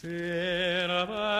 Serva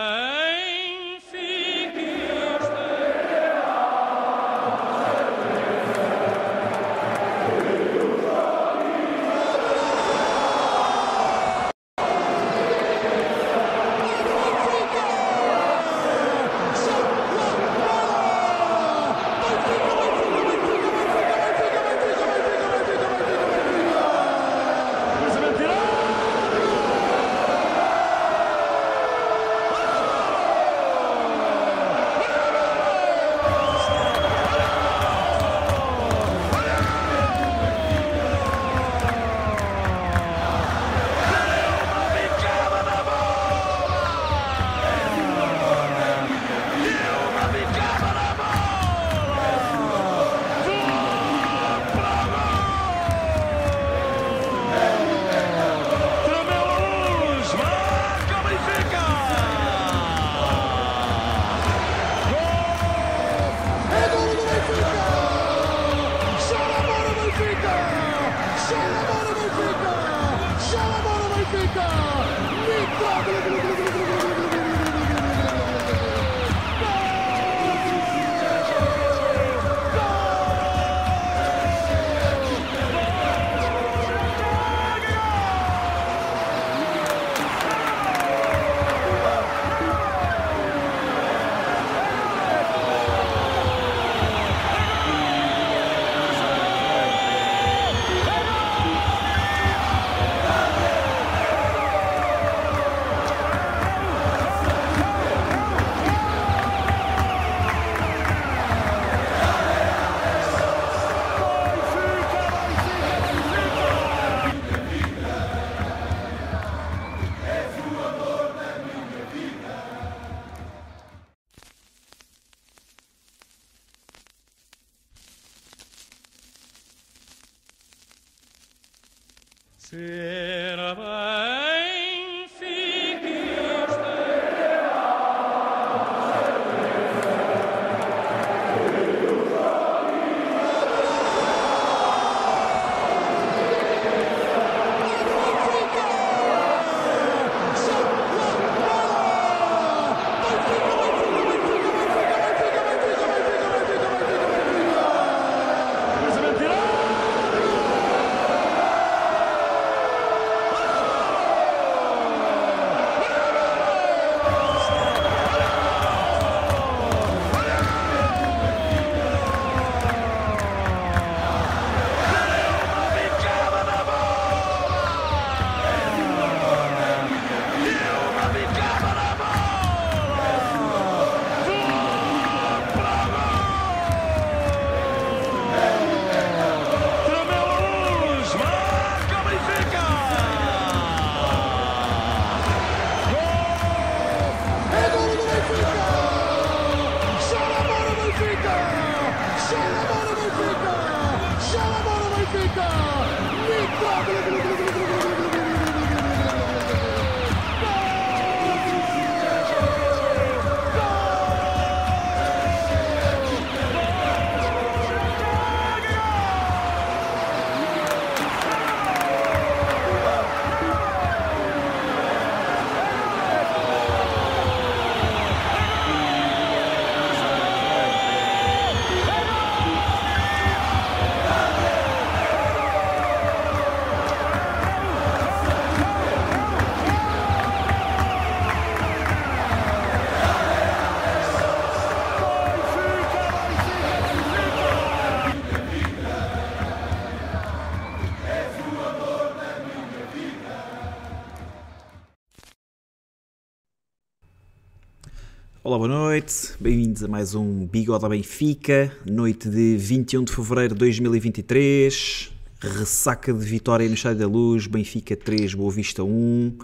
boa noite, bem-vindos a mais um Bigode Benfica, noite de 21 de fevereiro de 2023, ressaca de vitória no Estádio da Luz, Benfica 3, Boa Vista 1.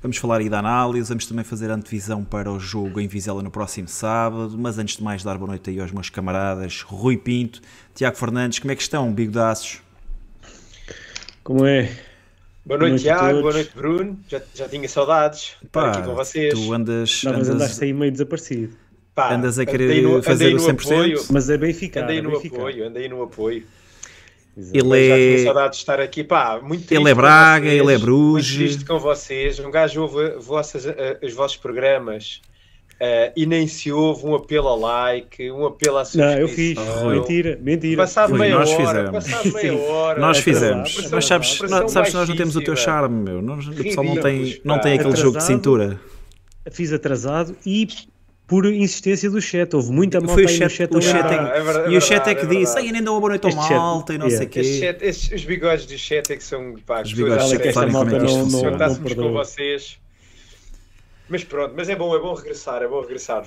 Vamos falar aí da análise, vamos também fazer a antevisão para o jogo em Vizela no próximo sábado, mas antes de mais dar boa noite aí aos meus camaradas Rui Pinto, Tiago Fernandes, como é que estão, bigodaços? Como é? Boa noite, Tiago. Boa noite, Bruno. Já, já tinha saudades Pá, estar aqui com vocês. Tu andas. Não, mas andas, andaste aí meio desaparecido. Pá, andas a querer no, fazer o 100%. Apoio, mas é Benfica. Andei é no Benfica. apoio, andei no apoio. Ele já é. tinha saudade de estar aqui, pá, muito Ele é Braga, vocês, ele é Bruges. Muito triste com vocês. Um gajo ouve vossas, uh, os vossos programas uh, e nem se ouve um apelo a like, um apelo a subscrição. Não, eu fiz. Mentira, mentira. Passado meia nós hora, fizemos. passado meia hora. Nós fizemos. Mas sabes, nós, sabes nós não temos o teu charme, meu. Nós, o pessoal não tem, não tem aquele jogo de cintura. Fiz atrasado e por insistência do chat. Houve muita malta Foi o chat, chat, o chat é, é verdade, E o chat é que é disse, ai, nem dá uma boa noite ao malta e não sei o quê. Chat, estes, os bigodes do chat é que são pá, os bigodes do chat como é que isto funciona. com vocês. Mas pronto, mas é bom, é bom regressar, é bom regressar.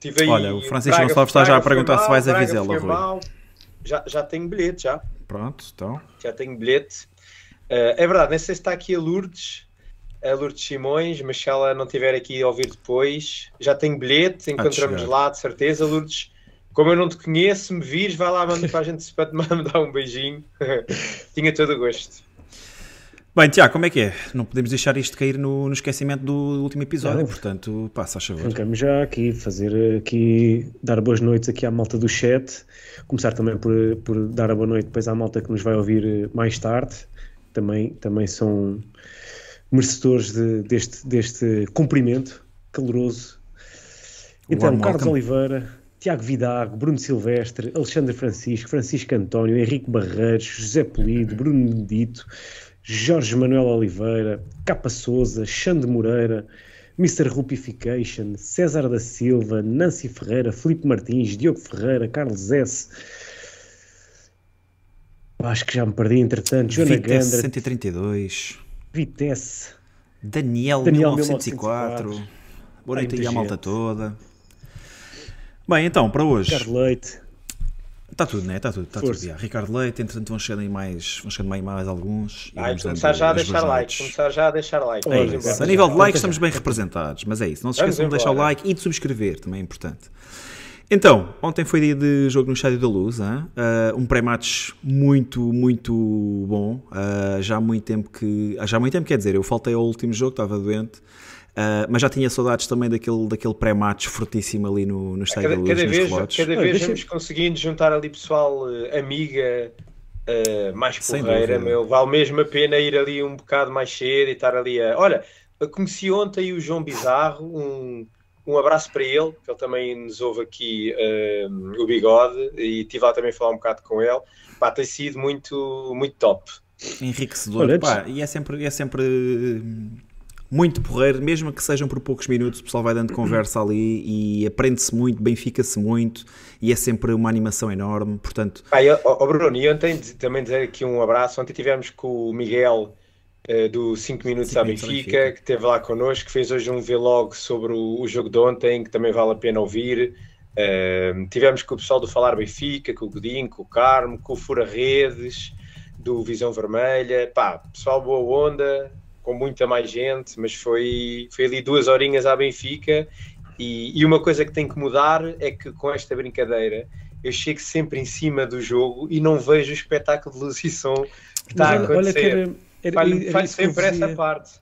Tive aí Olha, o Francisco Braga, Gonçalves está já a perguntar mal, se vais a Vizela, Rui. Já, já tenho bilhete, já. Pronto, então. Já tenho bilhete. Uh, é verdade, nem sei se está aqui a Lourdes a Lourdes Simões, mas se ela não estiver aqui a ouvir depois, já tenho bilhete, encontramos lá, de certeza, Lourdes. Como eu não te conheço, me vires, vai lá manda para a gente para me dar um beijinho. Tinha todo o gosto. Bem, Tiago, como é que é? Não podemos deixar isto cair no, no esquecimento do último episódio, portanto, passa a favor. Vamos já aqui fazer aqui, dar boas noites aqui à malta do chat, começar também por, por dar a boa noite depois à malta que nos vai ouvir mais tarde, também, também são merecedores de, deste, deste cumprimento caloroso. Então, Warm Carlos welcome. Oliveira, Tiago Vidago, Bruno Silvestre, Alexandre Francisco, Francisco António, Henrique Barreiros, José Polido, Bruno Benedito, Jorge Manuel Oliveira, Capa Souza, Xande Moreira, Mr. Rupification, César da Silva, Nancy Ferreira, Felipe Martins, Diogo Ferreira, Carlos S. Acho que já me perdi, entretanto. Joana Vitesse Gandra. 132. Vitesse. Daniel, Daniel 1904. 1904. Boa noite aí à malta toda. Bem, então, para hoje. Ricardo Leite. Está tudo, né? Está tudo. Está tudo. Já. Ricardo Leite, entretanto vão chegando aí mais, vão chegando aí mais alguns. Ai, começar já a deixar like. Começar já a deixar like. É isso. A nível de likes estamos bem representados, mas é isso. Não se esqueçam de deixar o like e de subscrever, também é importante. Então, ontem foi dia de jogo no Estádio da Luz, uh, um pré-match muito, muito bom. Uh, já há muito tempo que. Já há muito tempo, quer dizer, eu faltei ao último jogo, estava doente. Uh, mas já tinha saudades também daquele, daquele pré-match fortíssimo ali no, no Estádio cada, da Luz. Cada vez, cada vez vamos conseguindo juntar ali pessoal amiga mais porreira, meu. Vale mesmo a pena ir ali um bocado mais cedo e estar ali a. Olha, conheci ontem o João Bizarro, um um abraço para ele, que ele também nos ouve aqui uh, o bigode e estive lá também a falar um bocado com ele. Pá, tem sido muito, muito top. Enriquecedor, pá, e é sempre, é sempre muito porreiro, mesmo que sejam por poucos minutos, o pessoal vai dando conversa ali e aprende-se muito, benfica-se muito e é sempre uma animação enorme, portanto... Pá, eu, oh, Bruno, e ontem também dizer aqui um abraço, ontem tivemos com o Miguel uh, do 5 Minutos à Benfica, Benfica, que esteve lá connosco, que fez hoje um vlog sobre o, o jogo de ontem, que também vale a pena ouvir. Uh, tivemos com o pessoal do Falar Benfica, com o Godinho, com o Carmo, com o Fura Redes, do Visão Vermelha. Pá, pessoal boa onda, com muita mais gente, mas foi, foi ali duas horinhas à Benfica. E, e uma coisa que tem que mudar é que com esta brincadeira eu chego sempre em cima do jogo e não vejo o espetáculo de luz e som que está a acontecer. Olha era, falho, falho sempre essa parte.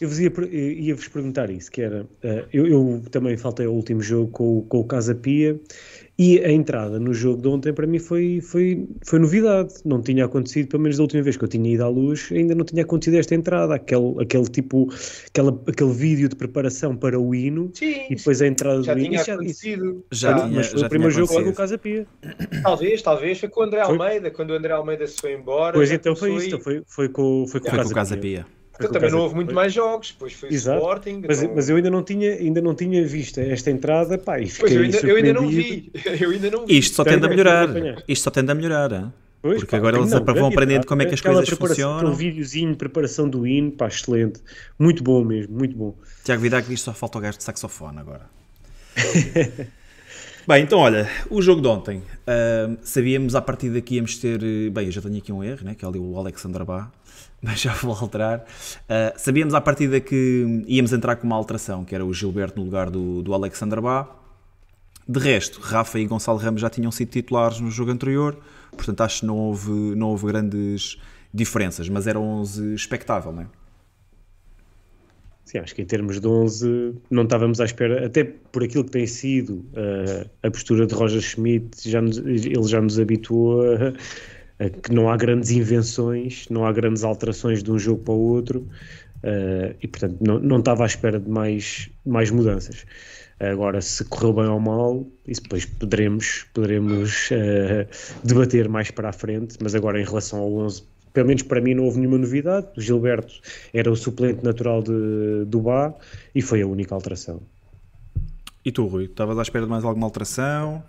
Eu vos ia, ia-vos perguntar isso, que era, uh, eu, eu, também faltei ao último jogo com, com o Casa Pia e a entrada no jogo de ontem para mim foi, foi, foi novidade, não tinha acontecido, pelo menos da última vez que eu tinha ido à luz, ainda não tinha acontecido esta entrada, aquele, aquele tipo, aquela, aquele vídeo de preparação para o hino Sim, e depois a entrada já do tinha hino. Acontecido. Já, já tinha, mas foi o primeiro jogo com o Casa Pia. Talvez, talvez, foi com o André Almeida, foi? quando o André Almeida se foi embora. Pois então foi isso, então foi, foi com, foi com, foi com o Casa Pia. Pia. Então, também não houve muito mais jogos, depois foi Exato. Sporting. Mas, então... mas eu ainda não, tinha, ainda não tinha visto esta entrada, pá, e fiquei pois eu ainda, eu ainda não vi. Eu ainda não vi. Isto só tende a melhorar. Isto só tende a melhorar? Pois, Porque pá, agora eles não, vão aprendendo como é que as coisas funcionam. Aquele videozinho de preparação do hino, pá, excelente. Muito bom mesmo, muito bom. Tiago Vidal que diz só falta o gajo de saxofone agora. Bem, então olha, o jogo de ontem, uh, sabíamos a partir daqui íamos ter, bem, eu já tenho aqui um erro, né, que é ali o Alexandre Bá, mas já vou alterar. Uh, sabíamos à partida que íamos entrar com uma alteração, que era o Gilberto no lugar do, do Alexander Bá. De resto, Rafa e Gonçalo Ramos já tinham sido titulares no jogo anterior, portanto acho que não houve, não houve grandes diferenças, mas era 11 expectável, não é? Sim, acho que em termos de 11 não estávamos à espera, até por aquilo que tem sido uh, a postura de Roger Schmidt, já nos, ele já nos habituou a que não há grandes invenções, não há grandes alterações de um jogo para o outro e, portanto, não, não estava à espera de mais, mais mudanças. Agora, se correu bem ou mal, isso depois poderemos, poderemos uh, debater mais para a frente, mas agora em relação ao 11, pelo menos para mim não houve nenhuma novidade. O Gilberto era o suplente natural de, do Bá e foi a única alteração. E tu, Rui, estavas à espera de mais alguma alteração?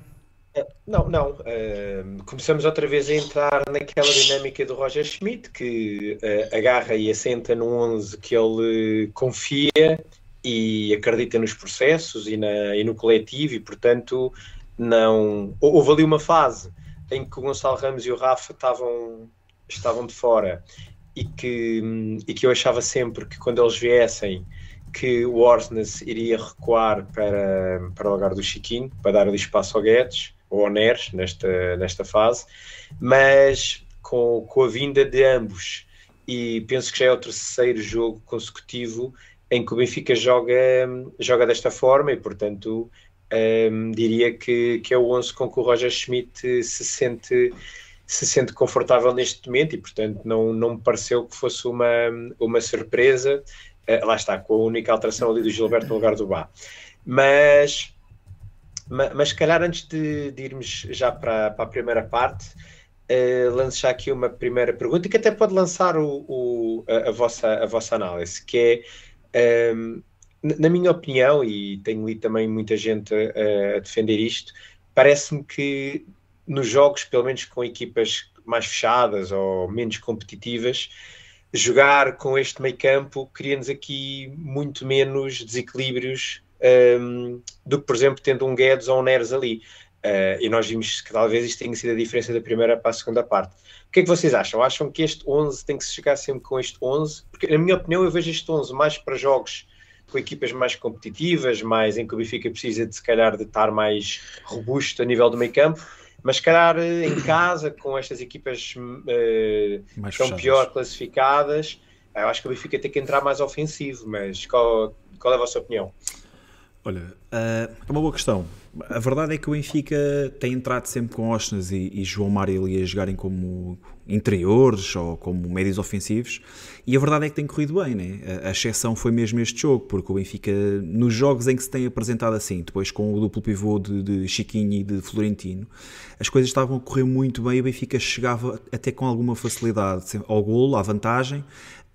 Eh, não, não. Uh, começamos outra vez a entrar naquela dinâmica do Roger Schmidt, que uh, agarra e assenta no 11 que ele confia e acredita nos processos e, na, e no coletivo e portanto não houve ali uma fase em que o Gonçalo Ramos e o Rafa estavam, estavam de fora e que, e que eu achava sempre que quando eles viessem que o Orsnes iria recuar para, para o lugar do Chiquinho, para dar ali espaço ao Guedes Neres nesta, nesta fase, mas com, com a vinda de ambos e penso que já é o terceiro jogo consecutivo em que o Benfica joga, joga desta forma e, portanto, um, diria que, que é o 11 com que o Roger Schmidt se sente, se sente confortável neste momento e, portanto, não, não me pareceu que fosse uma, uma surpresa. Uh, lá está, com a única alteração ali do Gilberto no lugar do Bá. Mas, mas, se calhar, antes de, de irmos já para, para a primeira parte, uh, lanço já aqui uma primeira pergunta que até pode lançar o, o a, a, vossa, a vossa análise, que é um, na minha opinião, e tenho lido também muita gente a, a defender isto, parece-me que nos jogos, pelo menos com equipas mais fechadas ou menos competitivas, jogar com este meio campo cria-nos aqui muito menos desequilíbrios um, do que, por exemplo, tendo um Guedes ou um Neres ali. Uh, e nós vimos que talvez isto tenha sido a diferença da primeira para a segunda parte. O que é que vocês acham? Acham que este 11 tem que se chegar sempre com este 11? Porque, na minha opinião, eu vejo este 11 mais para jogos com equipas mais competitivas, mais em que o Benfica precisa de, se calhar, de estar mais robusto a nível do meio campo, mas, se calhar, em casa, com estas equipas uh, que estão pior classificadas, eu acho que o Benfica tem que entrar mais ofensivo, mas qual, qual é a vossa opinião? Olha, é uma boa questão. A verdade é que o Benfica tem entrado sempre com Osnas e, e João Mário ali a jogarem como interiores ou como médios ofensivos e a verdade é que tem corrido bem, né? A, a exceção foi mesmo este jogo, porque o Benfica, nos jogos em que se tem apresentado assim, depois com o duplo pivô de, de Chiquinho e de Florentino, as coisas estavam a correr muito bem e o Benfica chegava até com alguma facilidade ao golo, à vantagem.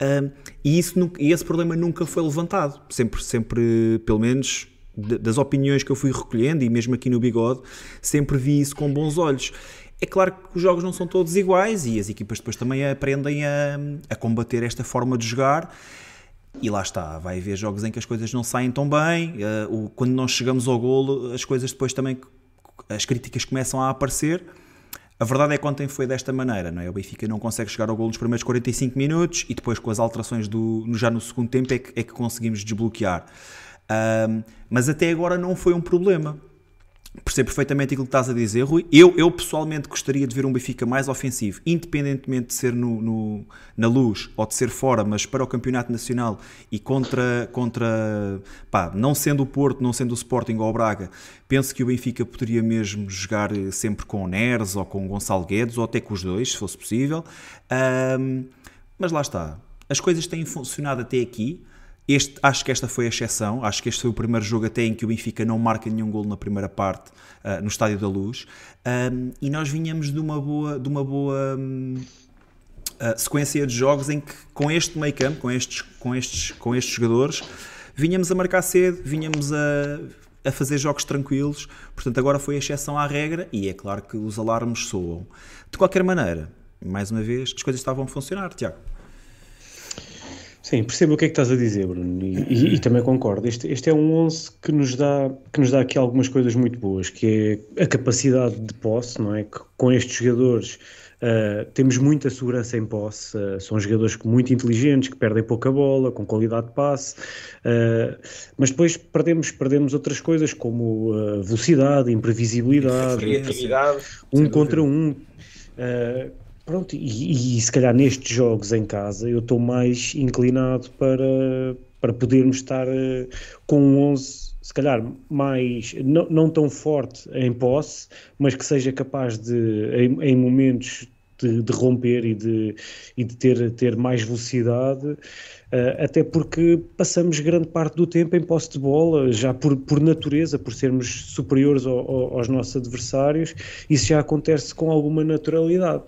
Um, e, isso, e esse problema nunca foi levantado, sempre, sempre pelo menos das opiniões que eu fui recolhendo, e mesmo aqui no Bigode, sempre vi isso com bons olhos. É claro que os jogos não são todos iguais e as equipas depois também aprendem a, a combater esta forma de jogar. E lá está, vai haver jogos em que as coisas não saem tão bem. Uh, quando nós chegamos ao golo, as coisas depois também, as críticas começam a aparecer. A verdade é que ontem foi desta maneira, não é? O Benfica não consegue chegar ao golo nos primeiros 45 minutos e depois com as alterações do, já no segundo tempo é que, é que conseguimos desbloquear. Um, mas até agora não foi um problema. Percebo perfeitamente aquilo que estás a dizer, Rui. Eu, eu pessoalmente gostaria de ver um Benfica mais ofensivo, independentemente de ser no, no, na luz ou de ser fora, mas para o Campeonato Nacional e contra, contra pá, não sendo o Porto, não sendo o Sporting ou o Braga, penso que o Benfica poderia mesmo jogar sempre com o Neres ou com o Gonçalo Guedes, ou até com os dois, se fosse possível. Um, mas lá está. As coisas têm funcionado até aqui. Este, acho que esta foi a exceção. Acho que este foi o primeiro jogo até em que o Benfica não marca nenhum gol na primeira parte uh, no Estádio da Luz. Um, e nós vinhamos de uma boa, de uma boa um, uh, sequência de jogos em que, com este meio campo, com estes, com, estes, com estes jogadores, vinhamos a marcar cedo, vinhamos a, a fazer jogos tranquilos. Portanto, agora foi a exceção à regra e é claro que os alarmes soam. De qualquer maneira, mais uma vez, as coisas estavam a funcionar, Tiago. Sim, percebo o que é que estás a dizer, Bruno, e, e, e também concordo. Este, este, é um 11 que nos, dá, que nos dá aqui algumas coisas muito boas, que é a capacidade de posse, não é? Que com estes jogadores uh, temos muita segurança em posse, uh, são jogadores muito inteligentes, que perdem pouca bola, com qualidade de passe, uh, mas depois perdemos, perdemos outras coisas como velocidade, imprevisibilidade, um contra um. Uh, Pronto, e, e, se calhar nestes jogos em casa eu estou mais inclinado para, para podermos estar uh, com um 11, se calhar mais, não, não tão forte em posse, mas que seja capaz de, em, em momentos de, de romper e de, e de ter, ter mais velocidade. Uh, até porque passamos grande parte do tempo em posse de bola, já por, por natureza, por sermos superiores ao, ao, aos nossos adversários, isso já acontece com alguma naturalidade.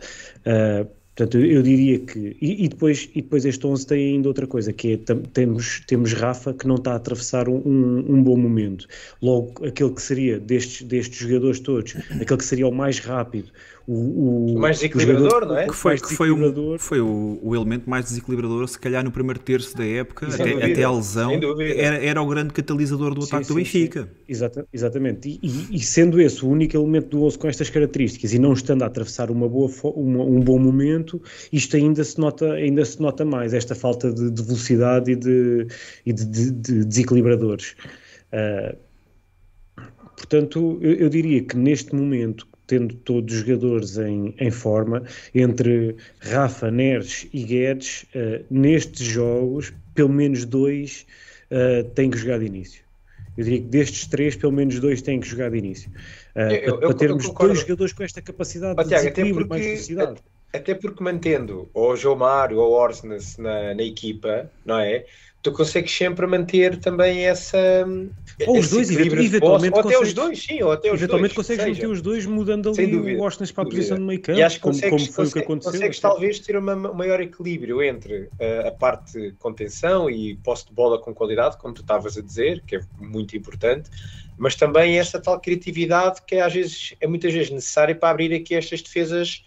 Uh, Portanto, eu, eu, diria que. E, e, depois, e depois este 11 tem ainda outra coisa, que é temos, temos Rafa que não está a atravessar um, um, bom momento. Logo, aquele que seria destes, destes jogadores todos, aquele que seria o mais rápido, o, o mais desequilibrador, não é? Que foi, que foi, o, foi o, o, elemento mais desequilibrador, se calhar no primeiro terço da época, até, dúvida, até a lesão, era, era o grande catalisador do sim, ataque sim, do Benfica. Exata, exatamente, e, e, sendo esse o único elemento do 11 com estas características e não estando a atravessar uma boa, uma, um bom momento, isto ainda se nota, ainda se nota mais, esta falta de, de velocidade e de, e de, de, de desequilibradores. Uh, portanto, eu, eu diria que neste momento tendo todos os jogadores em, em forma, entre Rafa, Neres e Guedes, uh, nestes jogos, pelo menos dois uh, têm que jogar de início. Eu diria que destes três, pelo menos dois têm que jogar de início. Uh, eu, para, termos dois jogadores com esta capacidade de desequilíbrio, mais velocidade. Até porque mantendo ou o João Mário ou o Orsnes na, na equipa, não é? Tu consegues sempre manter também essa. Ou os dois, eventualmente. Ou até os dois, sim, ou até os eventualmente dois. consegues manter os dois mudando ali o Washington para a posição de meio campo, e acho que como, como foi o que aconteceu. Consegues talvez ter um maior equilíbrio entre uh, a parte de contenção e posse de bola com qualidade, como tu estavas a dizer, que é muito importante, mas também essa tal criatividade que às vezes é muitas vezes necessária para abrir aqui estas defesas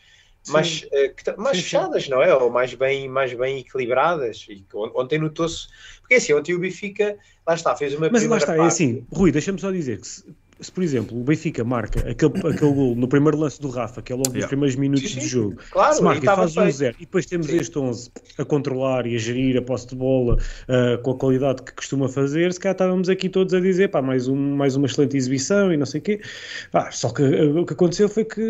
mais, uh, mais sim, fechadas, sim. não é? Ou mais bem, mais bem equilibradas. E ontem notou-se. Porque assim, ontem o Benfica, lá está, fez uma Mas lá está, parte. é assim, Rui, deixa-me só dizer que se, se, por exemplo, o Benfica marca aquele, aquele gol no primeiro lance do Rafa, que é logo nos yeah. primeiros minutos sim, do jogo, claro, se marca e faz 1-0, e depois temos este 11 a controlar e a gerir a posse de bola uh, com a qualidade que costuma fazer, se calhar estávamos aqui todos a dizer, pá, mais, um, mais uma excelente exibição e não sei o quê. Ah, só que uh, o que aconteceu foi que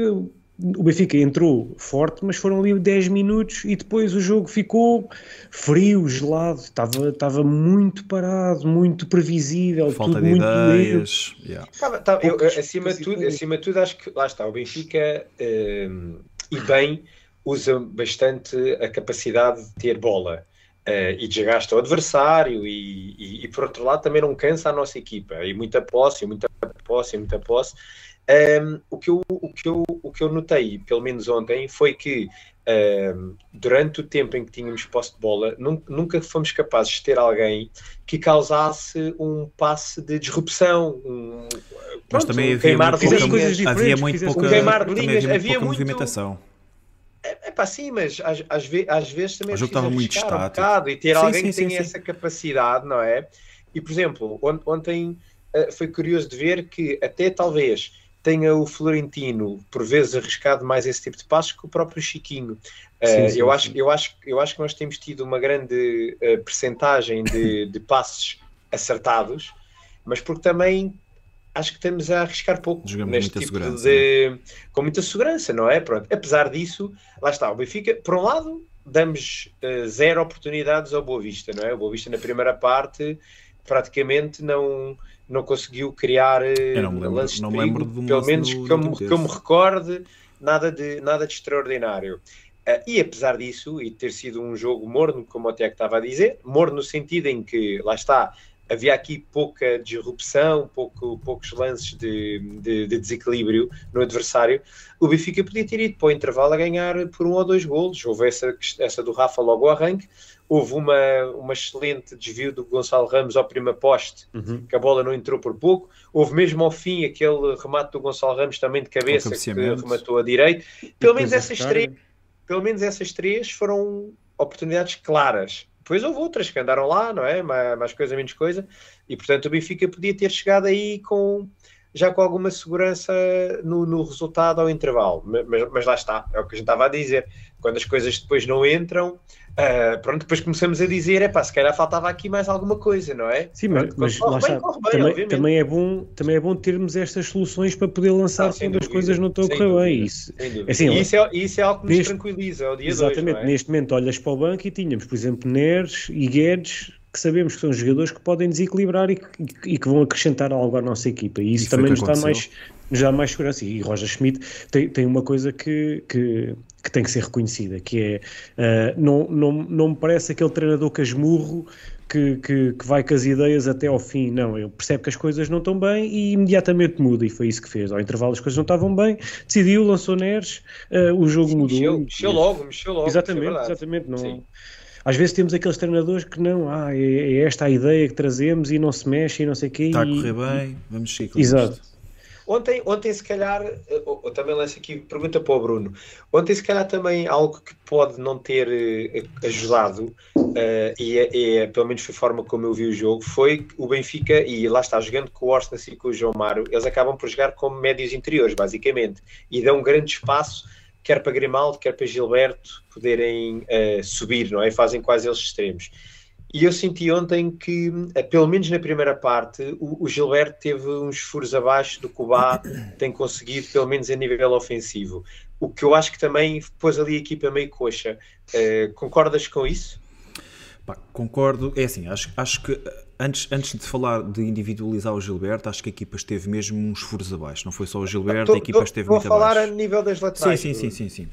o Benfica entrou forte, mas foram ali 10 minutos e depois o jogo ficou frio, gelado, estava, estava muito parado, muito previsível, Falta tudo de muito ideias. Yeah. Tava, tava, eu, acima, de tudo, acima de tudo, acho que lá está, o Benfica um, e bem usa bastante a capacidade de ter bola. Uh, e desgasta o adversário e, e, e, por outro lado também não cansa a nossa equipa e muita posse, muita posse, muita posse um, o, que eu, o, que eu, o que eu notei, pelo menos ontem, foi que um, durante o tempo em que tínhamos posse de bola, nunca fomos capazes de ter alguém que causasse um passe de disrupção, um, pronto, Mas também queimar muito de linhas, havia muito pouca, um queimar de linhas, havia, havia muito, movimentação. É, é pá, sim, mas às, às, vezes, às vezes também é preciso muito um bocado e ter sim, alguém sim, que sim, tenha essa capacidade, não é? E, por exemplo, ontem uh, foi curioso de ver que até talvez tenha o Florentino, por vezes, arriscado mais esse tipo de passos que o próprio Chiquinho. Eh, sim, sim, eu, sim. Acho, eu, acho, eu acho que nós temos tido uma grande uh, percentagem de, de passos acertados, mas porque também acho que estamos a arriscar pouco Jogamos neste tipo de. Né? com muita segurança, não é? Pronto. Apesar disso, lá está, o Benfica, por um lado, damos uh, zero oportunidades ao Boa Vista, não é? O Boa Vista na primeira parte praticamente não não conseguiu criar eu não me lembro, lances não de de pelo menos que, eu, que eu me recorde, nada de, nada de extraordinário. Uh, e apesar disso, e ter sido um jogo morno, como o Tiago estava a dizer, morno no sentido em que, lá está, havia aqui pouca disrupção, pouco, poucos lances de, de, de, desequilíbrio no adversário, o Benfica podia ter ido para o intervalo a ganhar por um ou dois golos. Houve essa, essa do Rafa logo ao arranque, houve uma, uma excelente desvio do Gonçalo Ramos ao primeiro poste, uhum. que a bola não entrou por pouco. Houve mesmo ao fim aquele remate do Gonçalo Ramos também de cabeça que rematou a direito. Pelo menos essas três, pelo menos essas três foram oportunidades claras depois houve outras que andaram lá, não é? Mais, mais coisa, menos coisa. E portanto o Benfica podia ter chegado aí com já com alguma segurança no, no resultado ao intervalo. Mas, mas, lá está, é o que a gente estava a dizer. Quando as coisas depois não entram, Uh, pronto, depois começamos a dizer, é pá, se calhar faltava aqui mais alguma coisa, não é? Sim, mas, mas lá bem, está, bem, também, também, é bom, também é bom termos estas soluções para poder lançar quando dúvida, as coisas não estão a correr bem. Isso, assim, e isso, é, isso é algo que nos neste, tranquiliza, é o dia Exatamente, dois, é? neste momento olhas para o banco e tínhamos, por exemplo, Neres e Guedes, que sabemos que são jogadores que podem desequilibrar e que, e que vão acrescentar algo à nossa equipa. E isso e também nos está mais nos dá mais segurança. E Roger Schmidt tem, tem uma coisa que, que, que tem que ser reconhecida, que é, uh, não, não, não me parece aquele treinador casmurro que, que, que, vai com as ideias até ao fim. Não, ele percebe que as coisas não estão bem e imediatamente muda, e foi isso que fez. Ao intervalo as coisas não estavam bem, decidiu, lançou Neres, uh, o jogo Sim, mudou. Mexeu, mexeu logo, mexeu logo. Exatamente, é exatamente. Não, às vezes temos aqueles treinadores que não, ah, é, é, esta a ideia que trazemos e não se mexe e não sei o quê. Está e... a correr bem, vamos seguir com Exato. Ontem, ontem, se calhar, eu, também lanço aqui pergunta para o Bruno. Ontem, se calhar, também algo que pode não ter uh, ajudado, uh, e, é, é, pelo menos foi a forma como eu vi o jogo, foi o Benfica, e lá está, jogando com o Orsnes e com o João Mário, eles acabam por jogar como médios interiores, basicamente, e dão um grande espaço, quer para Grimaldo, quer para Gilberto, poderem uh, subir, não é? Fazem quase eles extremos. E eu senti ontem que, eh, pelo menos na primeira parte, o, o Gilberto teve uns furos abaixo do que o Bá tem conseguido, pelo menos a nível ofensivo. O que eu acho que também pôs ali a equipa meio coxa. Uh, concordas com isso? Pá, concordo. É assim, acho, acho que eh, antes, antes de falar de individualizar o Gilberto, acho que a equipa esteve mesmo uns furos abaixo. Não foi só o Gilberto, tô, a equipa esteve muito abaixo. Vou falar a nível das laterais. Sim, sim, sim, sim. sim.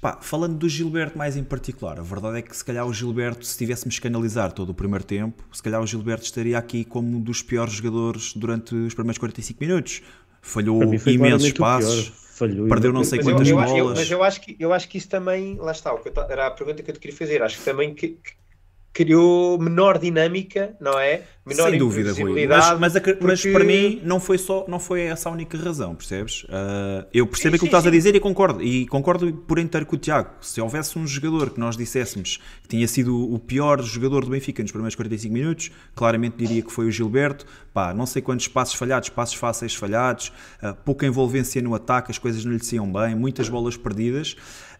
Pá, falando do Gilberto mais em particular, a verdade é que se calhar o Gilberto, se tivéssemos que analisar todo o primeiro tempo, se calhar o Gilberto estaria aqui como um dos piores jogadores durante os primeiros 45 minutos. Falhou imensos passos, falhou perdeu não sei quantas eu, eu, bolas. Eu, mas eu acho, que, eu acho que isso também, lá está, o que era a pergunta que eu te queria fazer, acho que também que, que criou menor dinâmica, não é? Menor Sem dúvida, Rui. Mas, mas, a, porque... mas, para mim não foi só não foi essa a única razão, percebes? Uh, eu percebo sim, aquilo que estás sim. a dizer e concordo. E concordo por inteiro com o Tiago. Se houvesse um jogador que nós disséssemos que tinha sido o pior jogador do Benfica nos primeiros 45 minutos, claramente diria que foi o Gilberto. Pá, não sei quantos passos falhados, passos fáceis falhados, uh, pouca envolvência no ataque, as coisas não lhe saíam bem, muitas bolas perdidas.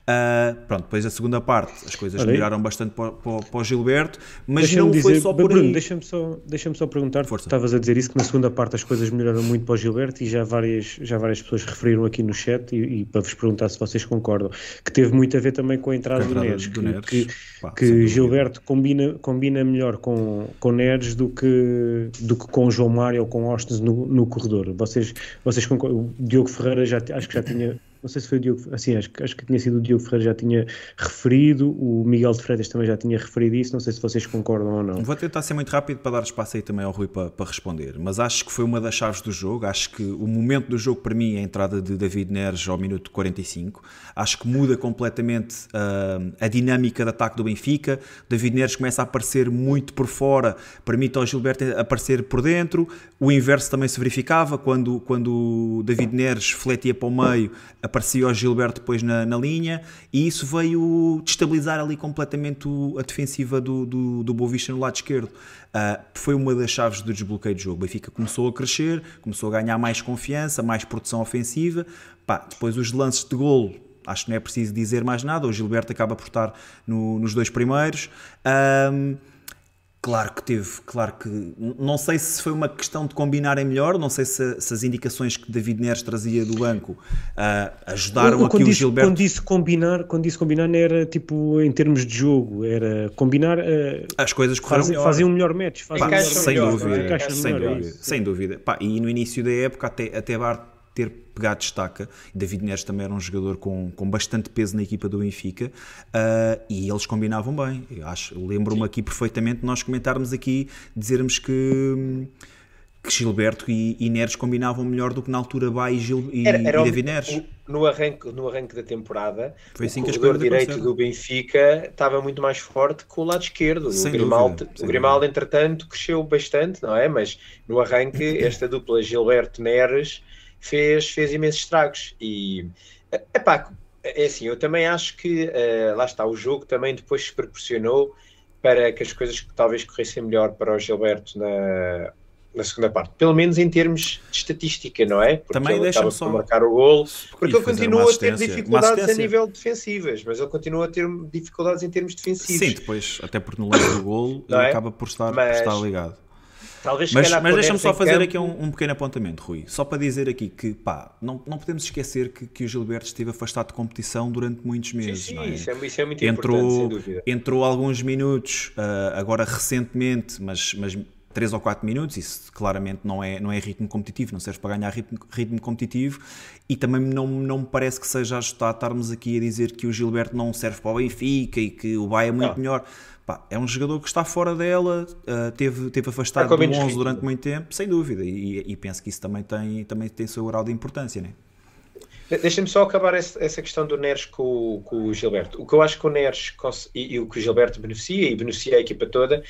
Uh, pronto, depois a segunda parte as coisas melhoraram bastante para, para, para, o Gilberto, mas não dizer, foi só por Bruno, aí. Deixa-me só, deixa só perguntar, Força. estavas a dizer isso, que na segunda parte as coisas melhoraram muito para o Gilberto e já várias, já várias pessoas referiram aqui no chat e, e para vos perguntar se vocês concordam, que teve muito a ver também com a entrada, a entrada do Neres, do que, Neres. que, Pá, que Gilberto combina, combina melhor com, com Neres do que, do que com João Mário ou com Austin no, no corredor. Vocês, vocês concordam? O Diogo Ferreira já, acho que já tinha não sei se foi o Diogo, assim, acho, acho que tinha sido o Diogo Ferreira já tinha referido, o Miguel de Freitas também já tinha referido isso, não sei se vocês concordam ou não. Vou tentar ser muito rápido para dar espaço aí também ao Rui para, para responder, mas acho que foi uma das chaves do jogo, acho que o momento do jogo para mim é a entrada de David Neres ao minuto 45, acho que muda completamente uh, a dinâmica de ataque do Benfica, David Neres começa a aparecer muito por fora, permite ao Gilberto aparecer por dentro, o inverso também se verificava, quando, quando David Neres fletia para o meio, aparecia o Gilberto depois na, na linha e isso veio destabilizar ali completamente o, a defensiva do, do, do Boa Vista no lado esquerdo. Uh, foi uma das chaves do desbloqueio do jogo. O Benfica começou a crescer, começou a ganhar mais confiança, mais produção ofensiva. Pá, depois os lances de golo acho que não é preciso dizer mais nada. O Gilberto acaba por estar no, nos dois primeiros. Um, Claro que teve, claro que. Não sei se foi uma questão de combinarem melhor, não sei se, se as indicações que David Neres trazia do banco uh, ajudaram aqui o Gilberto. Quando disse combinar, quando disse combinar, não era tipo em termos de jogo, era combinar. Uh, as coisas correram faz, melhor. Faziam um melhor match. Pá, sem, melhor, dúvida, é? sem, melhor, dúvida, é sem dúvida. Pá, e no início da época, até, até Bart ter pegado destaca. David Neres também era um jogador com, com bastante peso na equipa do Benfica uh, e eles combinavam bem. Eu acho, lembro-me aqui perfeitamente nós comentarmos aqui, dizermos que que Gilberto e, e Neres combinavam melhor do que na altura Bá e, Gil, e, era, era e David Neres. No arranque, no arranque da temporada, Foi assim o que corredor direito do Benfica estava muito mais forte que o lado esquerdo. Sem o Grimaldo, dúvida, o Grimaldo entretanto, cresceu bastante, não é? Mas no arranque, esta dupla Gilberto-Neres fez, fez imensos estragos. E, epá, é assim, eu também acho que, uh, lá está, o jogo também depois se proporcionou para que as coisas talvez corressem melhor para o Gilberto na, na segunda parte, pelo menos em termos de estatística, não é? Porque também deixa-me só marcar o gol, porque ele continua a ter dificuldades a nível defensivas, mas ele continua a ter dificuldades em termos defensivos. Sim, depois, até porque no lance do gol ele é? acaba por estar, mas, por estar ligado. Talvez mas, mas deixa-me só fazer campo... aqui um, um, pequeno apontamento, Rui. Só para dizer aqui que, pá, não, não podemos esquecer que, que o Gilberto esteve afastado de competição durante muitos meses. Sim, sim é? Isso, é, isso, é, muito entrou, importante, sem dúvida. Entrou alguns minutos, uh, agora recentemente, mas, mas 3 ou 4 minutos, isso claramente não é, não é ritmo competitivo, não serve para ganhar ritmo, ritmo competitivo e também não, não me parece que seja ajustado estarmos aqui a dizer que o Gilberto não serve para o Benfica e que o Bahia é muito não. melhor. Pá, é um jogador que está fora dela, uh, teve, teve afastado do 11 durante muito tempo, sem dúvida, e, e, penso que isso também tem, também tem seu grau de importância, né? Deixa-me só acabar essa questão do Neres com, com, o Gilberto. O que eu acho que o Neres e, e, o que o Gilberto beneficia, e beneficia a equipa toda,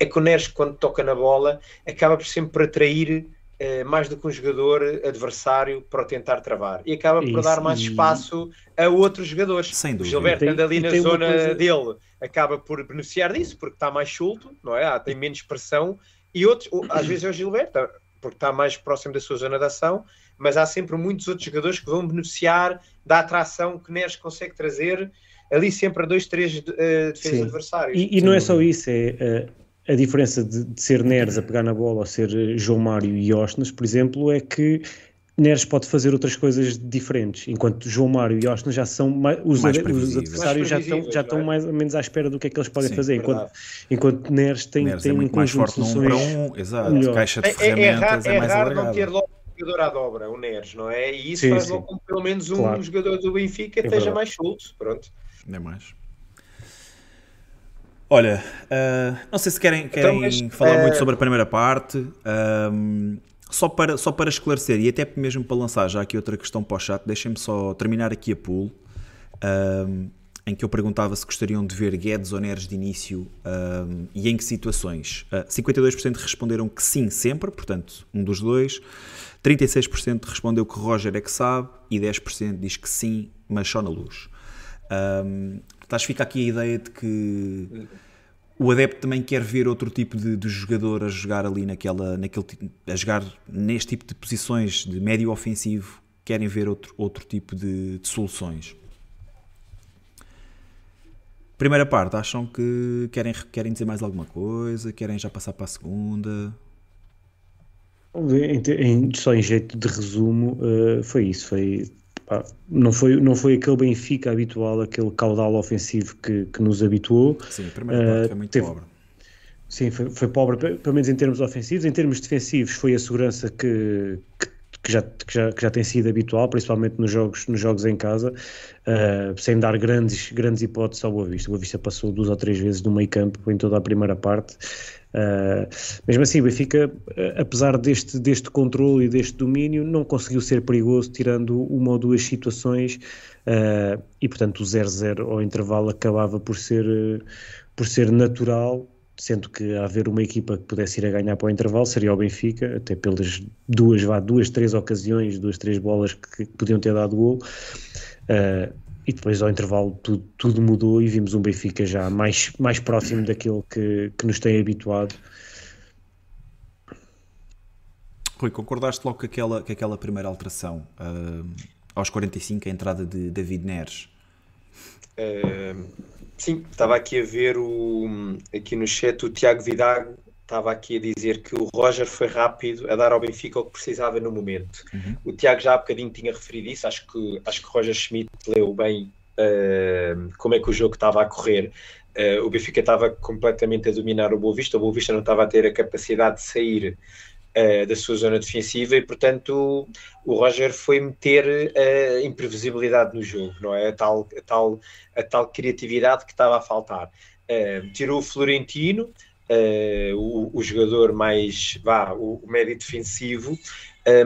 é que o Neres, quando toca na bola, acaba por sempre por atrair eh, mais do que um jogador adversário para o tentar travar. E acaba por Isso, dar mais espaço a outros jogadores. Sem dúvida. O Gilberto anda ali na zona coisa... dele, acaba por beneficiar disso, porque está mais solto, não é? Ah, tem menos pressão. E outros, às vezes é o Gilberto, porque está mais próximo da sua zona de ação mas há sempre muitos outros jogadores que vão beneficiar da atração que Neres consegue trazer ali sempre a dois, três uh, defesas adversários. E, e não é só isso, é uh, a diferença de, de, ser Neres a pegar na bola ou ser eh, João Mário e Osnas, por exemplo, é que Neres pode fazer outras coisas diferentes, enquanto João Mário e Osnas já são mais, os, mais os adversários já estão, já estão é? mais ou menos à espera do que é que eles podem Sim, fazer, enquanto, enquanto Neres tem, Neres tem é um conjunto de soluções um, exato, melhor. caixa de ferramentas é, é, é, raro, é mais raro não ter logo jogador à dobra, o Neres, não é? E isso sim, faz com que pelo menos um claro. jogador do Benfica é esteja verdade. mais solto. Pronto. É mais. Olha, uh, não sei se querem, querem então, mas, falar uh... muito sobre a primeira parte. Um, só, para, só para esclarecer, e até mesmo para lançar já aqui outra questão para o chat, deixem-me só terminar aqui a pool. Um, em que eu perguntava se gostariam de ver Guedes ou Neres de início um, e em que situações. Uh, ah, 52% responderam que sim, sempre, portanto, um dos dois. 36% respondeu que Roger é que sabe e 10% diz que sim, mas só na luz. Um, portanto, fica aqui a ideia de que o adepto também quer ver outro tipo de, de, jogador a jogar ali naquela, naquele, a jogar neste tipo de posições de médio ofensivo, querem ver outro, outro tipo de, de soluções. Primeira parte, acham que querem, querem dizer mais alguma coisa? Querem já passar para a segunda? Em, em, só em jeito de resumo, uh, foi isso. Foi, pá, não, foi, não foi aquele Benfica habitual, aquele caudal ofensivo que, que nos habituou. Sim, a primeira uh, parte foi muito teve, pobre. Sim, foi, foi pobre, pelo menos em termos ofensivos. Em termos defensivos, foi a segurança que, que que já, que já, que já tem sido habitual, principalmente nos jogos, nos jogos em casa, uh, sem dar grandes, grandes hipóteses ao Boa Vista. O Boa Vista passou duas ou três vezes no meio campo em toda a primeira parte. Uh, mesmo assim, o Benfica, uh, apesar deste, deste controle e deste domínio, não conseguiu ser perigoso, tirando uma ou duas situações, uh, e portanto o 0-0 ao intervalo acabava por ser, por ser natural sendo que haver uma equipa que pudesse ir a ganhar para o intervalo seria o Benfica, até pelas duas, vá, duas, três ocasiões, duas, três bolas que, que podiam ter dado gol. Uh, e depois ao intervalo tudo, tudo, mudou e vimos um Benfica já mais, mais próximo daquilo que, que nos tem habituado. Rui, concordaste logo com aquela, com aquela primeira alteração uh, aos 45, a entrada de David Neres? Uh, Sim, estava aqui a ver o, aqui no chat o Tiago Vidago estava aqui a dizer que o Roger foi rápido a dar ao Benfica o que precisava no momento. Uhum. O Tiago já há bocadinho tinha referido isso, acho que, acho que Roger Schmidt leu bem uh, como é que o jogo estava a correr. Uh, o Benfica estava completamente a dominar o Boa Vista, o Boa Vista não estava a ter a capacidade de sair uh, da sua zona defensiva e, portanto, o, Roger foi meter a imprevisibilidade no jogo, não é? A tal, a tal, a tal criatividade que estava a faltar. Tirou o Florentino, o, o, jogador mais, vá, o, o médio defensivo,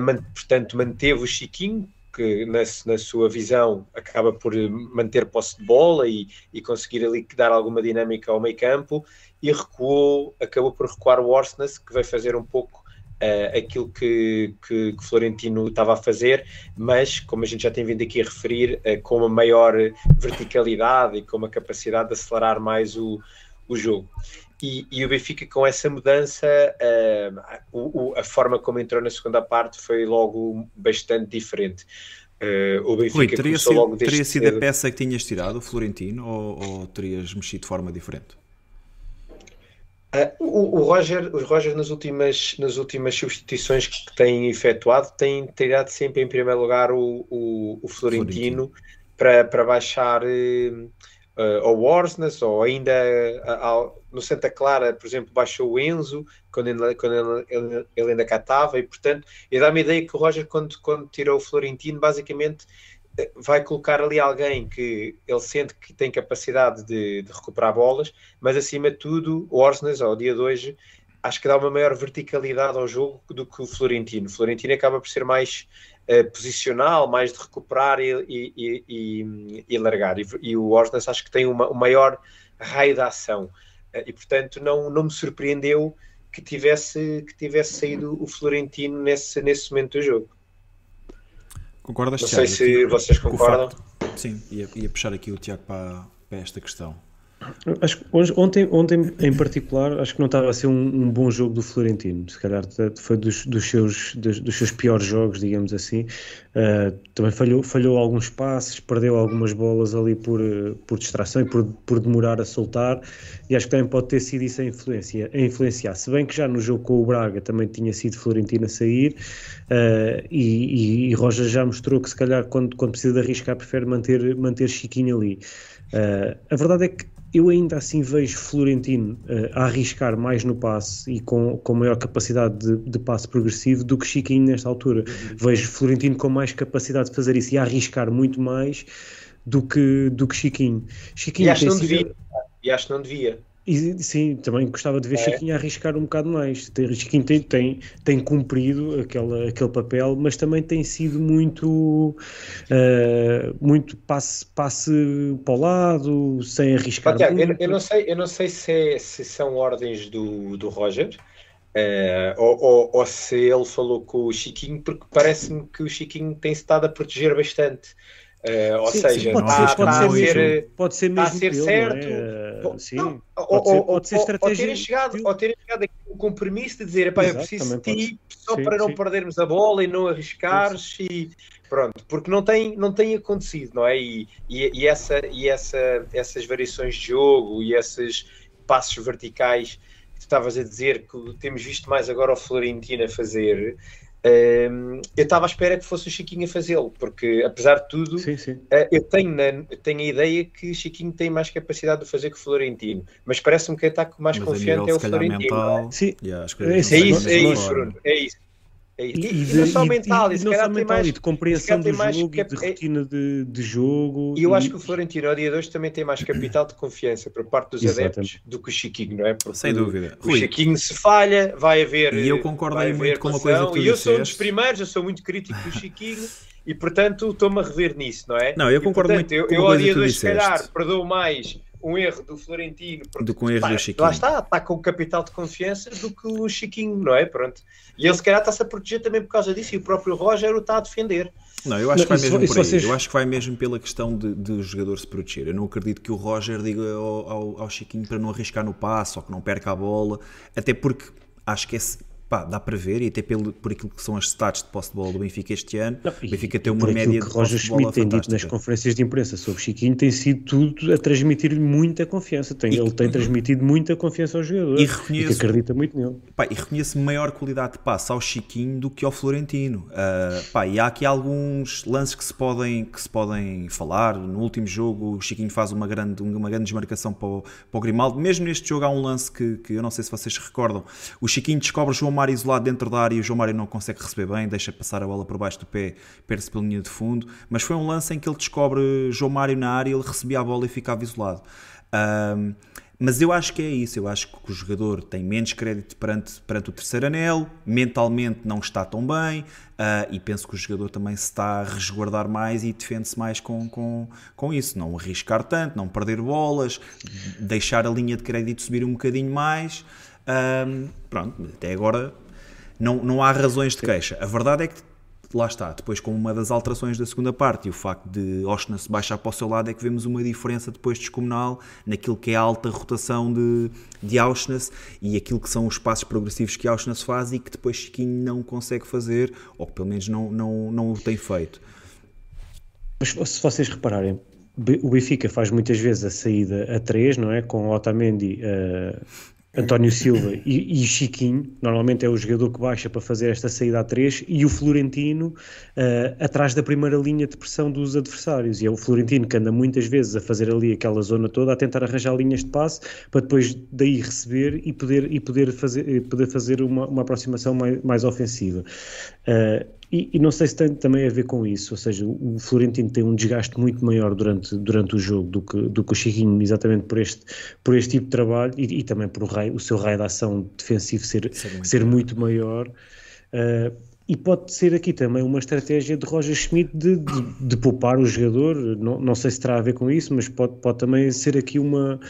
man, portanto, manteve o Chiquinho, que na, na, sua visão acaba por manter posse de bola e, e, conseguir ali dar alguma dinâmica ao meio campo e recuou, acabou por recuar o Orsnes que vai fazer um pouco uh, aquilo que, que, que, Florentino estava a fazer, mas como a gente já tem vindo aqui a referir, uh, com uma maior verticalidade e com uma capacidade de acelerar mais o, o jogo. E, e, o Benfica com essa mudança, uh, o, o, a forma como entrou na segunda parte foi logo bastante diferente. Uh, o Benfica Rui, teria sido, logo teria sido a peça que tinhas tirado, o Florentino, ou, ou terias mexido de forma diferente? Uh, o, o, Roger, o Roger nas últimas, nas últimas substituições que tem efetuado tem tirado sempre em primeiro lugar o, o, o Florentino, Florentino, Para, para baixar uh, ao Orsnes, ou ainda uh, no Santa Clara, por exemplo, baixou o Enzo, quando, ele, quando ele, ele ainda cá estava, e portanto, dá-me a ideia que o Roger, quando, quando tirou o Florentino, basicamente eh, vai colocar ali alguém que ele sente que tem capacidade de, de recuperar bolas, mas acima de tudo, o Orsnes, ao dia de hoje, acho que dá uma maior verticalidade ao jogo do que o Florentino. O Florentino acaba por ser mais uh, posicional, mais de recuperar e, e, e, e largar. E, o Orsnes acho que tem uma, um maior raio de ação. Uh, e portanto não, não me surpreendeu que tivesse, que tivesse saído o Florentino nesse, nesse momento do jogo. Concordas, Não sei se vocês concordam. Sim, ia, ia puxar aqui o Tiago para, para esta questão. Acho que hoje, ontem, ontem, em particular, acho que não estava a ser um, um bom jogo do Florentino. Se calhar foi dos, dos, seus, dos, dos seus piores jogos, digamos assim. Uh, também falhou, falhou alguns passes, perdeu algumas bolas ali por, por distração e por, por demorar a soltar. E acho que também pode ter sido isso a, influência, a influenciar. Se bem que já no jogo com o Braga também tinha sido Florentino a sair. Uh, e, e, e Roger já mostrou que, se calhar, quando, quando precisa de arriscar, prefere manter, manter Chiquinho ali. Uh, a verdade é que eu ainda assim vejo Florentino uh, a arriscar mais no passe e com, com maior capacidade de, de passe progressivo do que Chiquinho nesta altura. Uhum. Vejo Florentino com mais capacidade de fazer isso e a arriscar muito mais do que, do que Chiquinho. Chiquinho e acho que não devia. E acho que não devia. E, sim, também gostava de ver é. Chiquinho arriscar um bocado mais. Chiquinho tem, tem, tem cumprido aquele, aquele papel, mas também tem sido muito, uh, muito passe, passe para o lado, sem arriscar. Tiago, eu, eu, não sei, eu não sei se, é, se são ordens do, do Roger. Uh, ou, ou, ou, se ele falou com o Chiquinho, porque parece-me que o Chiquinho tem estado a proteger bastante. Uh, ou sim, seja, sim, pode, ser, pode, ser ser, pode ser mesmo a ser pelo, certo. É? Sim, não, pode, ou, ser, pode ser estratégia. Ou terem chegado, ou terem chegado aqui com o compromisso de dizer, eu preciso de ti só sim, para não perdermos a bola e não arriscares e pronto, porque não tem, não tem acontecido, não é? E, e, e, essa, e essa, essas variações de jogo e esses passos verticais que tu estavas a dizer que temos visto mais agora o Florentino a fazer, eu estava à espera que fosse o Chiquinho a fazê-lo, porque apesar de tudo, sim, sim. Uh, eu tenho, na, tenho a ideia que o Chiquinho tem mais capacidade de fazer que o Florentino, mas parece-me que está com mais mas confiante é o Florentino. Mental, é? Sim. Yeah, é, isso, é isso, é isso, Bruno, é isso. É e, e, e, não só mental, e, e, não só mental, mais, e de compreensão do mais, jogo, de rotina de, de jogo. E eu acho que o Florentino, ao dia de hoje, também tem mais capital de confiança por parte dos Exatamente. adeptos do que o Chiquinho, não é? Porque Sem dúvida. O Rui. Chiquinho se falha, vai haver. E eu concordo aí muito com uma coisa que tu E eu sou um dos primeiros, eu sou muito crítico do Chiquinho. e portanto estou-me a rever nisso, não é? Não, eu concordo e, portanto, muito eu, com eu, ao dia de hoje, se calhar, perdoo mais um erro do Florentino porque, do que um erro pá, do Chiquinho. Lá está, está com o capital de confiança do que o Chiquinho, não é? Pronto. E ele se calhar está-se a proteger também por causa disso e o próprio Roger o está a defender. Não, eu acho que vai mesmo por aí. Vocês... Eu acho que vai mesmo pela questão de, de o jogador se proteger. Eu não acredito que o Roger diga ao, ao, ao Chiquinho para não arriscar no passo ou que não perca a bola, até porque acho que esse, pá, dá para ver, e até pelo, por aquilo que são as stats de posse de bola do Benfica este ano, não, o Benfica tem uma média que de Roger Schmidt tem dito nas conferências de imprensa sobre Chiquinho, tem sido tudo a transmitir-lhe muita confiança. Tem, e, ele tem transmitido muita confiança ao jogador e, reconheço, e acredita muito nele. Pá, e reconheço maior qualidade de passe ao Chiquinho do que ao Florentino. Uh, pá, e há aqui alguns lances que se, podem, que se podem falar. No último jogo, o Chiquinho faz uma grande, uma grande desmarcação para o, para o Grimaldo. Mesmo neste jogo, há um lance que, que eu não sei se vocês recordam. O Chiquinho descobre João Mário isolado dentro da área o João Mário não consegue receber bem, deixa passar a bola por baixo do pé, perde-se pela linha de fundo. Mas foi um lance em que ele descobre João Mário na área, ele recebia a bola e ficava isolado. Um, mas eu acho que é isso, eu acho que o jogador tem menos crédito perante, perante o terceiro anel, mentalmente não está tão bem, uh, e penso que o jogador também se está a resguardar mais e defende-se mais com, com, com isso. Não arriscar tanto, não perder bolas, deixar a linha de crédito subir um bocadinho mais. Um, pronto, até agora não, não há razões de queixa. A verdade é que lá está, depois com uma das alterações da segunda parte e o facto de Oshness baixar para o seu lado é que vemos uma diferença depois descomunal naquilo que é a alta rotação de, de Auschwitz e aquilo que são os passos progressivos que Auschwitz faz e que depois Chiquinho não consegue fazer, ou que pelo menos não, não, não o tem feito. Mas se vocês repararem, o Benfica faz muitas vezes a saída a 3, não é? Com Otamendi uh, António Silva e, e, Chiquinho, normalmente é o jogador que baixa para fazer esta saída a três, e o Florentino uh, atrás da primeira linha de pressão dos adversários. E é o Florentino que anda muitas vezes a fazer ali aquela zona toda, a tentar arranjar linhas de passe para depois daí receber e poder, e poder fazer, poder fazer uma, uma aproximação mais, mais ofensiva. Uh, e, e, não sei se tem também a ver com isso, ou seja, o Florentino tem um desgaste muito maior durante, durante o jogo do que, do que o Chiquinho, exatamente por este, por este tipo de trabalho e, e também por o, raio, o seu raio de ação defensivo ser, ser muito, ser muito maior. Uh, e pode ser aqui também uma estratégia de Roger Schmidt de, de, de poupar o jogador, não, não sei se terá a ver com isso, mas pode, pode também ser aqui uma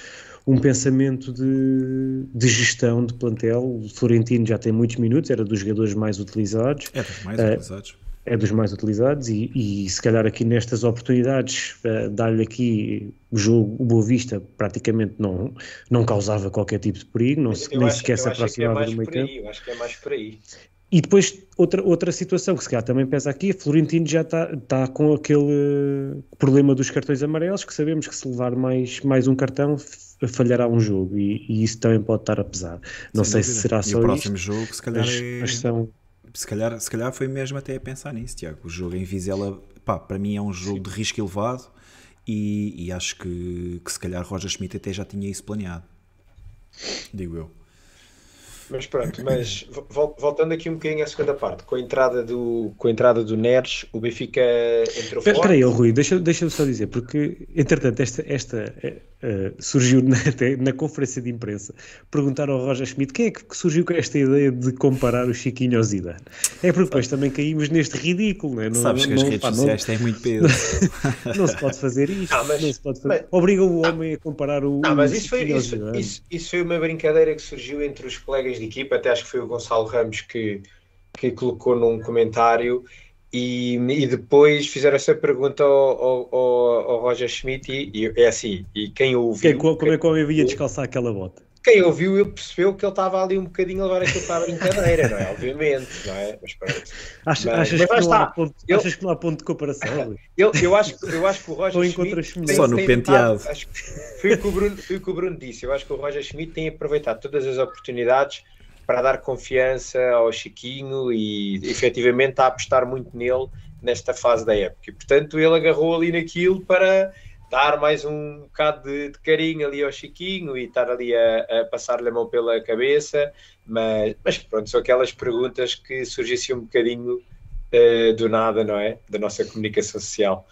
um pensamento de, de, gestão de plantel. O Florentino já tem muitos minutos, era dos jogadores mais utilizados. É dos mais uh, utilizados. É dos mais utilizados e, e se calhar aqui nestas oportunidades uh, dar-lhe aqui o jogo, o Boa Vista praticamente não, não causava qualquer tipo de perigo, não, nem acho, sequer se é aproximava é do meio campo. Eu acho que é mais por aí. E depois, outra, outra situação que se calhar também pesa aqui, a Florentino já está tá com aquele problema dos cartões amarelos, que sabemos que se levar mais, mais um cartão falhará um jogo e, e isso também pode estar a pesar. Não Sem sei dúvida. se será só e o próximo isto, jogo, se calhar, mas, é... mas são... se, calhar, se calhar foi mesmo até a pensar nisso, Tiago. O jogo em Vizela, pá, para mim é um jogo Sim. de risco elevado e, e acho que, que se calhar Roger Schmidt até já tinha isso planeado. Digo eu. Mas pronto, mas voltando aqui um bocadinho à segunda parte, com a entrada do, com a entrada do Neres, o Benfica entrou fora. Espera aí, Rui, deixa-me deixa só dizer, porque entretanto esta, esta uh, surgiu na, na conferência de imprensa, perguntaram ao Roger Schmidt quem é que surgiu com esta ideia de comparar o Chiquinho ao Zidane. É porque depois também caímos neste ridículo, não é? Não, Sabes não, que as redes pá, sociais têm muito peso. não se pode fazer isto, não, mas, não se pode fazer. Mas, Obriga o homem a comparar o. Não, mas isso foi, isso, isso, isso foi uma brincadeira que surgiu entre os colegas de equipa, até acho que foi o Gonçalo Ramos que, que colocou num comentário. E, e, depois fizeram essa pergunta ao, ao, ao Roger Schmidt e, e, é assim, e quem ouviu... Quem, como é que o homem vinha descalçar aquela bota? Quem ouviu ele percebeu que ele estava ali um bocadinho a levar aquilo para a brincadeira, não é? Obviamente, não é? Mas pronto. Mas, achas, mas, que não há ponto, eu, achas que não há ponto de comparação? Eu, eu, acho, eu acho que o Roger Schmidt... Tem, Só no tem penteado. Acho, foi, o que o Bruno, foi o que o Bruno disse. Eu acho que o Roger Schmidt tem aproveitado todas as oportunidades para dar confiança ao Chiquinho e efetivamente a apostar muito nele nesta fase da época. E, portanto, ele agarrou ali naquilo para dar mais um bocado de, de carinho ali ao Chiquinho e estar ali a, a passar-lhe a mão pela cabeça, mas, mas pronto, são aquelas perguntas que surgissem um bocadinho uh, do nada, não é? Da nossa comunicação social.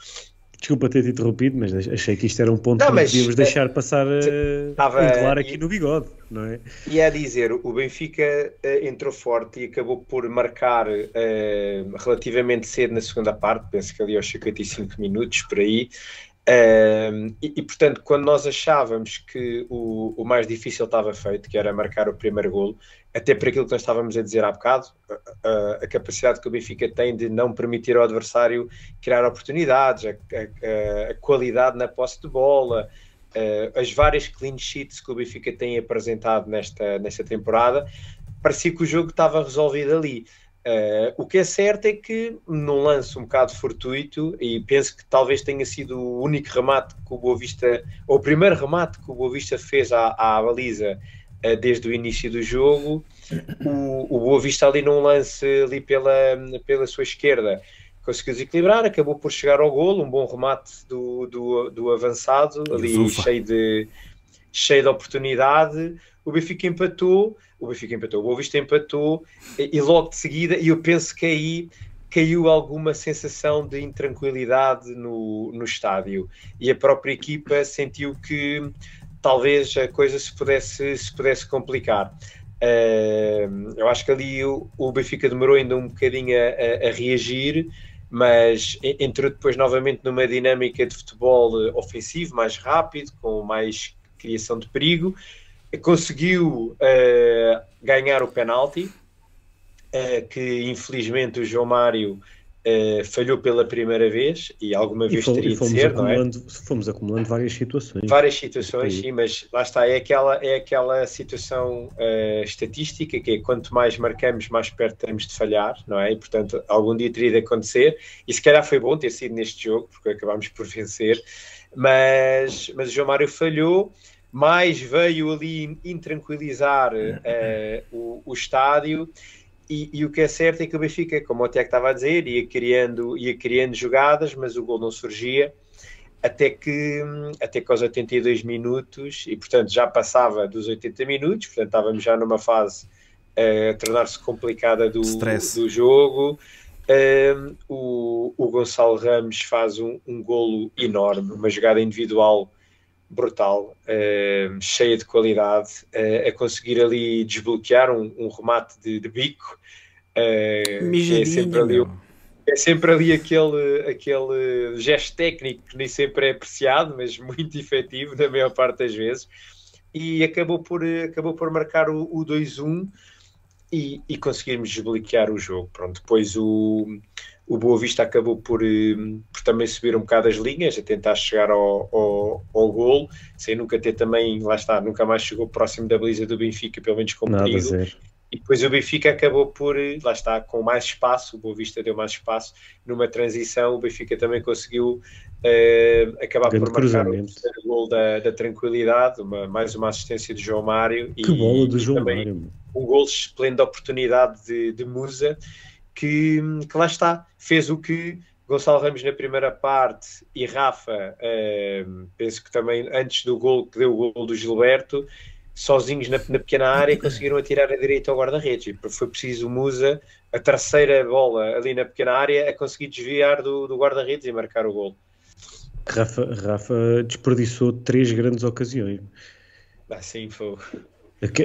Desculpa ter-te interrompido, mas achei que isto era um ponto não, que devíamos deixar passar uh, claro aqui e, no bigode, não é? E é dizer, o Benfica uh, entrou forte e acabou por marcar uh, relativamente cedo na segunda parte, penso que ali aos 55 minutos, por aí, e, e, portanto, quando nós achávamos que o, o mais difícil estava feito, que era marcar o primeiro golo, até por aquilo que nós estávamos a dizer há bocado, a, a, capacidade que o Benfica tem de não permitir ao adversário criar oportunidades, a, a, a qualidade na posse de bola, as várias clean sheets que o Benfica tem apresentado nesta, nesta temporada, parecia que o jogo estava resolvido ali. Uh, o que é certo é que num lance um bocado fortuito, e penso que talvez tenha sido o único remate que o Boa Vista, ou o primeiro remate que o Boa Vista fez à, à baliza uh, desde o início do jogo, o, o Boa Vista ali num lance ali pela, pela sua esquerda. Conseguiu desequilibrar, acabou por chegar ao golo, um bom remate do, do, do avançado, ali cheio de, cheio de oportunidade, o Benfica empatou, o Benfica empatou, o Boa Vista empatou e, logo de seguida, e eu penso que aí caiu alguma sensação de intranquilidade no, no estádio. E a própria equipa sentiu que talvez a coisa se pudesse, se pudesse complicar. Uh, eu acho que ali o, o, Benfica demorou ainda um bocadinho a, a, a, reagir, mas entrou depois novamente numa dinâmica de futebol ofensivo, mais rápido, com mais criação de perigo conseguiu uh, ganhar o penalti, uh, que infelizmente o João Mário uh, falhou pela primeira vez e alguma vez teria de ser, não é? Fomos acumulando várias situações. Várias situações, sim, mas lá está, é aquela, é aquela situação estatística que é quanto mais marcamos, mais perto estamos de falhar, não é? E portanto, algum dia teria de acontecer, e se calhar foi bom ter sido neste jogo, porque acabámos por vencer, mas, mas o João Mário falhou mais veio ali intranquilizar uh, o, o estádio. E, e, o que é certo é que o Benfica, como o Tiago estava a dizer, ia criando, ia criando jogadas, mas o gol não surgia até que, até que aos 82 minutos, e portanto já passava dos 80 minutos, portanto estávamos já numa fase uh, a tornar-se complicada do, do jogo. Uh, o, o Gonçalo Ramos faz um, um golo enorme, uma jogada individual brutal, uh, cheia de qualidade, uh, a conseguir ali desbloquear um, um remate de, de bico. Uh, é sempre ali, é sempre ali aquele, aquele gesto técnico que nem sempre é apreciado, mas muito efetivo na maior parte das vezes. E acabou por, acabou por marcar o, o 2-1 e, e conseguirmos desbloquear o jogo. Pronto, depois o, o Boa Vista acabou por, eh, por, também subir um bocado as linhas, a tentar chegar ao, ao, ao golo, sem nunca ter também, lá está, nunca mais chegou próximo da baliza do Benfica, pelo menos com perigo. E depois o Benfica acabou por, eh, lá está, com mais espaço, o Boa Vista deu mais espaço numa transição, o Benfica também conseguiu uh, acabar Grande por marcar o terceiro gol da, da tranquilidade, uma, mais uma assistência de João Mário. Que e, bola do João Mário! Um gol esplêndido oportunidade de, de Musa, que, que lá está, fez o que Gonçalo Ramos na primeira parte e Rafa, uh, penso que também antes do gol que deu o gol do Gilberto, sozinhos na, na pequena área conseguiram atirar a direita ao guarda-redes. Foi preciso o Musa, a terceira bola ali na pequena área, a conseguir desviar do, do guarda-redes e marcar o gol. Rafa, Rafa desperdiçou três grandes ocasiões. Ah, sim, foi.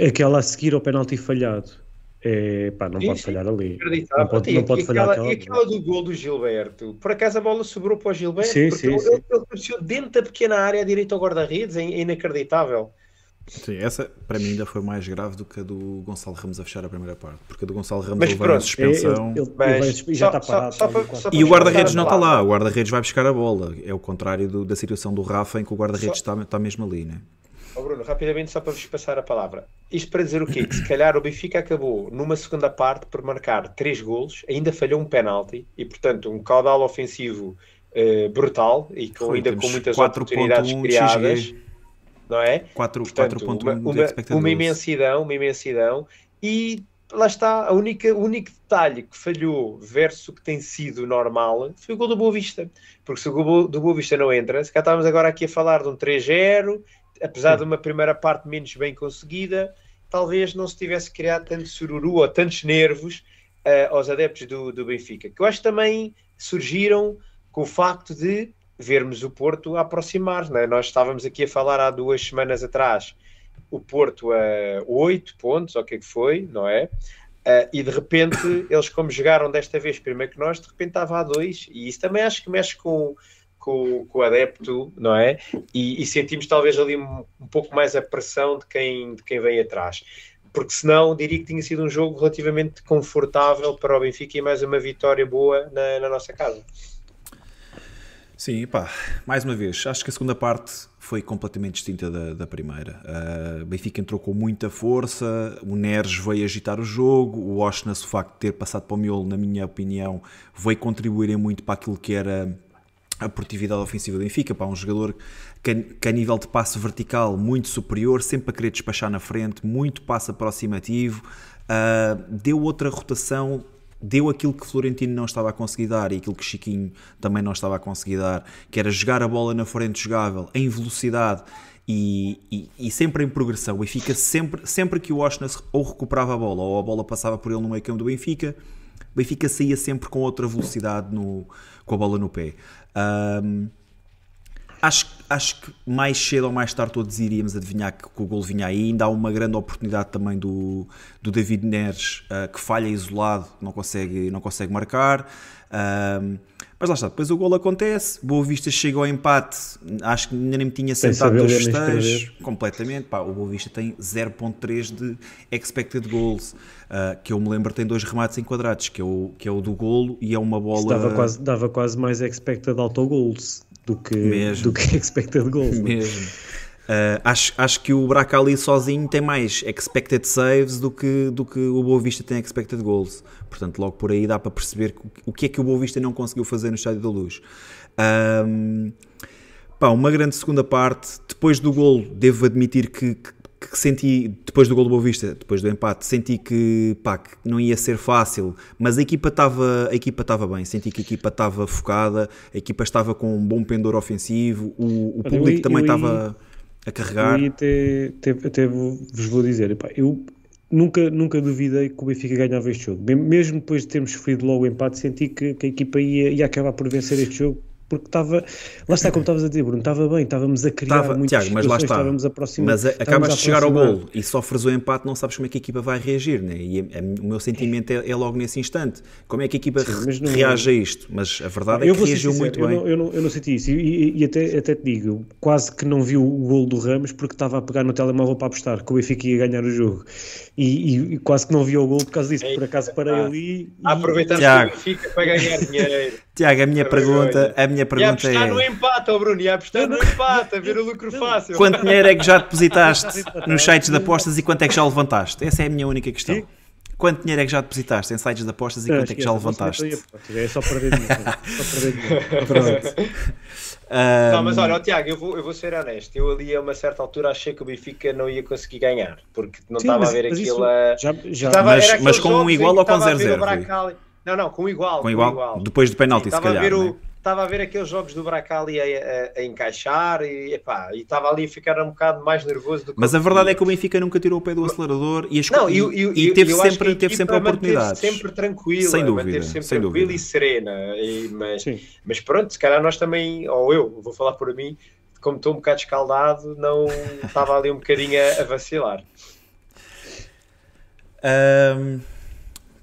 Aquela a seguir ao penalti falhado é, pá, não sim, pode falhar ali. Não pode, não pode falhar aquela, E aquela do gol do Gilberto, por acaso a bola sobrou para o Gilberto, sim, porque sim, ele, apareceu dentro da pequena área à direita ao guarda-redes, é inacreditável. Sim, essa para mim ainda foi mais grave do que a do Gonçalo Ramos a fechar a primeira parte, porque a do Gonçalo Ramos houve a suspensão ele, ele, ele já está parado. Só, só, só e o guarda-redes não está lá, o guarda-redes vai buscar a bola, é o contrário do, da situação do Rafa em que o guarda-redes está, está mesmo ali, né? Oh Bruno, rapidamente só para vos passar a palavra. Isto para dizer o quê? Que se calhar o Benfica acabou numa segunda parte por marcar três golos, ainda falhou um penalti e, portanto, um caudal ofensivo uh, brutal e com, Foi, ainda com muitas oportunidades criadas. XG. Não é? 4, portanto, uma, uma, uma imensidão, uma imensidão e lá está, a única, o único detalhe que falhou versus o que tem sido normal foi o gol do Boa Vista. Porque se o gol do Boa Vista não entra, se cá estávamos agora aqui a falar de um 3-0 apesar de uma primeira parte menos bem conseguida, talvez não se tivesse criado tanto sururu ou tantos nervos uh, aos adeptos do, do Benfica, que eu acho que também surgiram com o facto de vermos o Porto aproximar. Né? Nós estávamos aqui a falar há duas semanas atrás o Porto a 8 pontos, ou o que é que foi, não é? Uh, e de repente, eles como jogaram desta vez primeiro que nós, de repente estava a 2, e isso também acho que mexe com, com, com o adepto, não é? E, e sentimos talvez ali um, um, pouco mais a pressão de quem, de quem vem atrás. Porque senão diria que tinha sido um jogo relativamente confortável para o Benfica e mais uma vitória boa na, na nossa casa. Sim, pá, mais uma vez, acho que a segunda parte foi completamente distinta da, da primeira. Uh, Benfica entrou com muita força, o Neres veio agitar o jogo, o Oshness, o facto de ter passado para o miolo, na minha opinião, veio contribuir muito para aquilo que era a produtividade ofensiva do Benfica, para um jogador que, que a nível de passe vertical muito superior, sempre a querer despachar na frente, muito passe aproximativo, uh, deu outra rotação, deu aquilo que Florentino não estava a conseguir dar e aquilo que Chiquinho também não estava a conseguir dar, que era jogar a bola na frente jogável, em velocidade e, e, e, sempre em progressão. O Benfica, sempre, sempre que o Oshness ou recuperava a bola ou a bola passava por ele no meio campo do Benfica, o Benfica saía sempre com outra velocidade no, com a bola no pé. Um, acho, acho que mais cedo ou mais tarde todos iríamos adivinhar que, que o gol vinha aí. Ainda há uma grande oportunidade também do, do David Neres, uh, que falha isolado, não consegue, não consegue marcar. Um, mas lá está, depois o gol acontece, Boa Vista chega ao empate, acho que ainda nem me tinha sentado dos festejos, completamente, pá, o Boa Vista tem 0.3 de expected goals, uh, que eu me lembro tem dois remates enquadrados, que é o, que é o do golo e é uma bola... Dava quase, dava quase mais expected autogoals do que, Mesmo. do que expected goals. É? Mesmo. Uh, acho, acho que o Braca ali sozinho tem mais expected saves do que, do que o Boa Vista tem expected goals. Portanto, logo por aí dá para perceber o que é que o Boa Vista não conseguiu fazer no Estádio da Luz. Um, pá, uma grande segunda parte. Depois do gol, devo admitir que, que, que senti, depois do gol do Boa Vista, depois do empate, senti que, pá, que não ia ser fácil, mas a equipa estava a equipa estava bem, senti que a equipa estava focada, a equipa estava com um bom pendor ofensivo, o, o público eu, também eu, estava a carregar. E até, até, até vos vou dizer, pá, eu nunca, nunca duvidei que o Benfica ganhava este jogo. Mesmo depois de termos sofrido logo o empate, senti que, que a equipa ia, ia acabar por vencer este jogo porque estava, lá está como estavas a dizer, Bruno, estava bem, estávamos a criar estava, muitas Tiago, mas lá está. estávamos a aproximar. Mas acabas de chegar ao gol e sofres o empate, não sabes como é que a equipa vai reagir, né? e a, a, o meu sentimento é, é, logo nesse instante. Como é que a equipa Sim, reage a isto? Mas a verdade é que reagiu sincero, muito eu bem. Não, eu, não, eu não senti isso, e, e, e, até, até te digo, quase que não vi o gol do Ramos porque estava a pegar no telemóvel para apostar que o Benfica ia ganhar o jogo. E, e, quase que não vi o gol por causa disso, por acaso parei ah, ali. Aproveitar o Benfica para ganhar dinheiro. Tiago, a minha pergunta, a minha pergunta é. no empate, oh Bruno, ia apostar no empate, a ver o lucro fácil. Quanto dinheiro é que já depositaste nos sites de apostas e quanto é que já levantaste? Essa é a minha única questão. Quanto dinheiro é que já depositaste em sites de apostas e quanto é que já levantaste? É só para ver dinheiro. Não, mas olha, oh, Tiago, eu vou, eu vou ser honesto. Eu ali a uma certa altura achei que o Benfica não ia conseguir ganhar, porque não estava a ver aquilo. Já, já, mas, mas com um igual ou com 0-0? Não, não, com igual. Com igual, com igual. depois do penalti, se calhar. Né? Estava a ver aqueles jogos do Bracali a, a, a, encaixar e estava ali a ficar um bocado mais nervoso do que Mas a verdade é que o Benfica nunca tirou o pé do acelerador e, não, e, e, e teve, sempre, teve sempre oportunidades. sempre tranquila, sem dúvida, sempre sem tranquila dúvida. e serena. E, mas, mas pronto, se calhar nós também, ou eu, vou falar por mim, como estou um bocado escaldado, não estava ali um bocadinho a, a vacilar. Um,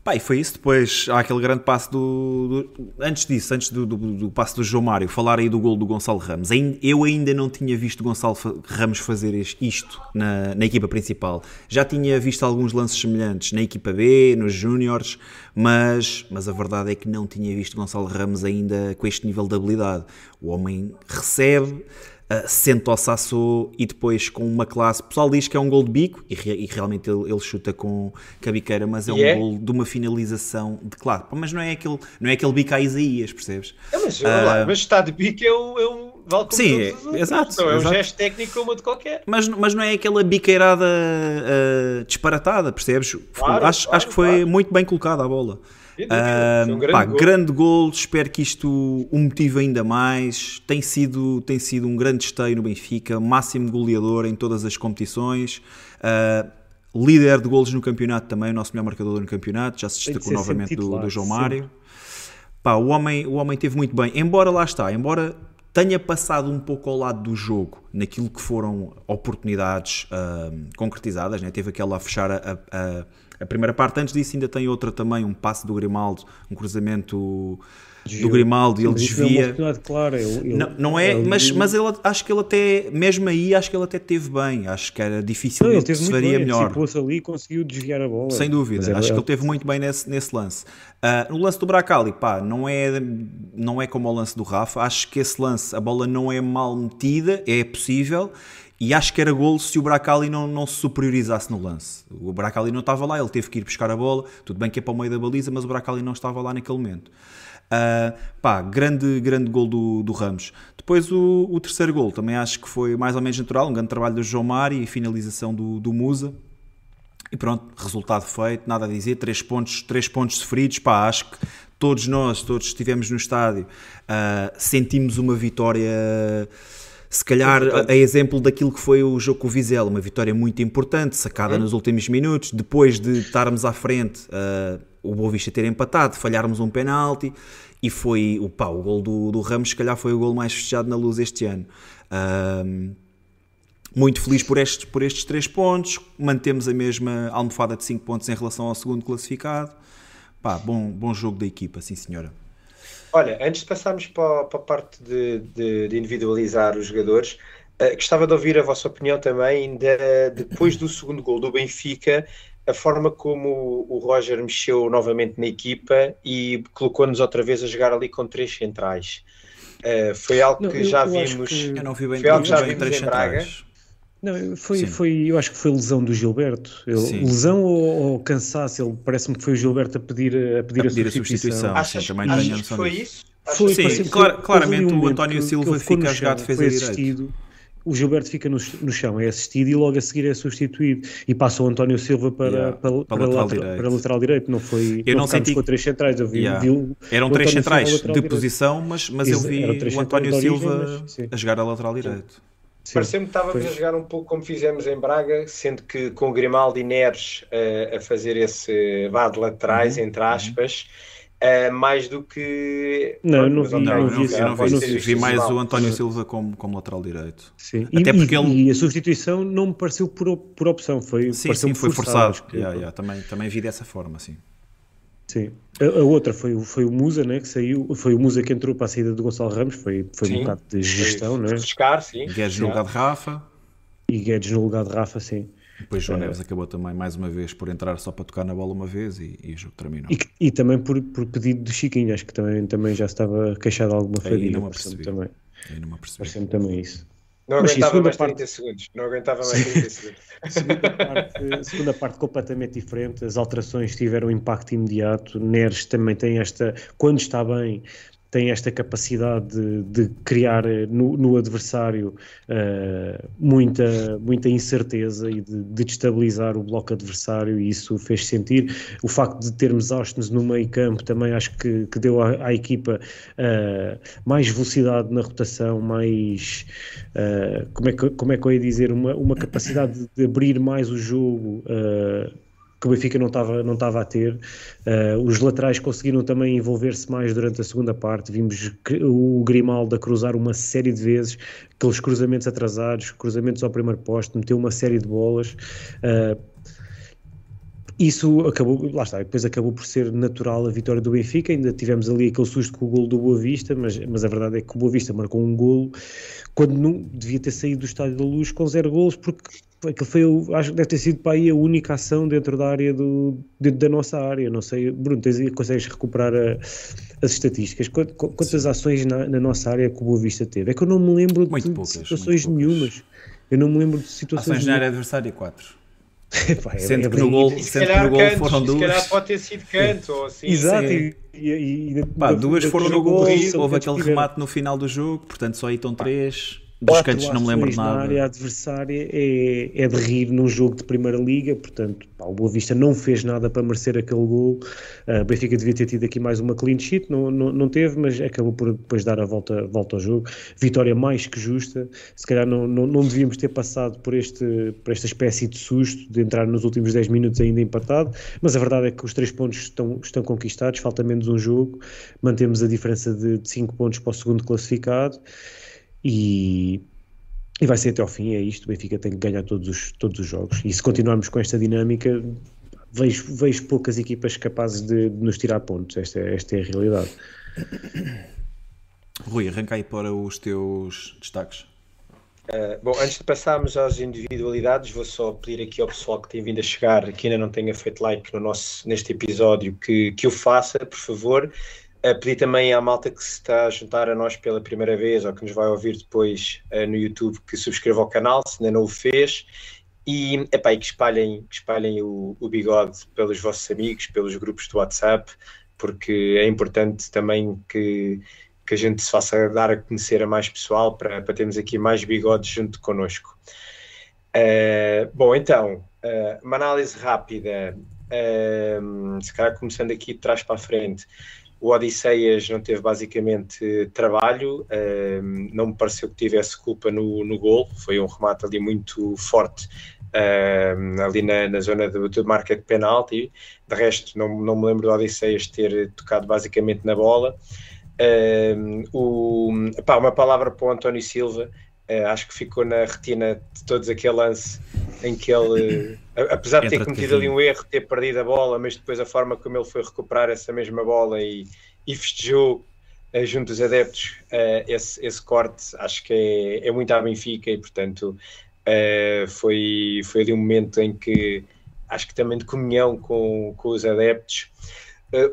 Pá, e foi isso. Depois há aquele grande passo do. do antes disso, antes do, do, do, passo do João Mário, falar aí do gol do Gonçalo Ramos. Eu ainda não tinha visto Gonçalo Ramos fazer isto na, na equipa principal. Já tinha visto alguns lances semelhantes na equipa B, nos Júniores, mas, mas a verdade é que não tinha visto Gonçalo Ramos ainda com este nível de habilidade. O homem recebe uh, sente ao Sassou e depois com uma classe. O pessoal diz que é um gol de bico e, re, e realmente ele, ele, chuta com a biqueira, mas é um yeah. gol de uma finalização de claro. Mas não é aquele, não é aquele bico a Isaías, percebes? É, mas, uh, lá, mas está de bico é um. É um vale como sim, é, exato. Não, é exato. um gesto técnico como de qualquer. Mas, mas não é aquela biqueirada uh, disparatada, percebes? Claro, acho, claro, acho que foi claro. muito bem colocada a bola. Uh, um grande, pá, gol. grande gol, espero que isto o motive ainda mais. Tem sido, tem sido um grande esteio no Benfica, máximo goleador em todas as competições. Uh, líder de golos no campeonato também, o nosso melhor marcador no campeonato. Já se destacou novamente do, do, João Mário. Pá, o, homem, o homem teve muito bem, embora lá está, embora tenha passado um pouco ao lado do jogo naquilo que foram oportunidades uh, concretizadas, né? teve aquela a fechar a, a a primeira parte. Antes disso, ainda tem outra também, um passe do Grimaldo, um cruzamento do Grimaldo, ele desvia. Claro, ele, não, não é, ele, mas, mas ele, acho que ele até, mesmo aí, acho que ele até teve bem. Acho que era dificilmente que se faria bem. melhor. Se ali e conseguiu desviar a bola. Sem dúvida, acho que ele teve muito bem nesse, nesse lance. Uh, no lance do Bracali, pá, não é, não é como o lance do Rafa. Acho que esse lance, a bola não é mal metida, é possível. E acho que era golo se o Bracali não, não se superiorizasse no lance. O Bracali não estava lá, ele teve que ir buscar a bola. Tudo bem que é para o meio da baliza, mas o Bracali não estava lá naquele momento. Uh, pá, grande, grande gol do, do Ramos. Depois o, o, terceiro gol também acho que foi mais ou menos natural, um grande trabalho do João Mari e finalização do, do Musa. E pronto, resultado feito, nada a dizer, três pontos, três pontos sofridos, pá, acho que todos nós, todos estivemos no estádio, uh, sentimos uma vitória se calhar a, a, exemplo daquilo que foi o jogo com o Vizela, uma vitória muito importante, sacada nos últimos minutos, depois de estarmos à frente, uh, o Boa Vista ter empatado, falharmos um penalti, e foi o, pá, o gol do, do Ramos, se calhar foi o gol mais fechado na luz este ano. Uh, muito feliz por estes, por estes três pontos, mantemos a mesma almofada de 5 pontos em relação ao segundo classificado. Pá, bom, bom jogo da equipa, sim senhora. Olha, antes de passarmos para, para a parte de, de, de, individualizar os jogadores, uh, gostava de ouvir a vossa opinião também de, depois do segundo gol do Benfica, a forma como o Roger mexeu novamente na equipa e colocou-nos outra vez a jogar ali com três centrais. Uh, foi algo que não, já vimos. Que... Eu não vi bem, foi algo que já vimos em Braga. Não, foi, foi, eu acho que foi lesão do Gilberto. Ele, lesão ou, ou, cansaço? Ele parece-me que foi o Gilberto a pedir a pedir a, a, pedir substituição. A substituição. Achas, achas que foi isso? Foi, sim, clar, claramente um o António Silva fica a jogar defesa direito o Gilberto fica no, no, chão, é assistido e logo a seguir é substituído. E passa o António Silva para, yeah, para, para, lateral, lateral para, lateral, direito. Não foi. Eu não, não senti com três centrais. Eu vi, yeah. vi Eram três centrais de direito. posição, mas, mas eu vi o António Silva mas, a jogar a lateral direito. Pareceu-me que estávamos a jogar um pouco como fizemos em Braga, sendo que com o Grimaldi e Neres uh, a fazer esse vá de laterais, uhum. entre aspas. Uhum Uh, mais do que. Não, não vi, não, não, vi, não vi, vi, vi mais o António Silva como, como lateral direito. Sim, Até e, porque ele... e a substituição não me pareceu por, por opção, foi, sim, sim, foi forçado. forçado. Yeah, yeah, também, também vi dessa forma, sim. Sim. A, a, outra foi, foi o Musa, né, que saiu, foi o Musa que entrou para a saída do Gonçalo Ramos, foi, foi sim, um bocado de gestão, né? Buscar, sim. Guedes no lugar de Rafa. E Guedes no lugar de Rafa, sim. Depois João é. Neves acabou também mais uma vez por entrar só para tocar na bola uma vez e, e o jogo terminou. E, e, também por, por pedido do Chiquinho, acho que também, também já estava queixado alguma fadiga. Aí não me Também. Aí não me Pareceu-me também isso. Não aguentava mais 30 parte... segundos. Não aguentava mais 30 segundos. segunda, parte, segunda parte completamente diferente. As alterações tiveram impacto imediato. Neres também tem esta. Quando está bem, tem esta capacidade de, de criar eh, no, no adversário uh, muita, muita incerteza e de, de destabilizar o bloco adversário e isso fez sentir. O facto de termos Austin no meio campo também acho que, que deu à, à equipa uh, mais velocidade na rotação, mais uh, como, é que, como é que eu ia dizer, uma, uma capacidade de abrir mais o jogo que o Benfica não estava, não estava a ter. Uh, os laterais conseguiram também envolver-se mais durante a segunda parte. Vimos o Grimaldo a cruzar uma série de vezes, aqueles cruzamentos atrasados, cruzamentos ao primeiro posto, meteu uma série de bolas. Uh, isso acabou, lá está, depois acabou por ser natural a vitória do Benfica, ainda tivemos ali aquele susto com o golo do Boa Vista, mas, mas a verdade é que o Boa Vista marcou um golo quando não devia ter saído do Estádio da Luz com zero golos, porque aquilo foi, acho que deve ter sido para aí a única ação dentro da área do, dentro da nossa área, não sei, Bruno, tens, consegues recuperar a, as estatísticas, quantas ações na, na, nossa área que o Boa Vista teve? É que eu não me lembro muito de, poucas, situações nenhumas, eu não me lembro de situações... Ações na área adversária, 4. Pá, é sendo é que no gol, sendo que no gol foram duas. Se calhar pode ter sido canto ou assim. Exato. E, e, e, Pá, duas foram no gol, houve aquele remate no final do jogo, portanto só aí estão três dos cantos não me lembro nada. Na área adversária é, é de rir num jogo de Primeira Liga, portanto, pá, o Boa Vista não fez nada para merecer aquele gol. Uh, Benfica devia ter tido aqui mais uma clean sheet, não, não, não teve, mas acabou por depois dar a volta, volta ao jogo. Vitória mais que justa. Se calhar não, não, não devíamos ter passado por, este, por esta espécie de susto de entrar nos últimos 10 minutos ainda empatado, mas a verdade é que os três pontos estão, estão conquistados, falta menos um jogo, mantemos a diferença de 5 pontos para o segundo classificado. E, e vai ser até ao fim, é isto. O Benfica tem que ganhar todos os, todos os jogos. E se continuarmos com esta dinâmica, vejo, vejo poucas equipas capazes de, de nos tirar pontos. Esta, esta é a realidade. Rui, arranca aí para os teus destaques. Uh, bom, antes de passarmos às individualidades, vou só pedir aqui ao pessoal que tem vindo a chegar, que ainda não tenha feito like no nosso, neste episódio, que, que o faça, por favor. A pedir também à malta que se está a juntar a nós pela primeira vez ou que nos vai ouvir depois uh, no YouTube que subscreva o canal, se ainda não o fez. E, epá, e que espalhem, que espalhem o, o bigode pelos vossos amigos, pelos grupos do WhatsApp, porque é importante também que, que a gente se faça dar a conhecer a mais pessoal para, para termos aqui mais bigodes junto connosco. Uh, bom, então, uh, uma análise rápida, uh, se calhar começando aqui de trás para a frente. O Odisseias não teve basicamente trabalho, ehm, não me pareceu que tivesse culpa no, no gol, foi um remate ali muito forte ehm, ali na, na zona do, do marca de penalti. De resto, não, não me lembro do Odisseias ter tocado basicamente na bola. Ehm, o, pá, uma palavra para o António Silva, uh, acho que ficou na retina de todos aquele lance em que ele, apesar de ter cometido ali um erro, ter perdido a bola, mas depois a forma como ele foi recuperar essa mesma bola e, e festejou uh, junto dos adeptos uh, esse, esse corte, acho que é, é muito à Benfica e, portanto, uh, foi, foi ali um momento em que acho que também de comunhão com, com os adeptos.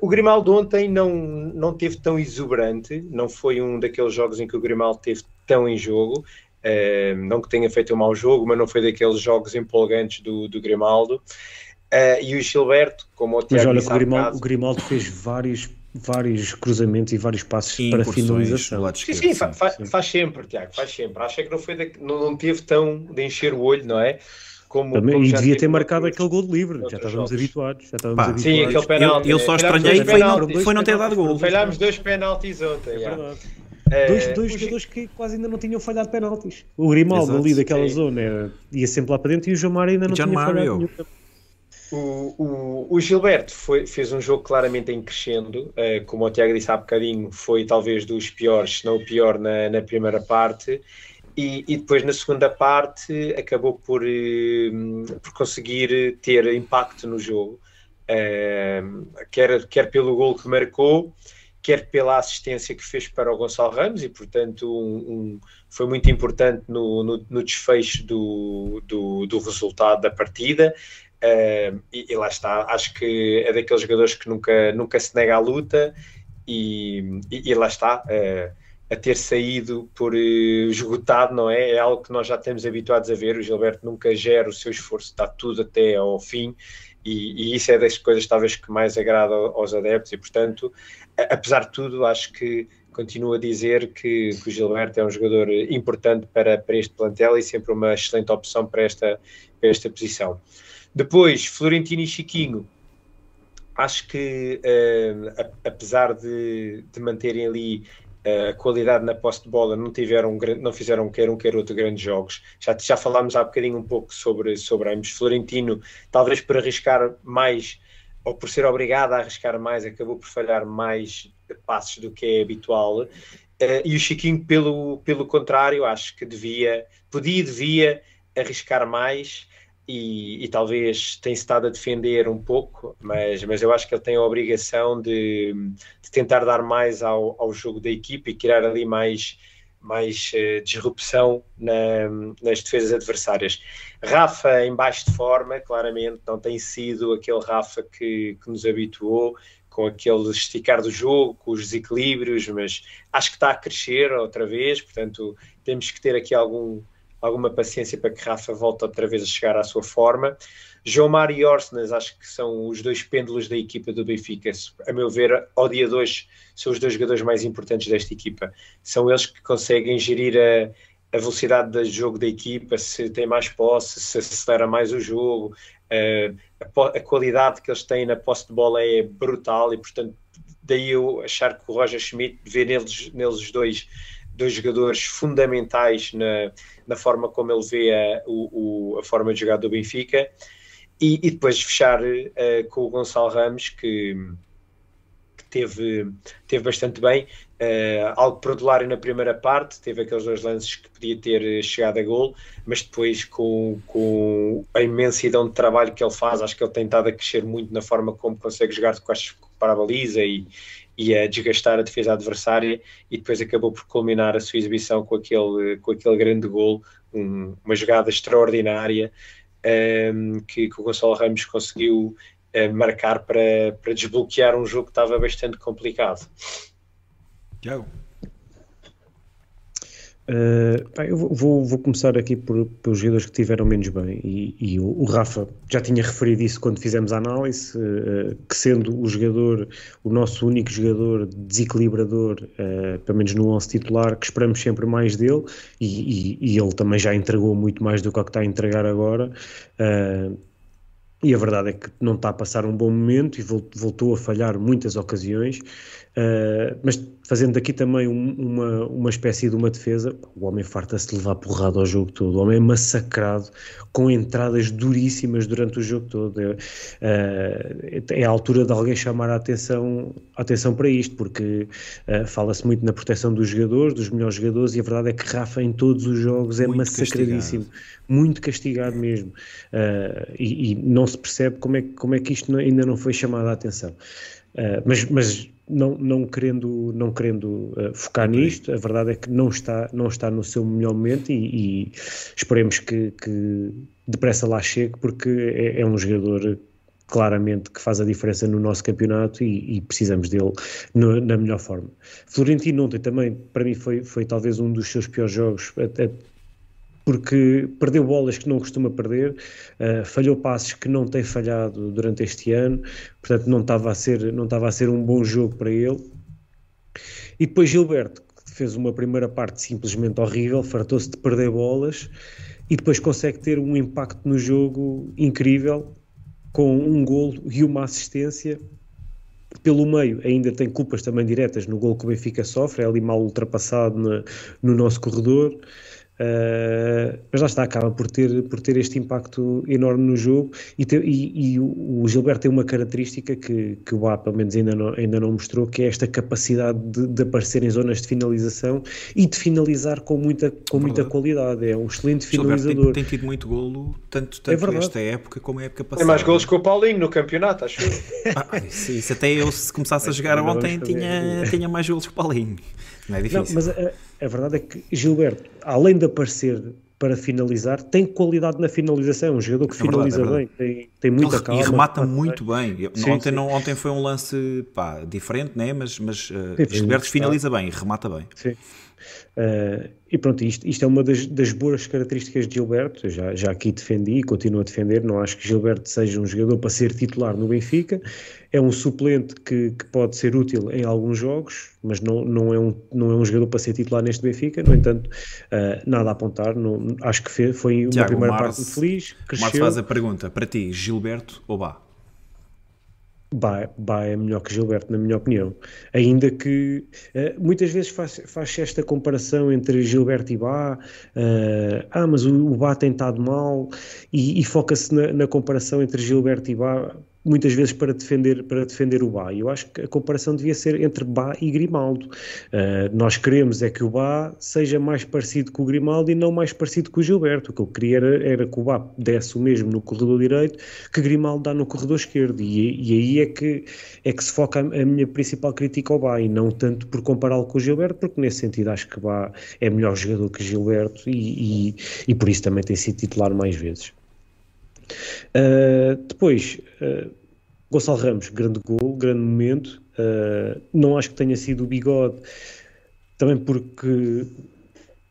o Grimaldo ontem não, não teve tão exuberante, não foi um daqueles jogos em que o Grimaldo teve tão em jogo. Uh, não que tenha feito um mau jogo, mas não foi daqueles jogos empolgantes do, do Grimaldo. Uh, e o Gilberto, como o Tiago Mas olha, o Grimaldo, o Grimaldo, fez vários, vários cruzamentos e vários passos para finalização. Sim, sim, fa sim, faz sempre, Tiago, faz sempre. Acho que não, foi de, não, não teve tão de encher o olho, não é? Como, Também, como e devia ter marcado aquele gol de livre, já estávamos habituados. Já estávamos Pá, habituados. Sim, aquele penalti. Eu, eu só estranhei foi, não, foi não ter dado gol. Falhámos dois penaltis ontem. É verdade. É, dois, dois jogadores que quase ainda não tinham falhado penaltis. O Grimaldo Exato, ali daquela sim. zona era, ia sempre lá para dentro e o Mário ainda não John tinha Mario. falhado nenhum. O, o, o, Gilberto foi, fez um jogo claramente em crescendo, uh, como o Tiago disse há bocadinho, foi talvez dos piores, se não o pior na, na primeira parte, e, e, depois na segunda parte acabou por, uh, por conseguir ter impacto no jogo, uh, quer, quer pelo gol que marcou, quer pela assistência que fez para o Gonçalo Ramos, e portanto um, um, foi muito importante no, no, no desfecho do, do, do resultado da partida. Uh, e, e, lá está, acho que é daqueles jogadores que nunca, nunca se nega à luta e, e, e lá está, uh, a ter saído por uh, esgotado, não é? É algo que nós já estamos habituados a ver. O Gilberto nunca gera o seu esforço, dá tudo até ao fim e, isso é das coisas talvez que mais agrada aos adeptos e, portanto, apesar de tudo, acho que continuo a dizer que, que, o Gilberto é um jogador importante para, para este plantel e sempre uma excelente opção para esta, para esta posição. Depois, Florentino e Chiquinho, acho que uh, apesar de, de, manterem ali uh, qualidade na posse de bola, não, tiveram, não fizeram quer um quer outro grandes jogos. Já, já falámos há bocadinho um pouco sobre, sobre ambos. Florentino, talvez por arriscar mais, ou por ser obrigado a arriscar mais, acabou por falhar mais passos do que é habitual. Uh, e o Chiquinho, pelo, pelo contrário, acho que devia, podia e devia arriscar mais e, e, talvez tenha estado a defender um pouco, mas, mas eu acho que ele tem a obrigação de, de tentar dar mais ao, ao jogo da equipe e criar ali mais, mais uh, disrupção na, nas defesas adversárias. Rafa em baixo de forma, claramente, não tem sido aquele Rafa que, que nos habituou com aquele esticar do jogo, com os desequilíbrios, mas acho que está a crescer outra vez, portanto temos que ter aqui algum alguma paciência para que Rafa volte outra vez a chegar à sua forma. João Mário e Orsnes, acho que são os dois pêndulos da equipa do Benfica. A meu ver, ao dia 2, são os dois jogadores mais importantes desta equipa. São eles que conseguem gerir a, a velocidade de jogo da equipa, se tem mais posse, se acelera mais o jogo. a, a, qualidade que eles têm na posse de bola é brutal e, portanto, daí eu achar que o Roger Schmidt vê neles, neles dois dois jogadores fundamentais na, na forma como ele vê a, o, a forma de jogar do Benfica. E, e depois fechar uh, com o Gonçalo Ramos, que, que teve, teve bastante bem. Uh, algo produlário na primeira parte, teve aqueles dois lances que podia ter chegado a gol, mas depois com, com a imensidão de trabalho que ele faz, acho que ele tem estado a crescer muito na forma como consegue jogar de costas para a baliza e, e a desgastar a defesa adversária e depois acabou por culminar a sua exibição com aquele, com aquele grande gol, um, uma jogada extraordinária um, que, que, o Gonçalo Ramos conseguiu uh, marcar para, para desbloquear um jogo que estava bastante complicado. Tiago. Uh, eu vou, vou, começar aqui por, pelos jogadores que tiveram menos bem. E, e o, o, Rafa já tinha referido isso quando fizemos a análise uh, que sendo o jogador o nosso único jogador desequilibrador uh, pelo menos no 11 titular que esperamos sempre mais dele e, e, e, ele também já entregou muito mais do que o que está a entregar agora e a verdade é que não está a passar um bom momento e voltou a falhar muitas ocasiões, uh, mas fazendo aqui também um, uma, uma espécie de uma defesa, o homem farta-se de levar porrada ao jogo todo, o homem é massacrado com entradas duríssimas durante o jogo todo. É, uh, é a altura de alguém chamar a atenção, a atenção para isto, porque uh, fala-se muito na proteção dos jogadores, dos melhores jogadores, e a verdade é que Rafa em todos os jogos é muito massacradíssimo, castigado. muito castigado mesmo, e, e não se percebe como é, como é que isto ainda não foi chamado a atenção. Mas, mas não, não querendo, não querendo uh, focar nisto, a verdade é que não está, não está no seu melhor momento e, e esperemos que, que, depressa lá chegue, porque é, é, um jogador claramente que faz a diferença no nosso campeonato e, e precisamos dele no, na melhor forma. Florentino ontem também, para mim, foi, foi talvez um dos seus piores jogos, porque perdeu bolas que não costuma perder, uh, falhou passes que não tem falhado durante este ano, portanto não estava a ser, não estava a ser um bom jogo para ele. E depois Gilberto, que fez uma primeira parte simplesmente horrível, fartou-se de perder bolas e depois consegue ter um impacto no jogo incrível com um golo e uma assistência pelo meio ainda tem culpas também diretas no gol que o Benfica sofre, é ali mal ultrapassado no nosso corredor. Uh, mas lá está, acaba por ter, por ter este impacto enorme no jogo e, ter, e, e o, Gilberto tem uma característica que, que o Bá pelo menos ainda não, ainda não mostrou, que é esta capacidade de, de aparecer em zonas de finalização e de finalizar com muita, com muita qualidade, é um excelente finalizador. Tem, tem, tido muito golo, tanto, tanto é nesta época como a época passada. Tem mais golos que o Paulinho no campeonato, acho ah, isso, isso, até eu se começasse a jogar ontem tinha, tinha mais golos que o Paulinho. Não é difícil. Não, mas a, a, verdade é que Gilberto, além de aparecer para finalizar, tem qualidade na finalização. É um jogador que é finaliza verdade, é bem, tem, tem muita Ele, calma. E remata muito bem. bem. Sim, ontem, sim. Não, ontem foi um lance pá, diferente, né? mas, mas uh, Gilberto finaliza bem, remata bem. Sim. Uh, e pronto, isto, isto é uma das, das, boas características de Gilberto. já, já aqui defendi e continuo a defender. Não acho que Gilberto seja um jogador para ser titular no Benfica. É um suplente que, que pode ser útil em alguns jogos, mas não, não, é um, não é um jogador para ser titular neste Benfica. No entanto, uh, nada a apontar. Não, acho que foi uma Tiago, primeira Marce, parte feliz. Cresceu. Marce faz a pergunta para ti: Gilberto ou Bá? Bá, Bá é melhor que Gilberto, na minha opinião. Ainda que uh, muitas vezes faz, faz esta comparação entre Gilberto e Bá, uh, ah, mas o, o Bá tem estado mal, e, e foca-se na, na, comparação entre Gilberto e Bá muitas vezes para defender, para defender o Bá. Eu acho que a comparação devia ser entre Bá e Grimaldo. Uh, nós queremos é que o Bá seja mais parecido com o Grimaldo e não mais parecido com o Gilberto. O que eu queria era, era que o Bá desse o mesmo no corredor direito que Grimaldo dá no corredor esquerdo. E, e aí é que, é que se foca a, a minha principal crítica ao Bá e não tanto por compará-lo com o Gilberto, porque nesse sentido acho que Bá é melhor jogador que Gilberto e, e, e por isso também tem sido titular mais vezes. Uh, depois, uh, Gonçalo Ramos, grande gol, grande momento. Uh, não acho que tenha sido o bigode, também porque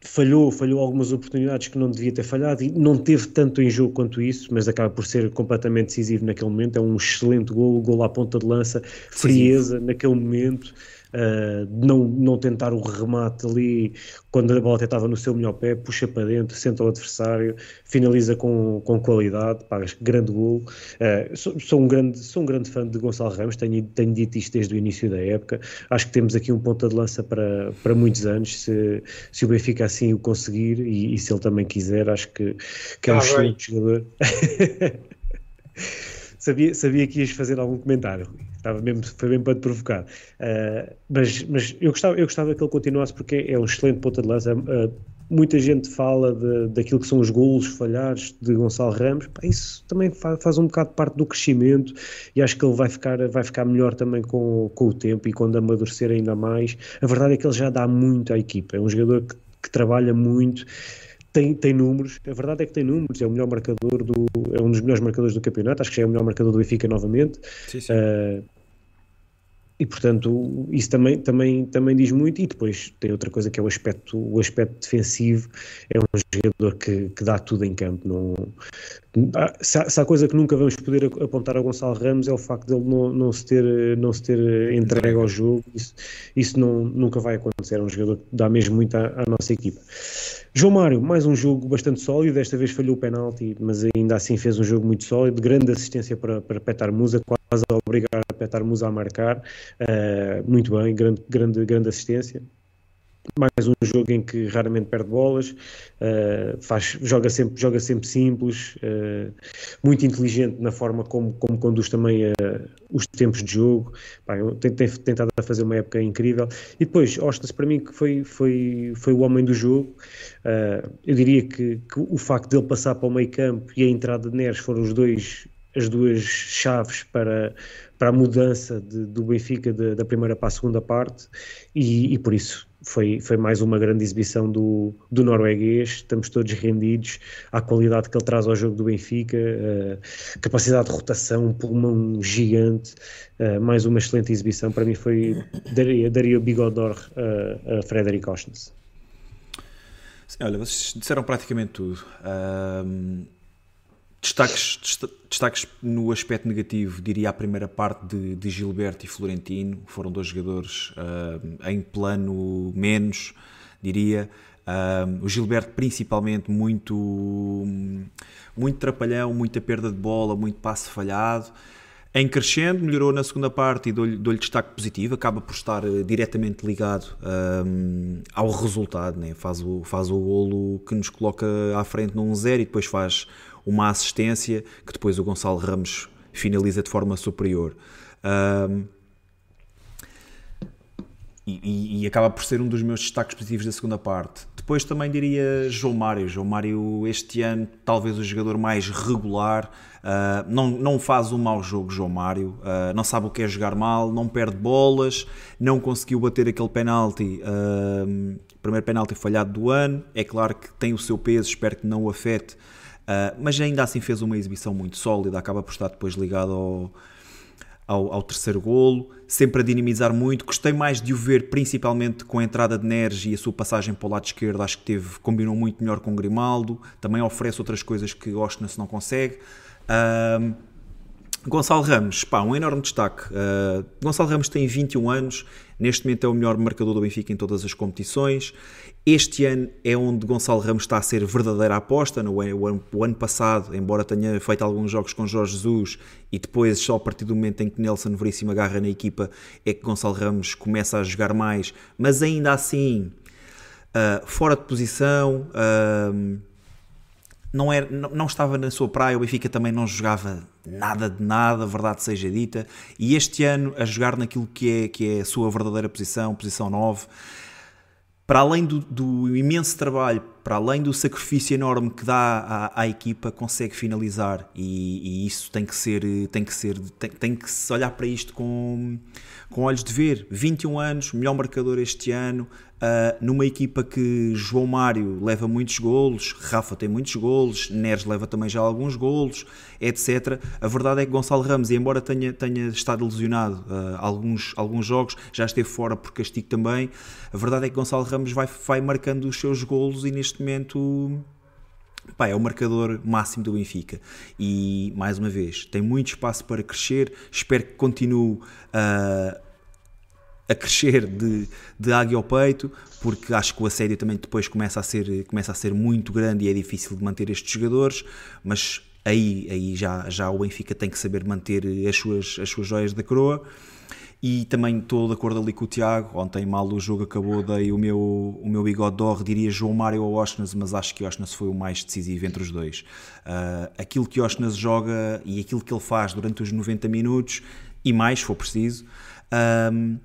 falhou, falhou algumas oportunidades que não devia ter falhado e não teve tanto em jogo quanto isso, mas acaba por ser completamente decisivo naquele momento. É um excelente gol, gol à ponta de lança, frieza Sim. naquele momento uh, não, não tentar o remate ali quando a bola até estava no seu melhor pé, puxa para dentro, senta o adversário, finaliza com, com qualidade, pagas grande gol. Uh, sou, sou, um grande, sou um grande fã de Gonçalo Ramos, tenho, tenho dito isto desde o início da época. Acho que temos aqui um ponta de lança para, para muitos anos, se, se o Benfica assim o conseguir e, e se ele também quiser, acho que, que é um ah, excelente jogador. sabia, sabia que ias fazer algum comentário. Estava mesmo, foi mesmo para te provocar. Uh, mas mas eu, gostava, eu gostava que ele continuasse porque é um excelente ponta de lança. Uh, muita gente fala de, daquilo que são os golos falhados de Gonçalo Ramos. Pá, isso também faz, faz, um bocado parte do crescimento e acho que ele vai ficar, vai ficar melhor também com, com o tempo e quando amadurecer ainda mais. A verdade é que ele já dá muito à equipa. É um jogador que, que trabalha muito tem, tem números, a verdade é que tem números, é o melhor marcador do, é um dos melhores marcadores do campeonato, acho que já é o melhor marcador do Benfica novamente. Sim, sim. Uh, e portanto isso também, também, também diz muito. E depois tem outra coisa que é o aspecto, o aspecto defensivo. É um jogador que, que dá tudo em campo. Não, se, há, se há coisa que nunca vamos poder apontar a Gonçalo Ramos é o facto dele não, não, se, ter, não se ter entregue ao jogo. Isso, isso não, nunca vai acontecer, é um jogador que dá mesmo muito à, à nossa equipa. João Mário, mais um jogo bastante sólido, desta vez falhou o penalti, mas ainda assim fez um jogo muito sólido, grande assistência para, para Petar Musa, quase a obrigar Petar Musa a marcar, uh, muito bem, grande, grande, grande assistência mais um jogo em que raramente perde bolas, uh, faz, joga, sempre, joga sempre simples, uh, muito inteligente na forma como, como conduz também os tempos de jogo. Tem, tem, tentado a fazer uma época incrível. E depois, Ostas, para mim, que foi, foi, foi o homem do jogo. eu diria que, que, o facto dele passar para o meio campo e a entrada de Neres foram os dois as duas chaves para, para a mudança de, do Benfica de, da primeira para a segunda parte e, e por isso foi, foi mais uma grande exibição do, do norueguês. Estamos todos rendidos à qualidade que ele traz ao jogo do Benfica, uh, capacidade de rotação, um pulmão gigante. Uh, mais uma excelente exibição. Para mim, foi daria, daria o bigodor a Frederic Ostens. Olha, vocês disseram praticamente tudo. Um, destaques, destaques no aspecto negativo, diria a primeira parte de, de Gilberto e Florentino. Foram dois jogadores uh, em plano menos, diria. Uh, o Gilberto, principalmente, muito, muito trapalhão, muita perda de bola, muito passe falhado. Em crescendo, melhorou na segunda parte e dou-lhe dou destaque positivo, acaba por estar uh, diretamente ligado ao resultado, né? faz, o, faz o golo que nos coloca à frente no 1-0 e depois faz uma assistência que depois o Gonçalo Ramos finaliza de forma superior. Um, e, e, acaba por ser um dos meus destaques positivos da segunda parte. Depois também diria João Mário. João Mário, este ano, talvez o jogador mais regular. Uh, não, não faz um mau jogo, João Mário. Uh, não sabe o que é jogar mal, não perde bolas, não conseguiu bater aquele penalti. Uh, primeiro penalti falhado do ano. É claro que tem o seu peso, espero que não o afete. Mas ainda assim fez uma exibição muito sólida. Acaba por estar depois ligado ao ao, ao, terceiro golo, sempre a dinamizar muito. Gostei mais de o ver, principalmente com a entrada de Neres e a sua passagem para o lado esquerdo. Acho que teve, combinou muito melhor com Grimaldo. Também oferece outras coisas que Oshness não consegue. Um, Gonçalo Ramos, pá, um enorme destaque. Uh, Gonçalo Ramos tem 21 anos, neste momento é o melhor marcador do Benfica em todas as competições. Este ano é onde Gonçalo Ramos está a ser verdadeira aposta. No ano, o ano passado, embora tenha feito alguns jogos com Jorge Jesus e depois, só a partir do momento em que Nelson Veríssimo agarra na equipa, é que Gonçalo Ramos começa a jogar mais, mas ainda assim, uh, fora de posição. Uh, não, era, não, não, estava na sua praia, o Benfica também não jogava nada de nada, verdade seja dita, e este ano a jogar naquilo que é, que é a sua verdadeira posição, posição 9, para além do, do, imenso trabalho, para além do sacrifício enorme que dá à, à equipa, consegue finalizar e, e, isso tem que ser, tem que ser, tem, tem, que se olhar para isto com, com olhos de ver. 21 anos, melhor marcador este ano, Uh, numa equipa que João Mário leva muitos golos, Rafa tem muitos golos, Neres leva também já alguns golos, etc. A verdade é que Gonçalo Ramos, embora tenha, tenha estado lesionado uh, alguns, alguns jogos, já esteve fora por castigo também. A verdade é que Gonçalo Ramos vai, vai marcando os seus golos e neste momento Pá, é o marcador máximo do Benfica e mais uma vez tem muito espaço para crescer. Espero que continue uh, a crescer de, de águia ao peito, porque acho que o assédio também depois começa a ser, começa a ser muito grande e é difícil de manter estes jogadores, mas aí, aí já, já o Benfica tem que saber manter as suas, as suas joias da coroa. E também estou de acordo ali com o Tiago. Ontem, mal o jogo acabou, dei o meu, o meu bigode d'or, diria João Mário ou Oshness, mas acho que Oshness foi o mais decisivo entre os dois. Uh, aquilo que Oshness joga e aquilo que ele faz durante os 90 minutos e mais, se for preciso, uh,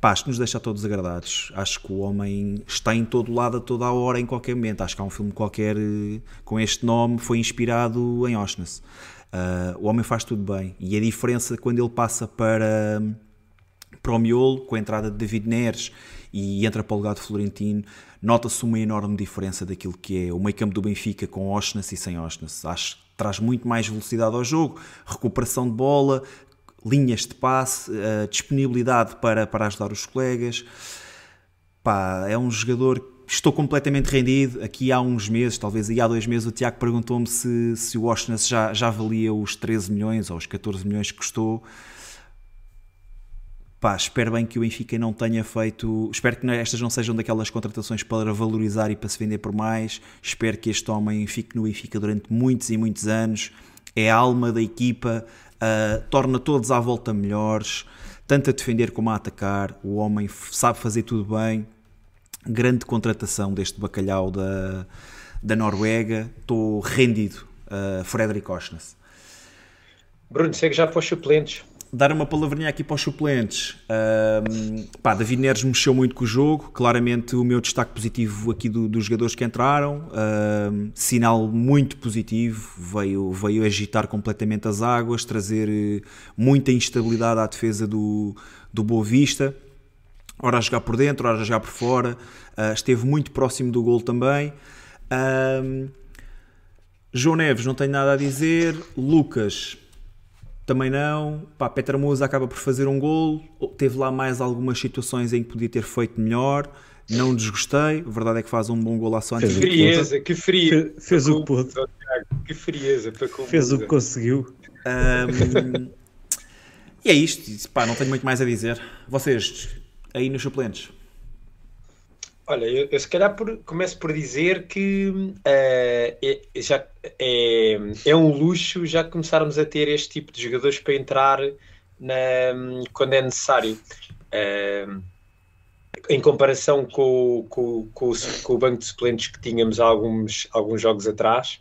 Pá, nos deixa todos agradados. Acho que o homem está em todo lado, a toda a hora, em qualquer momento. Acho que há um filme qualquer eh, com este nome, foi inspirado em Oshness. Uh, o homem faz tudo bem. E a diferença quando ele passa para, para o miolo, com a entrada de David Neres e entra para o lugar de Florentino, nota-se uma enorme diferença daquilo que é o meio campo do Benfica com Oshness e sem Oshness. Acho que traz muito mais velocidade ao jogo, recuperação de bola, linhas de passe, uh, disponibilidade para, para ajudar os colegas. Pá, é um jogador estou completamente rendido. Aqui há uns meses, talvez aí há dois meses, o Tiago perguntou-me se, se o Washington já, já valia os 13 milhões ou os 14 milhões que custou. Pá, espero bem que o Benfica não tenha feito. Espero que estas não sejam daquelas contratações para valorizar e para se vender por mais. Espero que este homem fique no Benfica durante muitos e muitos anos. É a alma da equipa, uh, torna todos à volta melhores, tanto a defender como a atacar. O homem sabe fazer tudo bem. Grande contratação deste bacalhau da, da Noruega. Estou rendido, uh, Frederic Osnes. Bruno, segue já para os suplentes dar uma palavrinha aqui para os suplentes. Um, pá, David Neres mexeu muito com o jogo. Claramente, o meu destaque positivo aqui do, dos jogadores que entraram. Um, sinal muito positivo. Veio, veio agitar completamente as águas, trazer eh, muita instabilidade à defesa do, do Boa Vista. Ora a jogar por dentro, ora a jogar por fora. Uh, esteve muito próximo do gol também. Um, João Neves, não tenho nada a dizer. Lucas também não. Pá, Petra Musa acaba por fazer um gol. Teve lá mais algumas situações em que podia ter feito melhor. não desgostei. A verdade é que faz um bom gol à sua Que frieza, que frieza. Fez, fez o que pôde. Que frieza para Fez o que conseguiu. Um, e é isto. Pá, não tenho muito mais a dizer. Vocês, aí nos suplentes. Olha, eu, eu se calhar por, começo por dizer que uh, é, já é, é um luxo já começarmos a ter este tipo de jogadores para entrar na, quando é necessário. Uh, em comparação com, com, com, com, o, banco de suplentes que tínhamos alguns, alguns jogos atrás,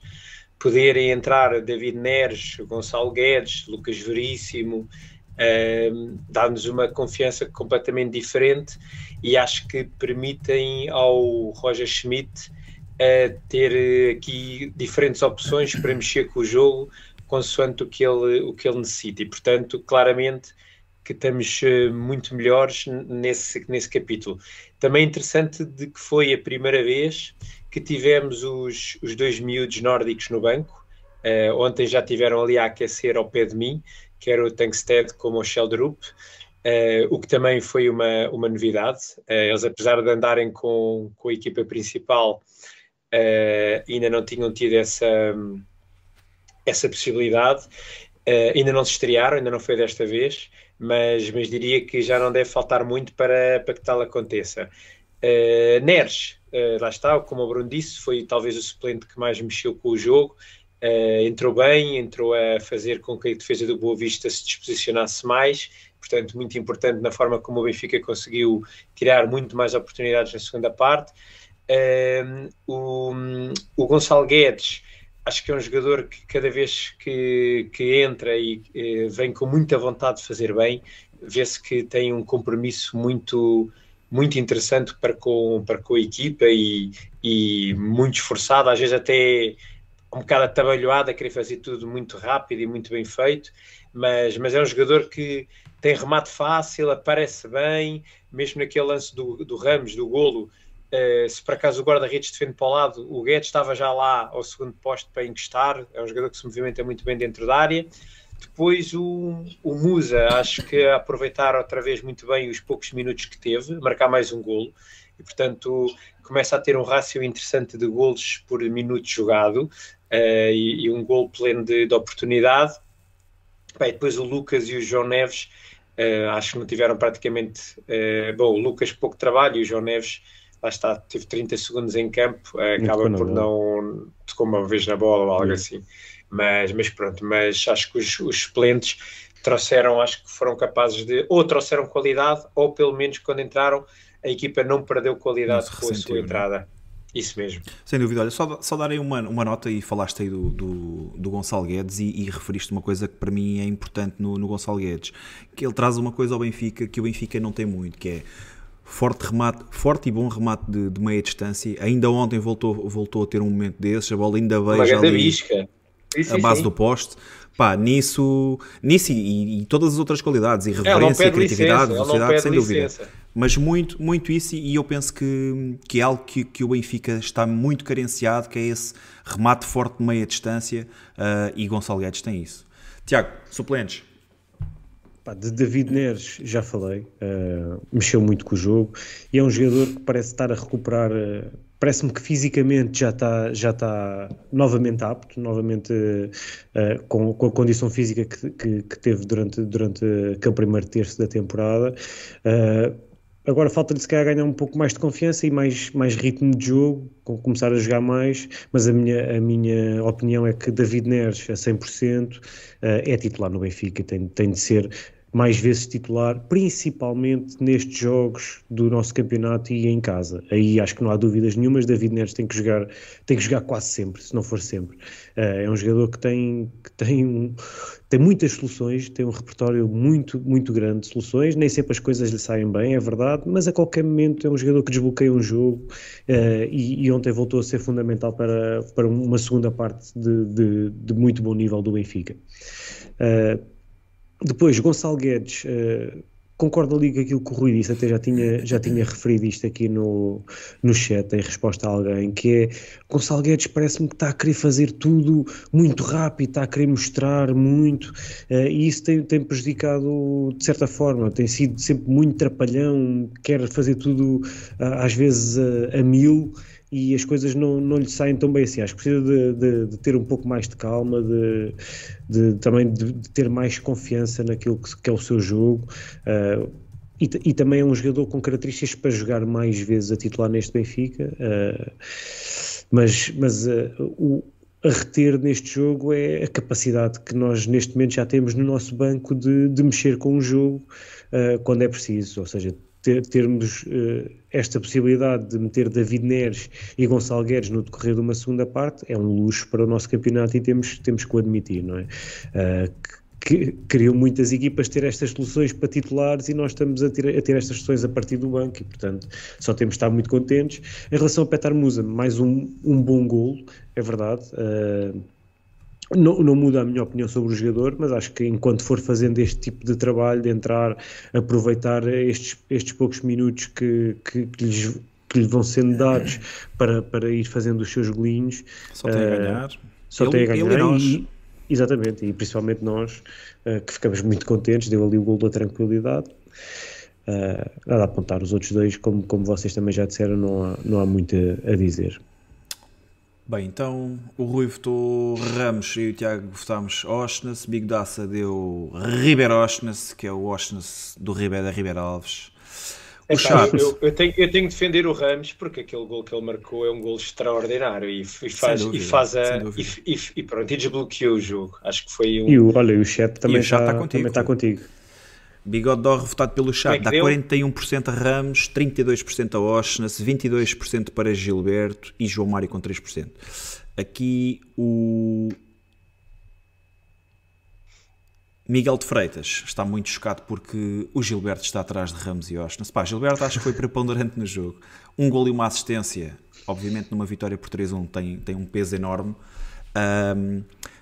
poderem entrar David Neres, Gonçalo Guedes, Lucas Veríssimo, uh, dá-nos uma confiança completamente diferente e acho que permitem ao Roger Schmidt uh, ter aqui diferentes opções para mexer com o jogo consoante o que ele, o que ele necessita e portanto claramente que estamos uh, muito melhores nesse, nesse capítulo. Também interessante de que foi a primeira vez que tivemos os, os dois miúdos nórdicos no banco. Uh, ontem já tiveram ali a aquecer ao pé de mim, quer o Tankstead como o Sheldrup, uh, o que também foi uma, uma novidade. Uh, eles, apesar de andarem com, com a equipa principal, ainda não tinham tido essa, essa possibilidade. ainda não se estrearam, ainda não foi desta vez mas, mas diria que já não deve faltar muito para, para que tal aconteça. Uh, Neres, uh, lá está, como o Bruno disse, foi talvez o suplente que mais mexeu com o jogo. Uh, entrou bem, entrou a fazer com que a defesa do Boa Vista se disposicionasse mais, portanto, muito importante na forma como o Benfica conseguiu criar muito mais oportunidades na segunda parte. Uh, o, o Gonçalo Guedes acho que é um jogador que cada vez que, que entra e eh, vem com muita vontade de fazer bem, vê-se que tem um compromisso muito muito interessante para com, para com a equipa e, e muito esforçado, às vezes até um bocado atabalhoado a querer fazer tudo muito rápido e muito bem feito, mas, mas é um jogador que tem remate fácil, aparece bem, mesmo naquele lance do, do Ramos, do golo, Uh, se por acaso o guarda-redes defende para o lado, o Guedes estava já lá ao segundo posto para encostar, é um jogador que se movimenta muito bem dentro da área. Depois o, o Musa, acho que aproveitar outra vez muito bem os poucos minutos que teve, marcar mais um golo, e portanto começa a ter um rácio interessante de golos por minuto jogado uh, e, e, um golo pleno de, de oportunidade. Bem, depois o Lucas e o João Neves, uh, acho que não tiveram praticamente. bom, o Lucas pouco trabalho e o João Neves lá está, teve 30 segundos em campo, eh, acaba por não tocou uma vez na bola ou algo assim. Mas, mas pronto, mas acho que os, os suplentes trouxeram, acho que foram capazes de, ou trouxeram qualidade, ou pelo menos quando entraram, a equipa não perdeu qualidade com a sua é? entrada. Isso mesmo. Sem dúvida. Olha, só, só darei uma, uma nota e falaste aí do, do, do Gonçalo Guedes e, e, referiste uma coisa que para mim é importante no, no Gonçalo Guedes, que ele traz uma coisa ao Benfica que o Benfica não tem muito, que é forte remate, forte e bom remate de, de, meia distância. Ainda ontem voltou, voltou a ter um momento desses, a bola ainda veio já ali bisca. a base sim. do poste. Pá, nisso, nisso e, e, todas as outras qualidades, irreverência, criatividade, velocidade, sem dúvida. Licença. Mas muito, muito isso, e eu penso que, que é algo que, que o Benfica está muito carenciado, que é esse remate forte de meia distância, uh, e Gonçalo Guedes tem isso. Tiago, suplentes. De David Neres já falei, uh, mexeu muito com o jogo e é um jogador que parece estar a recuperar. Uh, Parece-me que fisicamente já está, já está novamente apto, novamente uh, com, com, a condição física que, que, que, teve durante, durante aquele primeiro terço da temporada. Agora falta-lhe se calhar ganhar um pouco mais de confiança e mais, mais ritmo de jogo, começar a jogar mais, mas a minha, a minha opinião é que David Neres a 100% é titular no Benfica, tem, tem de ser mais vezes titular, principalmente nestes jogos do nosso campeonato e em casa. Aí acho que não há dúvidas nenhumas, David Neres tem que jogar, tem que jogar quase sempre, se não for sempre. Uh, é um jogador que tem, que tem, um, tem muitas soluções, tem um repertório muito, muito grande de soluções, nem sempre as coisas lhe saem bem, é verdade, mas a qualquer momento é um jogador que desbloqueia um jogo uh, e, e, ontem voltou a ser fundamental para, para uma segunda parte de, de, de muito bom nível do Benfica. Uh, depois, Gonçalo Guedes, uh, concordo ali com aquilo que o Rui disse, até já tinha, já tinha referido isto aqui no, no chat em resposta a alguém, que é Gonçalo Guedes parece-me que está a querer fazer tudo muito rápido, está a querer mostrar muito, uh, e isso tem, tem prejudicado de certa forma, tem sido sempre muito trapalhão, quer fazer tudo uh, às vezes a mil, e as coisas não, não lhe saem tão bem assim. Acho que precisa de, de, de ter um pouco mais de calma, de, de também de, ter mais confiança naquilo que, que é o seu jogo. Uh, e, e, também é um jogador com características para jogar mais vezes a titular neste Benfica. Uh, mas mas uh, o, a reter neste jogo é a capacidade que nós neste momento já temos no nosso banco de, de mexer com o jogo uh, quando é preciso, ou seja, ter, termos uh, esta possibilidade de meter David Neres e Gonçalo Guedes no decorrer de uma segunda parte é um luxo para o nosso campeonato e temos, temos que o admitir, não é? Uh, que queriam muitas equipas ter estas soluções para titulares e nós estamos a ter, a ter estas soluções a partir do banco e, portanto, só temos de estar muito contentes. Em relação ao Petar Musa, mais um, um bom golo, é verdade. Uh, não, não, muda a minha opinião sobre o jogador, mas acho que enquanto for fazendo este tipo de trabalho, de entrar, aproveitar estes, estes poucos minutos que, que, que lhes, que lhe vão sendo dados para, para ir fazendo os seus golinhos. Só tem uh, a ganhar. Só ele, tem a ganhar. E, exatamente, e principalmente nós, uh, que ficamos muito contentes, deu ali o gol da tranquilidade. Uh, nada a apontar, os outros dois, como, como vocês também já disseram, não há, não há muito a, a dizer. Bem, então o Rui votou Ramos e o Tiago votámos Oshness, Big Daça deu Ribeiro Oshness, que é o Oshness do Ribeiro da Ribeiro Alves. O é, Chaves. Eu, eu, tenho, eu tenho de defender o Ramos porque aquele gol que ele marcou é um gol extraordinário e, e faz, dúvida, e faz a. E, e, e, pronto, e desbloqueou o jogo. Acho que foi um. E o, olha, o chat também, está, está, contigo. Também está contigo. Bigode Dor votado pelo chat, é dá deu? 41% a Ramos, 32% a Oshness, 22% para Gilberto e João Mário com 3%. Aqui o Miguel de Freitas está muito chocado porque o Gilberto está atrás de Ramos e Oshness. Pá, Gilberto acho que foi preponderante no jogo. Um gol e uma assistência, obviamente numa vitória por 3-1 tem, tem um peso enorme. Um,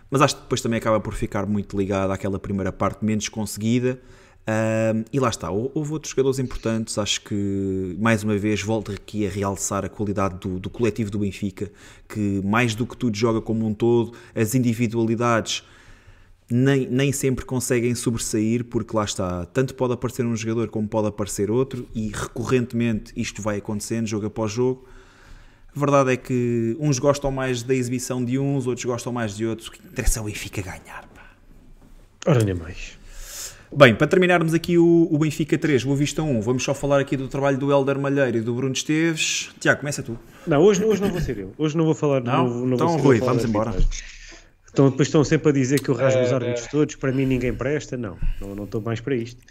mas acho que depois também acaba por ficar muito ligado àquela primeira parte menos conseguida um, e lá está, houve outros jogadores importantes, acho que mais uma vez volto aqui a realçar a qualidade do, do, coletivo do Benfica, que mais do que tudo joga como um todo, as individualidades nem, nem sempre conseguem sobressair, porque lá está, tanto pode aparecer um jogador como pode aparecer outro, e recorrentemente isto vai acontecendo jogo após jogo. A verdade é que uns gostam mais da exibição de uns, outros gostam mais de outros. O que interessa é o Benfica ganhar. Pá. Ora, nem mais. Bem, para terminarmos aqui o, o Benfica 3, Boa Vista 1, vamos só falar aqui do trabalho do Helder Malheiro e do Bruno Esteves. Tiago, começa tu. Não, hoje, hoje não vou ser eu. Hoje não vou falar. Não, não, não então, Rui, vamos embora. Então, depois estão sempre a dizer que eu rasgo é, os árbitros é. todos, para mim ninguém presta. Não, não, não estou mais para isto.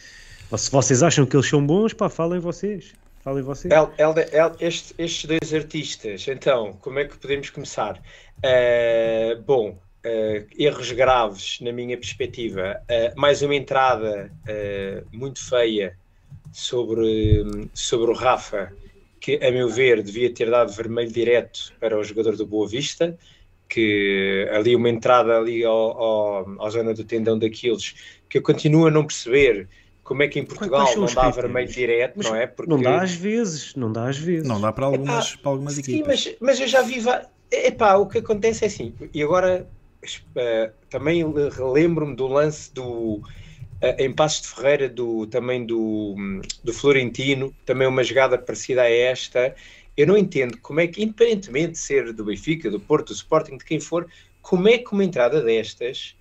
Se vocês acham que eles são bons, pá, falem vocês. Falem vocês. Helder, este, estes dois artistas, então, como é que podemos começar? Uh, bom, Uh, erros graves, na minha perspectiva. Uh, mais uma entrada uh, muito feia sobre, sobre o Rafa, que, a meu ver, devia ter dado vermelho direto para o jogador do Boa Vista, que ali uma entrada ali ao, ao, à zona do tendão daqueles, que eu continuo a não perceber como é que em Portugal não dá vermelho direto, mas não é? Porque... Não dá às vezes, não dá às vezes. Não dá para algumas, Epá, para algumas sim, equipas. Mas, mas eu já vi... Epá, o que acontece é assim, e agora uh, também relembro-me do lance do uh, em Passos de Ferreira do, também do, do Florentino, também uma jogada parecida a esta. Eu não entendo como é que, independentemente de ser do Benfica, do Porto, do Sporting, de quem for, como é que uma entrada destas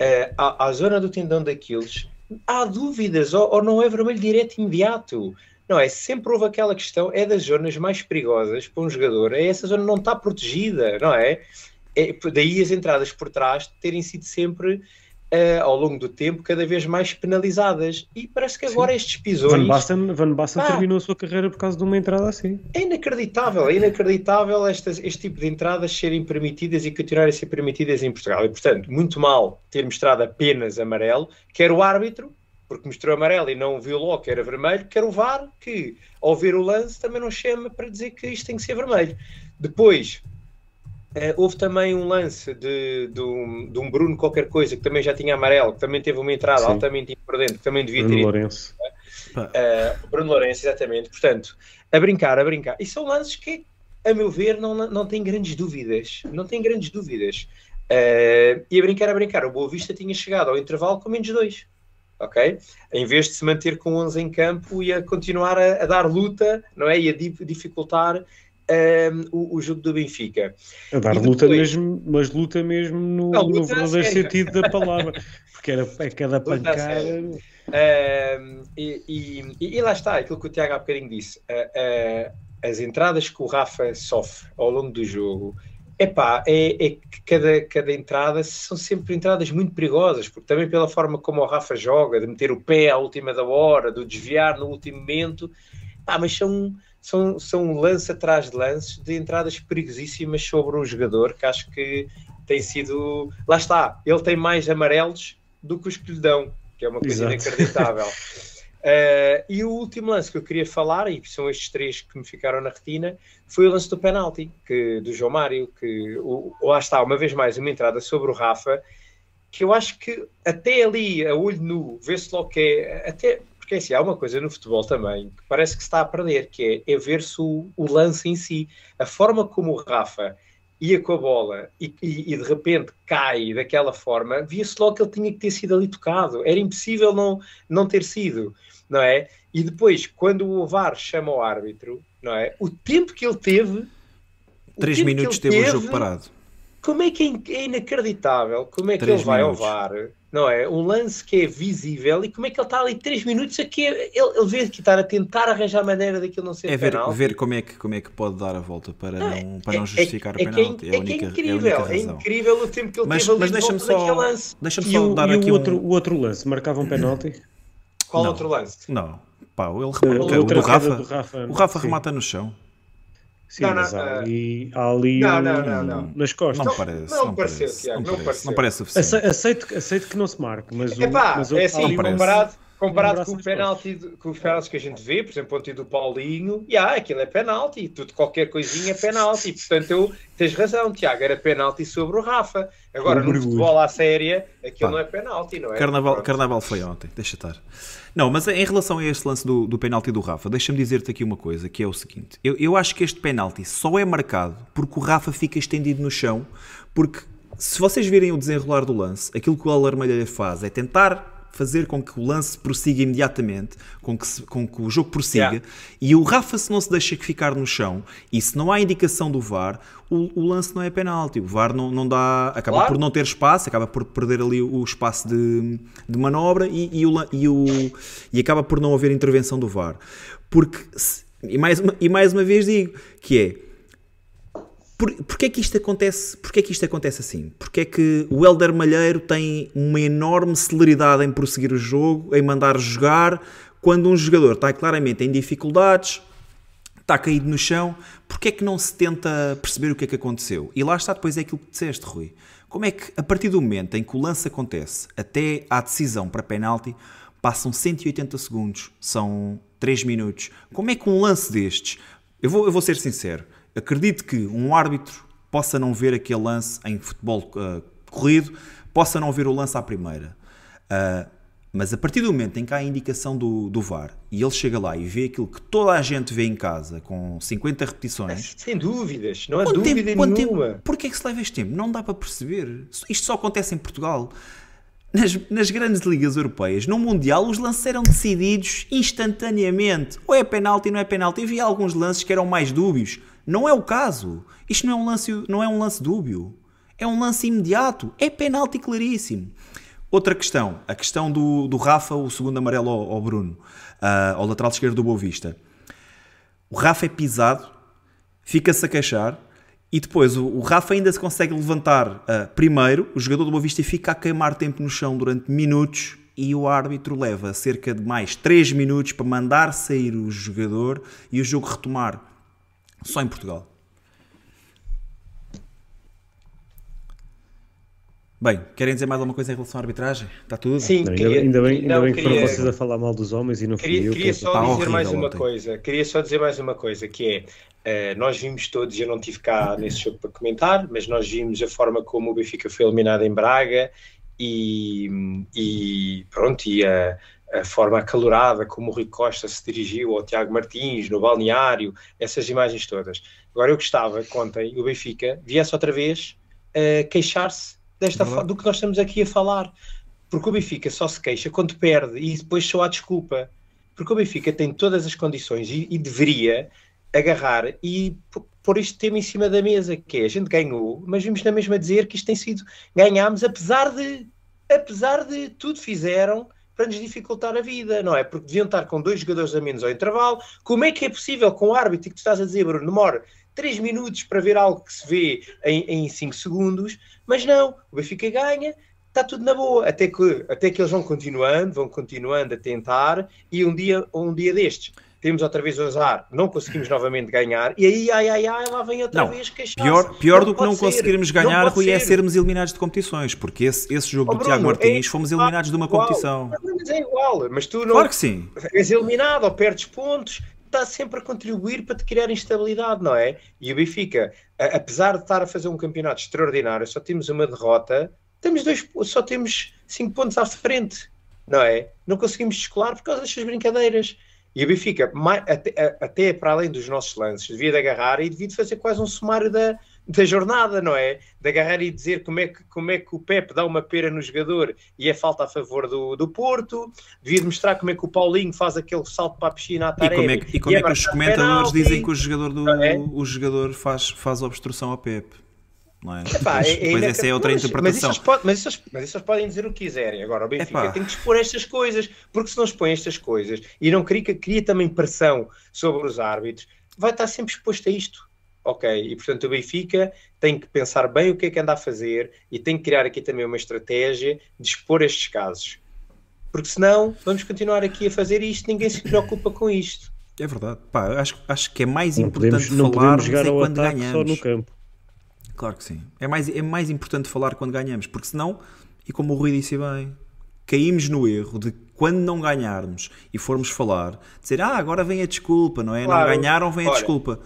uh, à, à, zona do tendão daqueles há dúvidas ou, ou não é vermelho direto imediato. Não é? Sempre houve aquela questão, é das zonas mais perigosas para um jogador, é essa zona não está protegida, não é? É, daí as entradas por trás terem sido sempre uh, ao longo do tempo cada vez mais penalizadas e parece que agora Sim. estes pisões Van Basten, Van Basten ah, terminou a sua carreira por causa de uma entrada assim é inacreditável, é inacreditável estas, este tipo de entradas serem permitidas e continuarem a ser permitidas em Portugal e portanto, muito mal ter mostrado apenas amarelo, quer o árbitro porque mostrou amarelo e não viu logo que era vermelho, quer o VAR, que ao ver o lance também não chama para dizer que isto tem que ser vermelho. Depois, Uh, houve também um lance de, de, um, de, um, Bruno qualquer coisa que também já tinha amarelo, que também teve uma entrada Sim. altamente imprudente, que também devia Bruno ter. Lourenço. Uh, Bruno Lourenço, exatamente. Portanto, a brincar, a brincar. E são lances que, a meu ver, não, não tem grandes dúvidas. Não tem grandes dúvidas. Uh, e a brincar, a brincar. O Boa Vista tinha chegado ao intervalo com menos dois. Ok? Em vez de se manter com 11 em campo e a continuar a, a dar luta, não é? E a dificultar um, o, o, jogo do Benfica. A dar depois, luta mesmo, mas luta mesmo no, luta no verdadeiro sentido da palavra, porque era a cada pancada. Um, e, e, e, lá está, aquilo que o Tiago há bocadinho disse, uh, uh, as entradas que o Rafa sofre ao longo do jogo, epá, é, é que cada, cada entrada são sempre entradas muito perigosas, porque também pela forma como o Rafa joga, de meter o pé à última da hora, de desviar no último momento, pá, mas são são, são lance atrás de lances de entradas perigosíssimas sobre um jogador que acho que tem sido. Lá está, ele tem mais amarelos do que os que lhe dão, que é uma coisa Exato. inacreditável. Uh, e o último lance que eu queria falar, e são estes três que me ficaram na retina, foi o lance do penalti que, do João Mário, que o, lá está, uma vez mais, uma entrada sobre o Rafa, que eu acho que até ali, a olho nu, vê-se logo que é, até porque assim, há uma coisa no futebol também que parece que se está a perder, que é, é ver-se o, o, lance em si. A forma como o Rafa ia com a bola e, e, e de repente cai daquela forma, via-se logo que ele tinha que ter sido ali tocado. Era impossível não, não ter sido, não é? E depois, quando o VAR chama o árbitro, não é? O tempo que ele teve... Três minutos teve, teve o jogo parado. Como é que é, é inacreditável? Como é que Três ele vai minutos. ao VAR não é? Um lance que é visível e como é que ele está ali 3 minutos aqui, ele, ele vê que estar a tentar arranjar maneira daquilo não ser é ver, ver como, é que, como é que pode dar a volta para não, não para não é, justificar é, é, o penalti. É, é, única, é, incrível, é incrível o tempo que ele mas, teve mas ali deixa-me só, lance. Deixa-me só o, dar e aqui o outro, um... o outro lance, marcava um penalti? Qual não, outro lance? Não, pá, ele remata, o, do Rafa, do Rafa, o Rafa remata no chão. Sim, não, mas não, há ali, há ali não, não, não, não. nas costas. Não parece. Não, não parece, Tiago, não, parece. Não parece suficiente. Aceito, aceito que não se marque, mas o, Epá, mas o, é assim, comparado, comparado com, o penalti, com os penaltis que a gente vê, por exemplo, ontem do Paulinho, e yeah, aquilo é penalti, tudo, qualquer coisinha é penalti. Portanto, eu, tens razão, Tiago, era penalti sobre o Rafa. Agora, no futebol à séria, aquilo Pá. não é penalti, não é? Carnaval, carnaval foi ontem, deixa estar. Não, mas em relação a este lance do, do penalti do Rafa, deixa-me dizer-te aqui uma coisa, que é o seguinte. Eu, eu acho que este penalti só é marcado porque o Rafa fica estendido no chão, porque se vocês virem o desenrolar do lance, aquilo que o Alarmelha faz é tentar fazer com que o lance prossiga imediatamente, com que, se, com que o jogo prossiga, yeah. e o Rafa, se não se deixa ficar no chão, e se não há indicação do VAR, o, o lance não é penalti. O VAR não, não dá. acaba claro. por não ter espaço, acaba por perder ali o espaço de, de manobra e, e, o, e, o, e acaba por não haver intervenção do VAR. Porque, e mais, uma, e mais uma vez digo, que é por, porquê é que isto acontece? Porquê é que isto acontece assim? Porquê é que o Helder Malheiro tem uma enorme celeridade em prosseguir o jogo, em mandar jogar, quando um jogador está claramente em dificuldades, está caído no chão, porquê é que não se tenta perceber o que é que aconteceu? E lá está depois é aquilo que disseste, Rui. Como é que, a partir do momento em que o lance acontece até à decisão para penalti, passam 180 segundos, são 3 minutos. Como é que um lance destes, eu vou, eu vou ser sincero, Acredito que um árbitro possa não ver aquele lance em futebol uh, corrido, possa não ver o lance à primeira. Uh, mas a partir do momento em que há a indicação do, do VAR e ele chega lá e vê aquilo que toda a gente vê em casa com 50 repetições. Sem dúvidas, não há dúvida tempo, nenhuma. Tempo, porquê é que se leva este tempo? Não dá para perceber. Isto só acontece em Portugal. Nas, nas, grandes ligas europeias, no Mundial, os lances eram decididos instantaneamente. Ou é penalti, não é penalti. Havia alguns lances que eram mais dúbios. Não é o caso. Isto não é um lance, não é um lance dúbio. É um lance imediato. É penalti claríssimo. Outra questão, a questão do, do Rafa, o segundo amarelo ao, ao Bruno, uh, ao lateral esquerdo do Boa Vista. O Rafa é pisado, fica-se a queixar e depois o, Rafa ainda se consegue levantar uh, primeiro, o jogador do Boa Vista fica a queimar tempo no chão durante minutos e o árbitro leva cerca de mais 3 minutos para mandar sair o jogador e o jogo retomar. Só em Portugal. Bem, querem dizer mais alguma coisa em relação à arbitragem? Está tudo? Sim, não, queria, ainda bem, ainda não, bem que queria, foram vocês a falar mal dos homens e não queria, fui eu. Queria só dizer mais uma ontem. coisa. Queria só dizer mais uma coisa, que é, uh, nós vimos todos, eu não tive cá nesse jogo para comentar, mas nós vimos a forma como o Benfica foi eliminado em Braga e, e pronto, e a, a forma acalorada como o Rui Costa se dirigiu ao Tiago Martins no balneário, essas imagens todas. Agora eu gostava que ontem o Benfica viesse outra vez uh, queixar-se desta uhum. do que nós estamos aqui a falar. Porque o Benfica só se queixa quando perde e depois só há desculpa. Porque o Benfica tem todas as condições e, e deveria agarrar e pôr este tema em cima da mesa, que é a gente ganhou, mas vimos na mesma dizer que isto tem sido ganhámos apesar de apesar de tudo fizeram para nos dificultar a vida, não é? Porque deviam estar com dois jogadores a menos ao intervalo. Como é que é possível com o árbitro que tu estás a dizer, Bruno, demora 3 minutos para ver algo que se vê em 5 segundos, mas não, o Benfica ganha, está tudo na boa, até que, até que eles vão continuando, vão continuando a tentar, e um dia, um dia destes temos outra vez o azar, não conseguimos novamente ganhar, e aí, ai, ai, ai, lá vem outra não, vez queixar Pior, pior não do que não ser, conseguirmos ganhar, Rui, é sermos eliminados de competições, porque esse, esse jogo oh, do Bruno, Tiago Martins, é fomos eliminados de uma igual, competição. Mas é igual, mas tu não claro que sim. és eliminado ou perdes pontos, está sempre a contribuir para te criar instabilidade, não é? E o Benfica, apesar de estar a fazer um campeonato extraordinário, só temos uma derrota, temos dois, só temos cinco pontos à frente, não é? Não conseguimos descolar por causa destas brincadeiras. E o Benfica, até, até para além dos nossos lances, devia de agarrar e devia de fazer quase um sumário da, da jornada, não é? De agarrar e dizer como é que, como é que o Pep dá uma pera no jogador e é falta a favor do, do Porto, devia de mostrar como é que o Paulinho faz aquele salto para a piscina à Taremi. E como é que, e como é, é que os comentadores dizem que o jogador, do, é? o jogador faz, faz obstrução ao Pep? Não é? Epá, depois, é, depois essa é outra mas, interpretação. Mas isso, pode, mas, isso, mas isso podem dizer o que quiserem. Agora, o Benfica Epá. tem que expor estas coisas, porque se não expõe estas coisas e não cria, cria também pressão sobre os árbitros, vai estar sempre exposto a isto. Ok, e portanto o Benfica tem que pensar bem o que é que anda a fazer e tem que criar aqui também uma estratégia de expor estes casos. Porque senão vamos continuar aqui a fazer isto, ninguém se preocupa com isto. É verdade. Pá, acho, acho que é mais não importante podemos, falarmos não podemos quando ganhamos. Só no campo. Claro que sim. É mais, é mais importante falar quando ganhamos, porque senão, e como o Rui disse bem, caímos no erro de quando não ganharmos e formos falar, dizer, ah, agora vem a desculpa, não é? Claro. Não ganharam, vem Olha, a desculpa.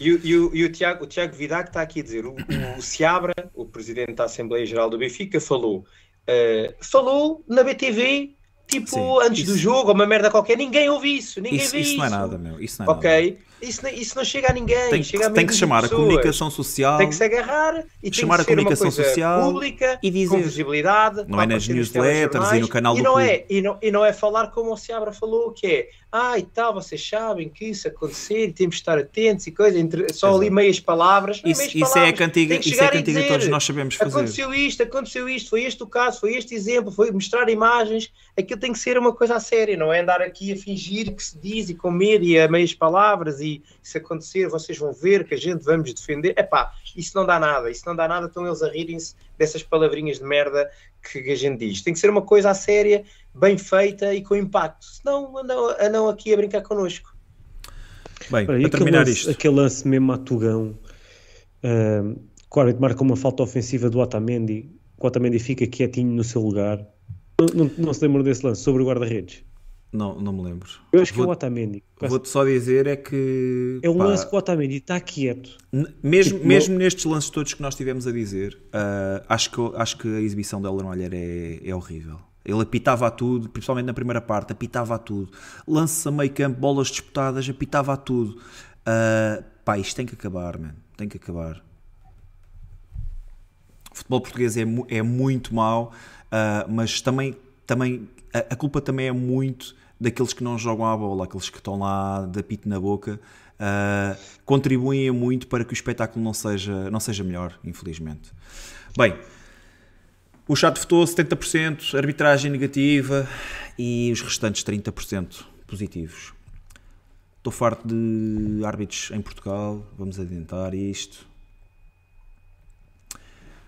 E, e, e, o, Tiago, o Tiago Vidac está aqui a dizer, o, o Seabra, o presidente da Assembleia Geral do Benfica, falou, uh, falou na BTV tipo Sim, antes isso... do jogo, uma merda qualquer, ninguém ouve isso, ninguém isso, vê isso. Isso não é nada, meu. Isso não é ok? Nada. Isso, isso não chega a ninguém. Tem, chega a tem que chamar a comunicação social. Tem que se agarrar e chamar a comunicação social pública e dizer, com visibilidade. Não é nas newsletters e no canal e do não clube. é e não, e não é falar como o Seabra falou, que é ah, e tal, vocês sabem que isso acontecer e temos de estar atentos e coisa, entre, só Exato. ali meias palavras. Isso, meias isso palavras. é a cantiga, isso é a cantiga que todos nós sabemos fazer. Aconteceu isto, aconteceu isto, foi este o caso, foi este exemplo, foi mostrar imagens. Aquilo tem que ser uma coisa a séria, não é andar aqui a fingir que se diz e com medo e a meias palavras e se acontecer vocês vão ver que a gente vamos defender. Epá, isso não dá nada, isso não dá nada, estão eles a rirem-se dessas palavrinhas de merda que a gente diz. Tem que ser uma coisa a séria bem feita e com impacto. Senão andam, andam aqui a brincar connosco. Bem, para terminar lance, isto. Aquele lance mesmo a Tugão, uh, o árbitro marca uma falta ofensiva do Otamendi, o Otamendi fica quietinho no seu lugar. Não, não, não se lembram desse lance sobre o guarda-redes? Não, não me lembro. Eu acho vou, que é o Otamendi. Vou-te só dizer é que... É um pá, lance que o Otamendi está quieto. Mesmo, tipo, mesmo nestes lances todos que nós tivemos a dizer, uh, acho, que, acho que a exibição dela no é, é horrível. Ele apitava a tudo, principalmente na primeira parte, apitava a tudo. Lances a meio campo, bolas disputadas, apitava a tudo. Uh, pá, isto tem que acabar, mano. Tem que acabar. O futebol português é, é muito mau, uh, mas também, também a, culpa também é muito daqueles que não jogam a bola, aqueles que estão lá de apito na boca. Uh, contribuem muito para que o espetáculo não seja, não seja melhor, infelizmente. Bem, o chat votou 70%, arbitragem negativa e os restantes 30% positivos. Estou farto de árbitros em Portugal, vamos adiantar isto.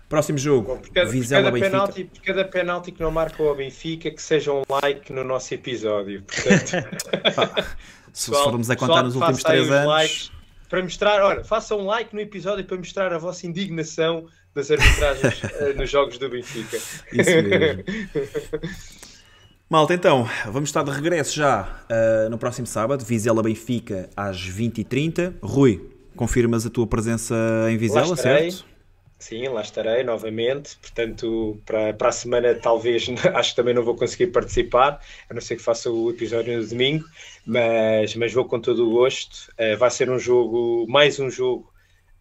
Próximo jogo, Bom, por cada, Vizela por cada Benfica. Penalti, por cada penalti que não marca o Benfica, que seja um like no nosso episódio. Portanto, se, pessoal, formos a contar nos últimos 3 anos. Likes, para mostrar, olha, façam um like no episódio para mostrar a vossa indignação das arbitragens uh, nos jogos do Benfica. Isso mesmo. Malta, então, vamos estar de regresso já uh, no próximo sábado, Vizela Benfica às 20h30. Rui, confirmas a tua presença em Vizela, certo? Sim, lá estarei novamente. Portanto, para, para a semana, talvez, acho que também não vou conseguir participar, a não ser que faça o episódio no domingo, mas, mas vou com todo o gosto. Uh, vai ser um jogo, mais um jogo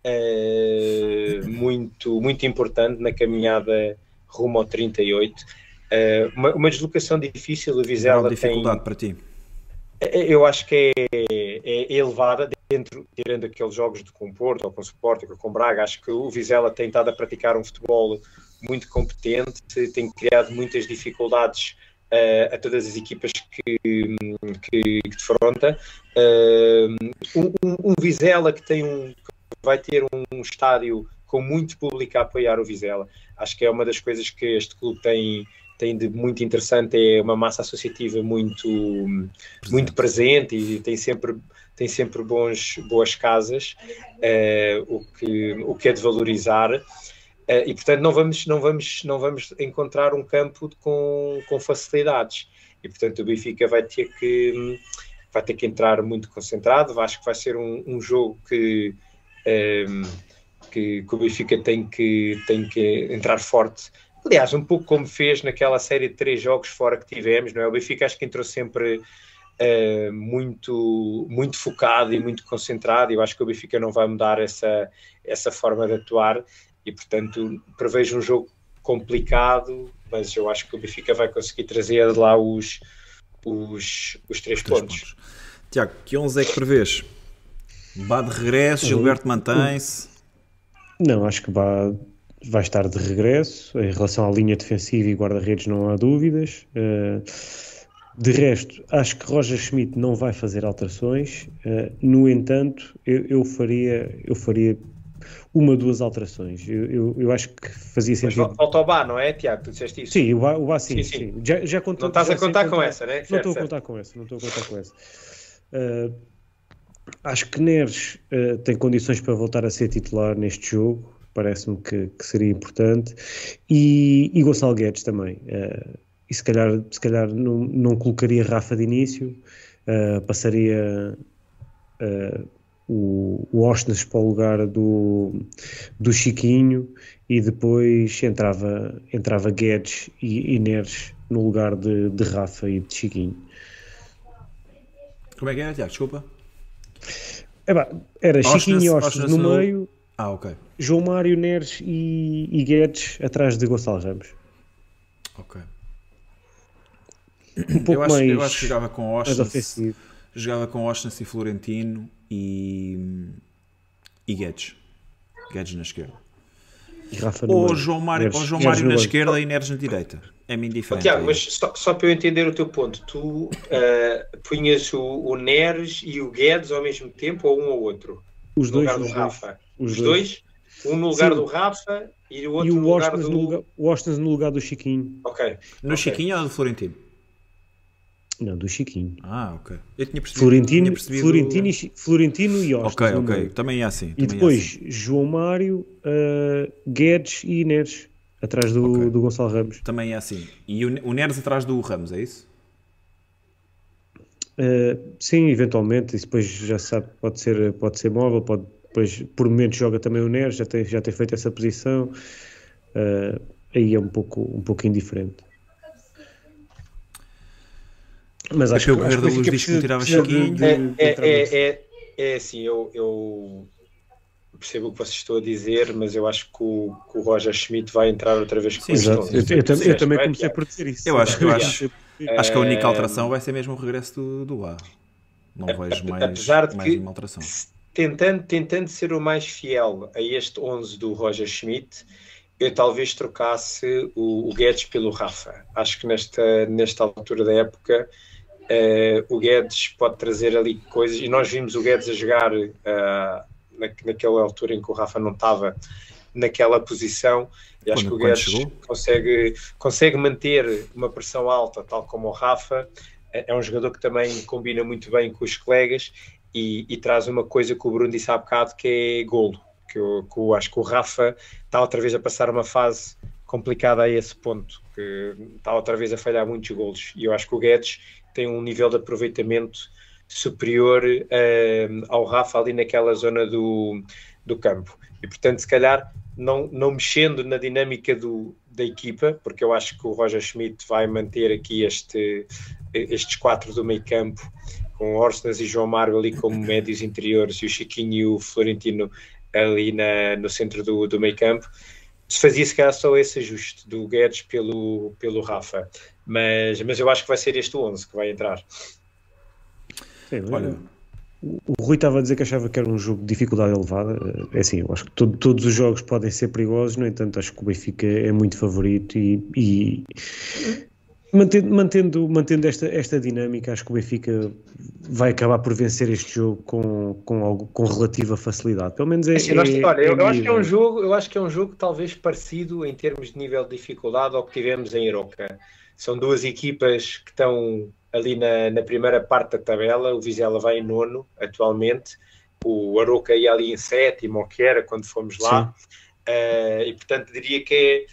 uh, muito, muito importante na caminhada rumo ao 38. Uh, uma, uma deslocação difícil, o Vizela dificuldade tem... para ti? É, eu acho que é, é, elevada dentro, tirando aqueles jogos de com Porto, ou com Sport, ou com Braga, acho que o Vizela tem estado a praticar um futebol muito competente, tem criado muitas dificuldades uh, a todas as equipas que, que, que defronta. Uh, um, um, Vizela que tem um que vai ter um estádio com muito público a apoiar o Vizela. Acho que é uma das coisas que este clube tem tem de muito interessante é uma massa associativa muito presente. muito presente e tem sempre tem sempre bons boas casas uh, o que o que é de valorizar. Uh, e portanto não vamos não vamos não vamos encontrar um campo com, com facilidades. E portanto o Benfica vai ter que vai ter que entrar muito concentrado. Acho que vai ser um, um jogo que, um, eh, que que o Benfica tem que tem que entrar forte Aliás, um pouco como fez naquela série de três jogos fora que tivemos, não é? O Benfica acho que entrou sempre uh, muito, muito focado e muito concentrado. Eu acho que o Benfica não vai mudar essa, essa forma de atuar e, portanto, prevejo um jogo complicado, mas eu acho que o Benfica vai conseguir trazer lá os, os, os três, os pontos. pontos. Tiago, que 11 é que prevês? Bá de regresso, Gilberto mantém-se? Não, acho que Bá vai estar de regresso. Em relação à linha defensiva e guarda-redes, não há dúvidas. Eh, de resto, acho que Roger Schmidt não vai fazer alterações. Eh, no entanto, eu, eu faria, eu faria uma, duas alterações. Eu, eu, eu, acho que fazia sentido. Mas falta o Bá, não é, Tiago? Tu disseste isso? Sim, o Bá, o sim, sim, sim. sim. Já, já contou, não estás a contar com essa, né? Não estou a contar com essa, não estou a contar com essa. Uh, acho que Neres uh, tem condições para voltar a ser titular neste jogo parece-me que, que, seria importante, e, e Gonçalo Guedes também. Uh, e se calhar, se calhar não, não colocaria Rafa de início, uh, passaria uh, o, o Osnes para o lugar do, do Chiquinho e depois entrava, entrava Guedes e Neres no lugar de, de Rafa e de Chiquinho. Como é que era, Tiago? Desculpa. era Chiquinho e Osnes no, no meio ah, ok. João Mário Neres e, e Guedes atrás de Gonçalo Ramos. Ok. Um pouco eu, acho, mais, eu acho que jogava com Ostens, jogava com Ostens e Florentino e, e Guedes. Guedes na esquerda. Rafa ou João Mário, Neres, ou João Mário na esquerda e Neres na direita. É-me indiferente. Oh, Tiago, mas só, só, para eu entender o teu ponto, tu uh, punhas o, o Neres e o Guedes ao mesmo tempo ou um ou outro? Os dois. No lugar do Rafa. Os, os dois. dois. Um no lugar Sim. do Rafa e o outro e o no lugar do... No lugar, o Austin no lugar do Chiquinho. Ok. No okay. Chiquinho ou do Florentino? Não, do Chiquinho. Ah, ok. Eu tinha percebido. Florentino, tinha percebido... Florentino, e, Florentino e Austin. Ok, ok. Também é assim. E depois é assim. João Mário, uh, Guedes e Neres. Atrás do, okay. do Gonçalo Ramos. Também é assim. E o, o Neres atrás do Ramos, é isso? Uh, sim, eventualmente. Isso depois já sabe, pode ser, pode ser móvel, pode depois, por momentos, joga também o Neres, já tem, já tem feito essa posição. Uh, aí é um pouco, um pouco indiferente. Mas acho que o Correio da Luz diz que me tirava Chiquinho. É, é, é, é, é assim, eu, eu percebo o que vocês estão a dizer, mas eu acho que o, que o Roger Schmidt vai entrar outra vez com isso. Eu, eu, eu, também comecei por dizer isso. Eu acho, eu acho, acho que a única alteração vai ser mesmo o regresso do, do A. Não vejo mais, Apesar de mais que, uma alteração tentando, tentando ser o mais fiel a este 11 do Roger Schmidt, eu talvez trocasse o, o Guedes pelo Rafa. Acho que nesta, nesta altura da época uh, o Guedes pode trazer ali coisas, e nós vimos o Guedes a jogar uh, na, naquela altura em que o Rafa não estava naquela posição, e acho quando, que o Guedes consegue, consegue manter uma pressão alta, tal como o Rafa. É, é um jogador que também combina muito bem com os colegas e, e, traz uma coisa que o Bruno disse há bocado que é golo. Que eu, que eu acho que o Rafa está outra vez a passar uma fase complicada a esse ponto, que está outra vez a falhar muitos golos. E eu acho que o Guedes tem um nível de aproveitamento superior uh, ao Rafa ali naquela zona do, do campo. E portanto, se calhar não, não mexendo na dinâmica do, da equipa, porque eu acho que o Roger Schmidt vai manter aqui este, estes quatro do meio campo, com Orsnas e João Mário ali como médios interiores e o Chiquinho e o Florentino ali na, no centro do, do meio campo. Se fazia se calhar só esse ajuste do Guedes pelo, pelo Rafa, mas, mas eu acho que vai ser este 11 que vai entrar. Sim, olha, o Rui estava a dizer que achava que era um jogo de dificuldade elevada. É assim, eu acho que todo, todos os jogos podem ser perigosos, no entanto, acho que o Benfica é muito favorito e, e mantendo, mantendo, mantendo esta, esta dinâmica, acho que o Benfica vai acabar por vencer este jogo com, com, algo, com relativa facilidade. Pelo menos é. Assim, nós, é eu, eu, acho que é um jogo, eu acho que é um jogo talvez parecido em termos de nível de dificuldade ao que tivemos em Iroca. São duas equipas que estão ali na, na, primeira parte da tabela, o Vizela vai em nono atualmente, o Aroca ia ali em sétimo, ou que era quando fomos lá, uh, e portanto diria que é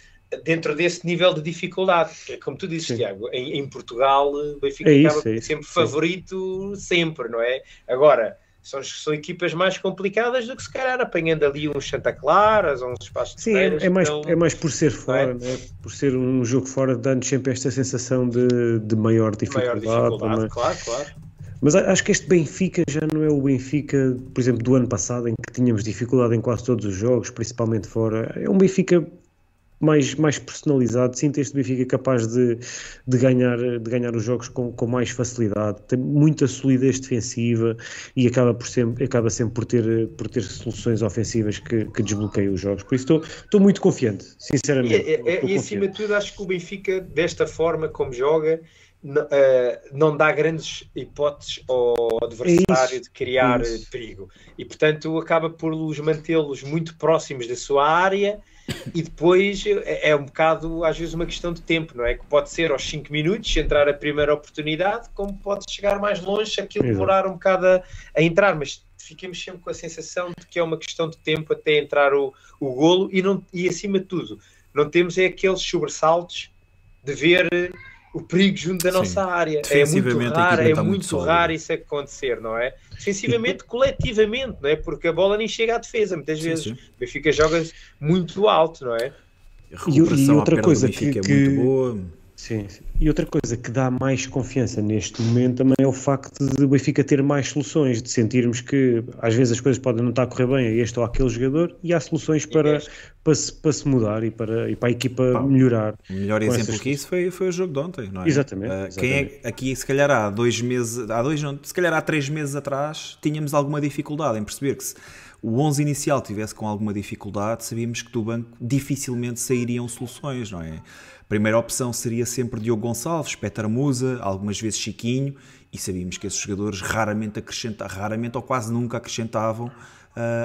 dentro desse nível de dificuldade, é como tu dizes, Sim. Tiago, em, em, Portugal o Benfica é isso, acaba é sempre favorito, sempre, não é? Agora, são, são equipas mais complicadas do que se calhar apanhando ali uns Santa Claras ou uns espaços Sim, é, é, mais, então, é mais por ser fora, é? Né? por ser um jogo fora, dando sempre esta sensação de, de maior dificuldade. Maior dificuldade, claro, claro. Mas acho que este Benfica já não é o Benfica, por exemplo, do ano passado, em que tínhamos dificuldade em quase todos os jogos, principalmente fora. É um Benfica mais, mais personalizado, sinto este Benfica capaz de, de, ganhar, de ganhar os jogos com, com mais facilidade, tem muita solidez defensiva e acaba, por sempre, acaba sempre por ter, por ter soluções ofensivas que, que desbloqueiam os jogos. Por isso estou, estou muito confiante, sinceramente. E, é, e acima de tudo, acho que o Benfica, desta forma como joga, Uh, não dá grandes hipóteses ao adversário é de criar é perigo. E portanto acaba por os mantê-los muito próximos da sua área e depois é, é, um bocado, às vezes, uma questão de tempo, não é? Que pode ser aos 5 minutos entrar a primeira oportunidade, como pode chegar mais longe se aquilo demorar um bocado a, a, entrar, mas ficamos sempre com a sensação de que é uma questão de tempo até entrar o, o golo e, não, e acima de tudo, não temos é aqueles sobressaltos de ver o perigo junto da nossa área. É muito raro, é muito, muito raro isso acontecer, não é? Defensivamente, coletivamente, não é? Porque a bola nem chega à defesa, muitas sim, vezes. Sim. O Benfica joga muito alto, não é? E, e outra coisa que, é que... muito boa Sim, sim, E outra coisa que dá mais confiança neste momento também é o facto de o Benfica ter mais soluções, de sentirmos que às vezes as coisas podem não estar a correr bem a este ou aquele jogador e há soluções para, para, se, para se mudar e para, e para a equipa melhorar. O melhor exemplo que isso foi, foi o jogo de ontem, não é? Exatamente. Uh, Quem é, aqui, se calhar há dois meses, há dois, não, se calhar há três meses atrás, tínhamos alguma dificuldade em perceber que se o 11 inicial tivesse com alguma dificuldade, sabíamos que do banco dificilmente sairiam soluções, não é? Primeira opção seria sempre Diogo Gonçalves, Peter Musa, algumas vezes Chiquinho, e sabíamos que esses jogadores raramente acrescentavam, raramente ou quase nunca acrescentavam uh,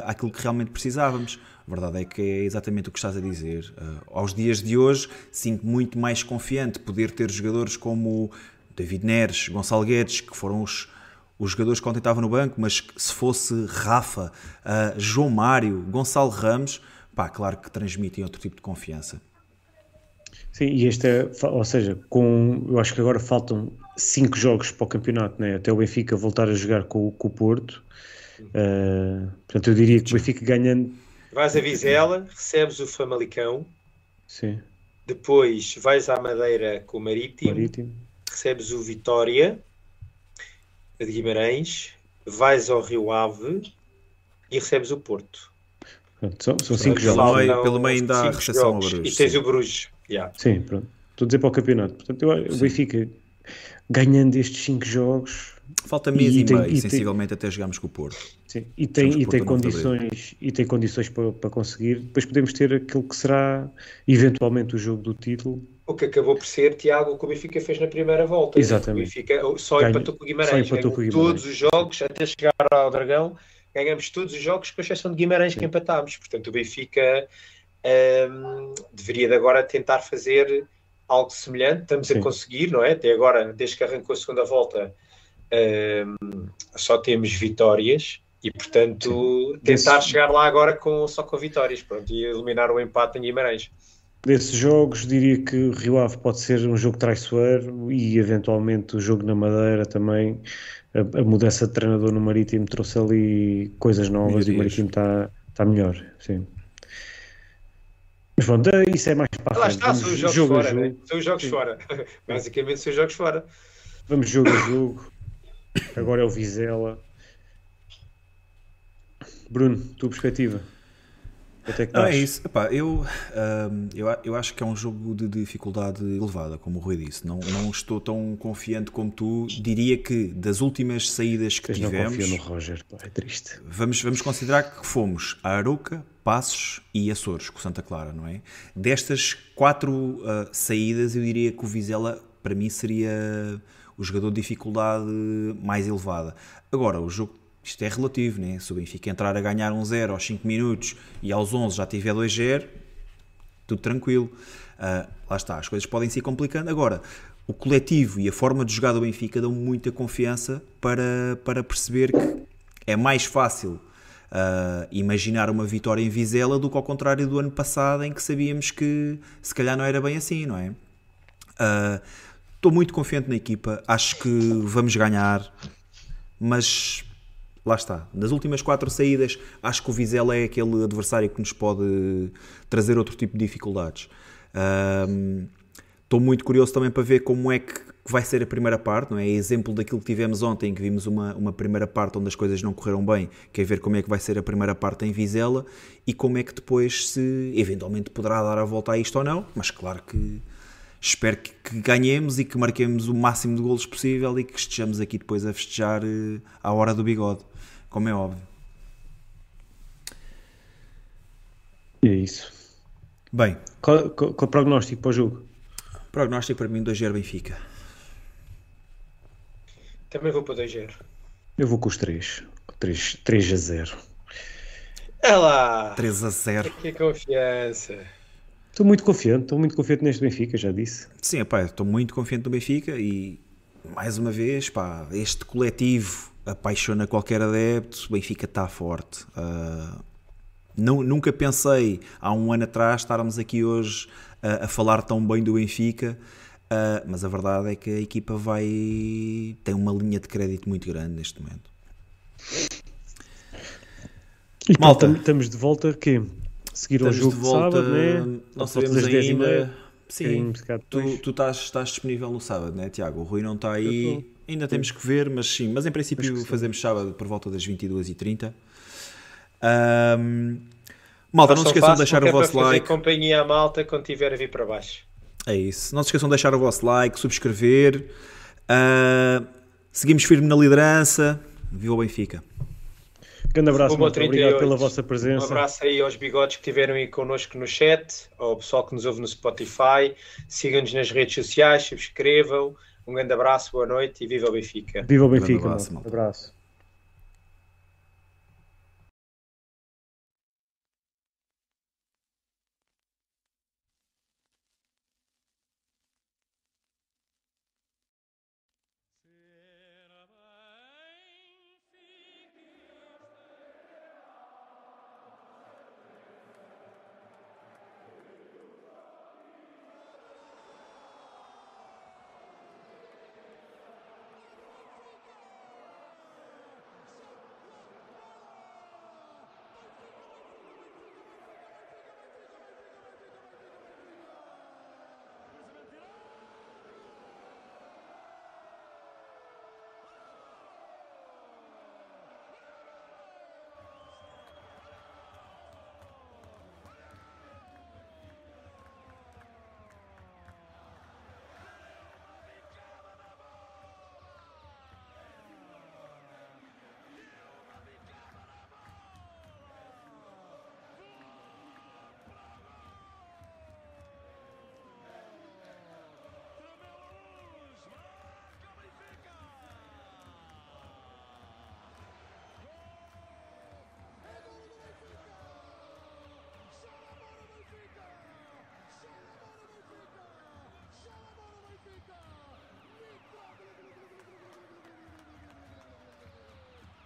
aquilo que realmente precisávamos. A verdade é que é exatamente o que estás a dizer. Uh, aos dias de hoje, sinto muito mais confiante poder ter jogadores como David Neres, Gonçalo Guedes, que foram os, os jogadores que ontem estavam no banco, mas se fosse Rafa, uh, João Mário, Gonçalo Ramos, pá, claro que transmitem outro tipo de confiança. Sim, e este é, ou seja, com, eu acho que agora faltam cinco jogos para o campeonato, né? até o Benfica voltar a jogar com, com o Porto. Uh, portanto, eu diria que o Benfica ganhando. Vais a Vizela, recebes o Famalicão. Sim. Depois vais à Madeira com o Marítimo. Marítimo. Recebes o Vitória de Guimarães. Vais ao Rio Ave e recebes o Porto. Pronto, são, são cinco jogos. Pelo meio, pelo meio ainda há recepção ao Bruges. E tens o Bruges. Yeah. Sim, pronto. Estou a dizer para o campeonato. Portanto, eu, o Benfica ganhando estes 5 jogos. Falta mês e, e, tem, meio, e sensivelmente, tem, até chegarmos com o Porto. Sim, e tem, e tem condições, e tem condições para, para conseguir. Depois podemos ter aquilo que será eventualmente o jogo do título. O que acabou por ser, Tiago, o que o Benfica fez na primeira volta. Exatamente. O Benfica só empatou com o Guimarães. Só empatou com o Guimarães. Todos os jogos, até chegar ao Dragão, ganhamos todos os jogos, com exceção de Guimarães, Sim. que empatámos. Portanto, o Benfica um, deveria de agora tentar fazer algo semelhante. Estamos Sim. a conseguir, não é? Até agora, desde que arrancou a segunda volta, um, só temos vitórias e, portanto, Sim. tentar Desse... chegar lá agora com, só com vitórias pronto, e eliminar o empate em Guimarães. Desses jogos, diria que o Rio Ave pode ser um jogo traiçoeiro e, eventualmente, o jogo na Madeira também. A, a mudança de treinador no Marítimo trouxe ali coisas novas e o Marítimo está, está melhor. Sim. Mas pronto, isso é mais para Lá está, são os jogos jogo fora, né? São os jogos Sim. fora. Basicamente são os jogos fora. Vamos jogo a jogo. Agora é o Vizela. Bruno, tua perspectiva? Até que não, é isso. Epá, eu, um, eu, eu acho que é um jogo de dificuldade elevada, como o Rui disse. Não, não estou tão confiante como tu. Diria que das últimas saídas que tivemos. Não confio no Roger, pá, é triste. Vamos, vamos considerar que fomos a Aruca, Passos e Açores, com Santa Clara, não é? Destas quatro uh, saídas, eu diria que o Vizela, para mim, seria o jogador de dificuldade mais elevada. Agora, o jogo isto é relativo, né? Se o Benfica entrar a ganhar um 0 aos 5 minutos e aos 11 já tiver 2-0, tudo tranquilo. Uh, lá está, as coisas podem se complicando. Agora, o coletivo e a forma de jogar do Benfica dão muita confiança para, para perceber que é mais fácil uh, imaginar uma vitória em Vizela do que ao contrário do ano passado, em que sabíamos que se calhar não era bem assim, não é? Uh, estou muito confiante na equipa, acho que vamos ganhar, mas lá está. Nas últimas quatro saídas, acho que o Vizela é aquele adversário que nos pode trazer outro tipo de dificuldades. Estou um, muito curioso também para ver como é que vai ser a primeira parte, não é? Exemplo daquilo que tivemos ontem, que vimos uma, uma primeira parte onde as coisas não correram bem, que é ver como é que vai ser a primeira parte em Vizela e como é que depois se eventualmente poderá dar a volta a isto ou não, mas claro que espero que, que ganhemos e que marquemos o máximo de golos possível e que estejamos aqui depois a festejar uh, à hora do bigode como é óbvio. E é isso. Bem. Qual, qual, qual o prognóstico para o jogo? Prognóstico para mim 2-0 Benfica. Também vou para 2-0. Eu vou com os 3. 3, 3 a 0. É lá! 3 a 0. Que confiança. Estou muito confiante, estou muito confiante neste Benfica, já disse. Sim, pá, estou muito confiante no Benfica e mais uma vez, pá, este coletivo apaixona qualquer adepto, o Benfica está forte. Uh, não, nunca pensei, há um ano atrás, estarmos aqui hoje uh, a falar tão bem do Benfica, uh, mas a verdade é que a equipa vai tem uma linha de crédito muito grande neste momento. E Malta, estamos de volta que seguir o jogo de volta, de sábado, né? Não sabemos ainda. Sim, tu, tu estás, estás disponível no sábado, né, Tiago? O Rui não está aí Ainda temos que ver, mas sim. Mas em princípio fazemos sábado por volta das 22h30. Um, malta, não se esqueçam de deixar o vosso like. companhia à malta quando tiver a vir para baixo. É isso. Não se esqueçam de deixar o vosso like, subscrever. Uh, seguimos firme na liderança. Viva o Benfica. Grande abraço, muito obrigado pela vossa presença. Um abraço aí aos bigodes que estiveram aí connosco no chat, ao pessoal que nos ouve no Spotify. Sigam-nos nas redes sociais, subscrevam. Um grande abraço, boa noite e viva o Benfica. Viva o Benfica. Um abraço. Um abraço.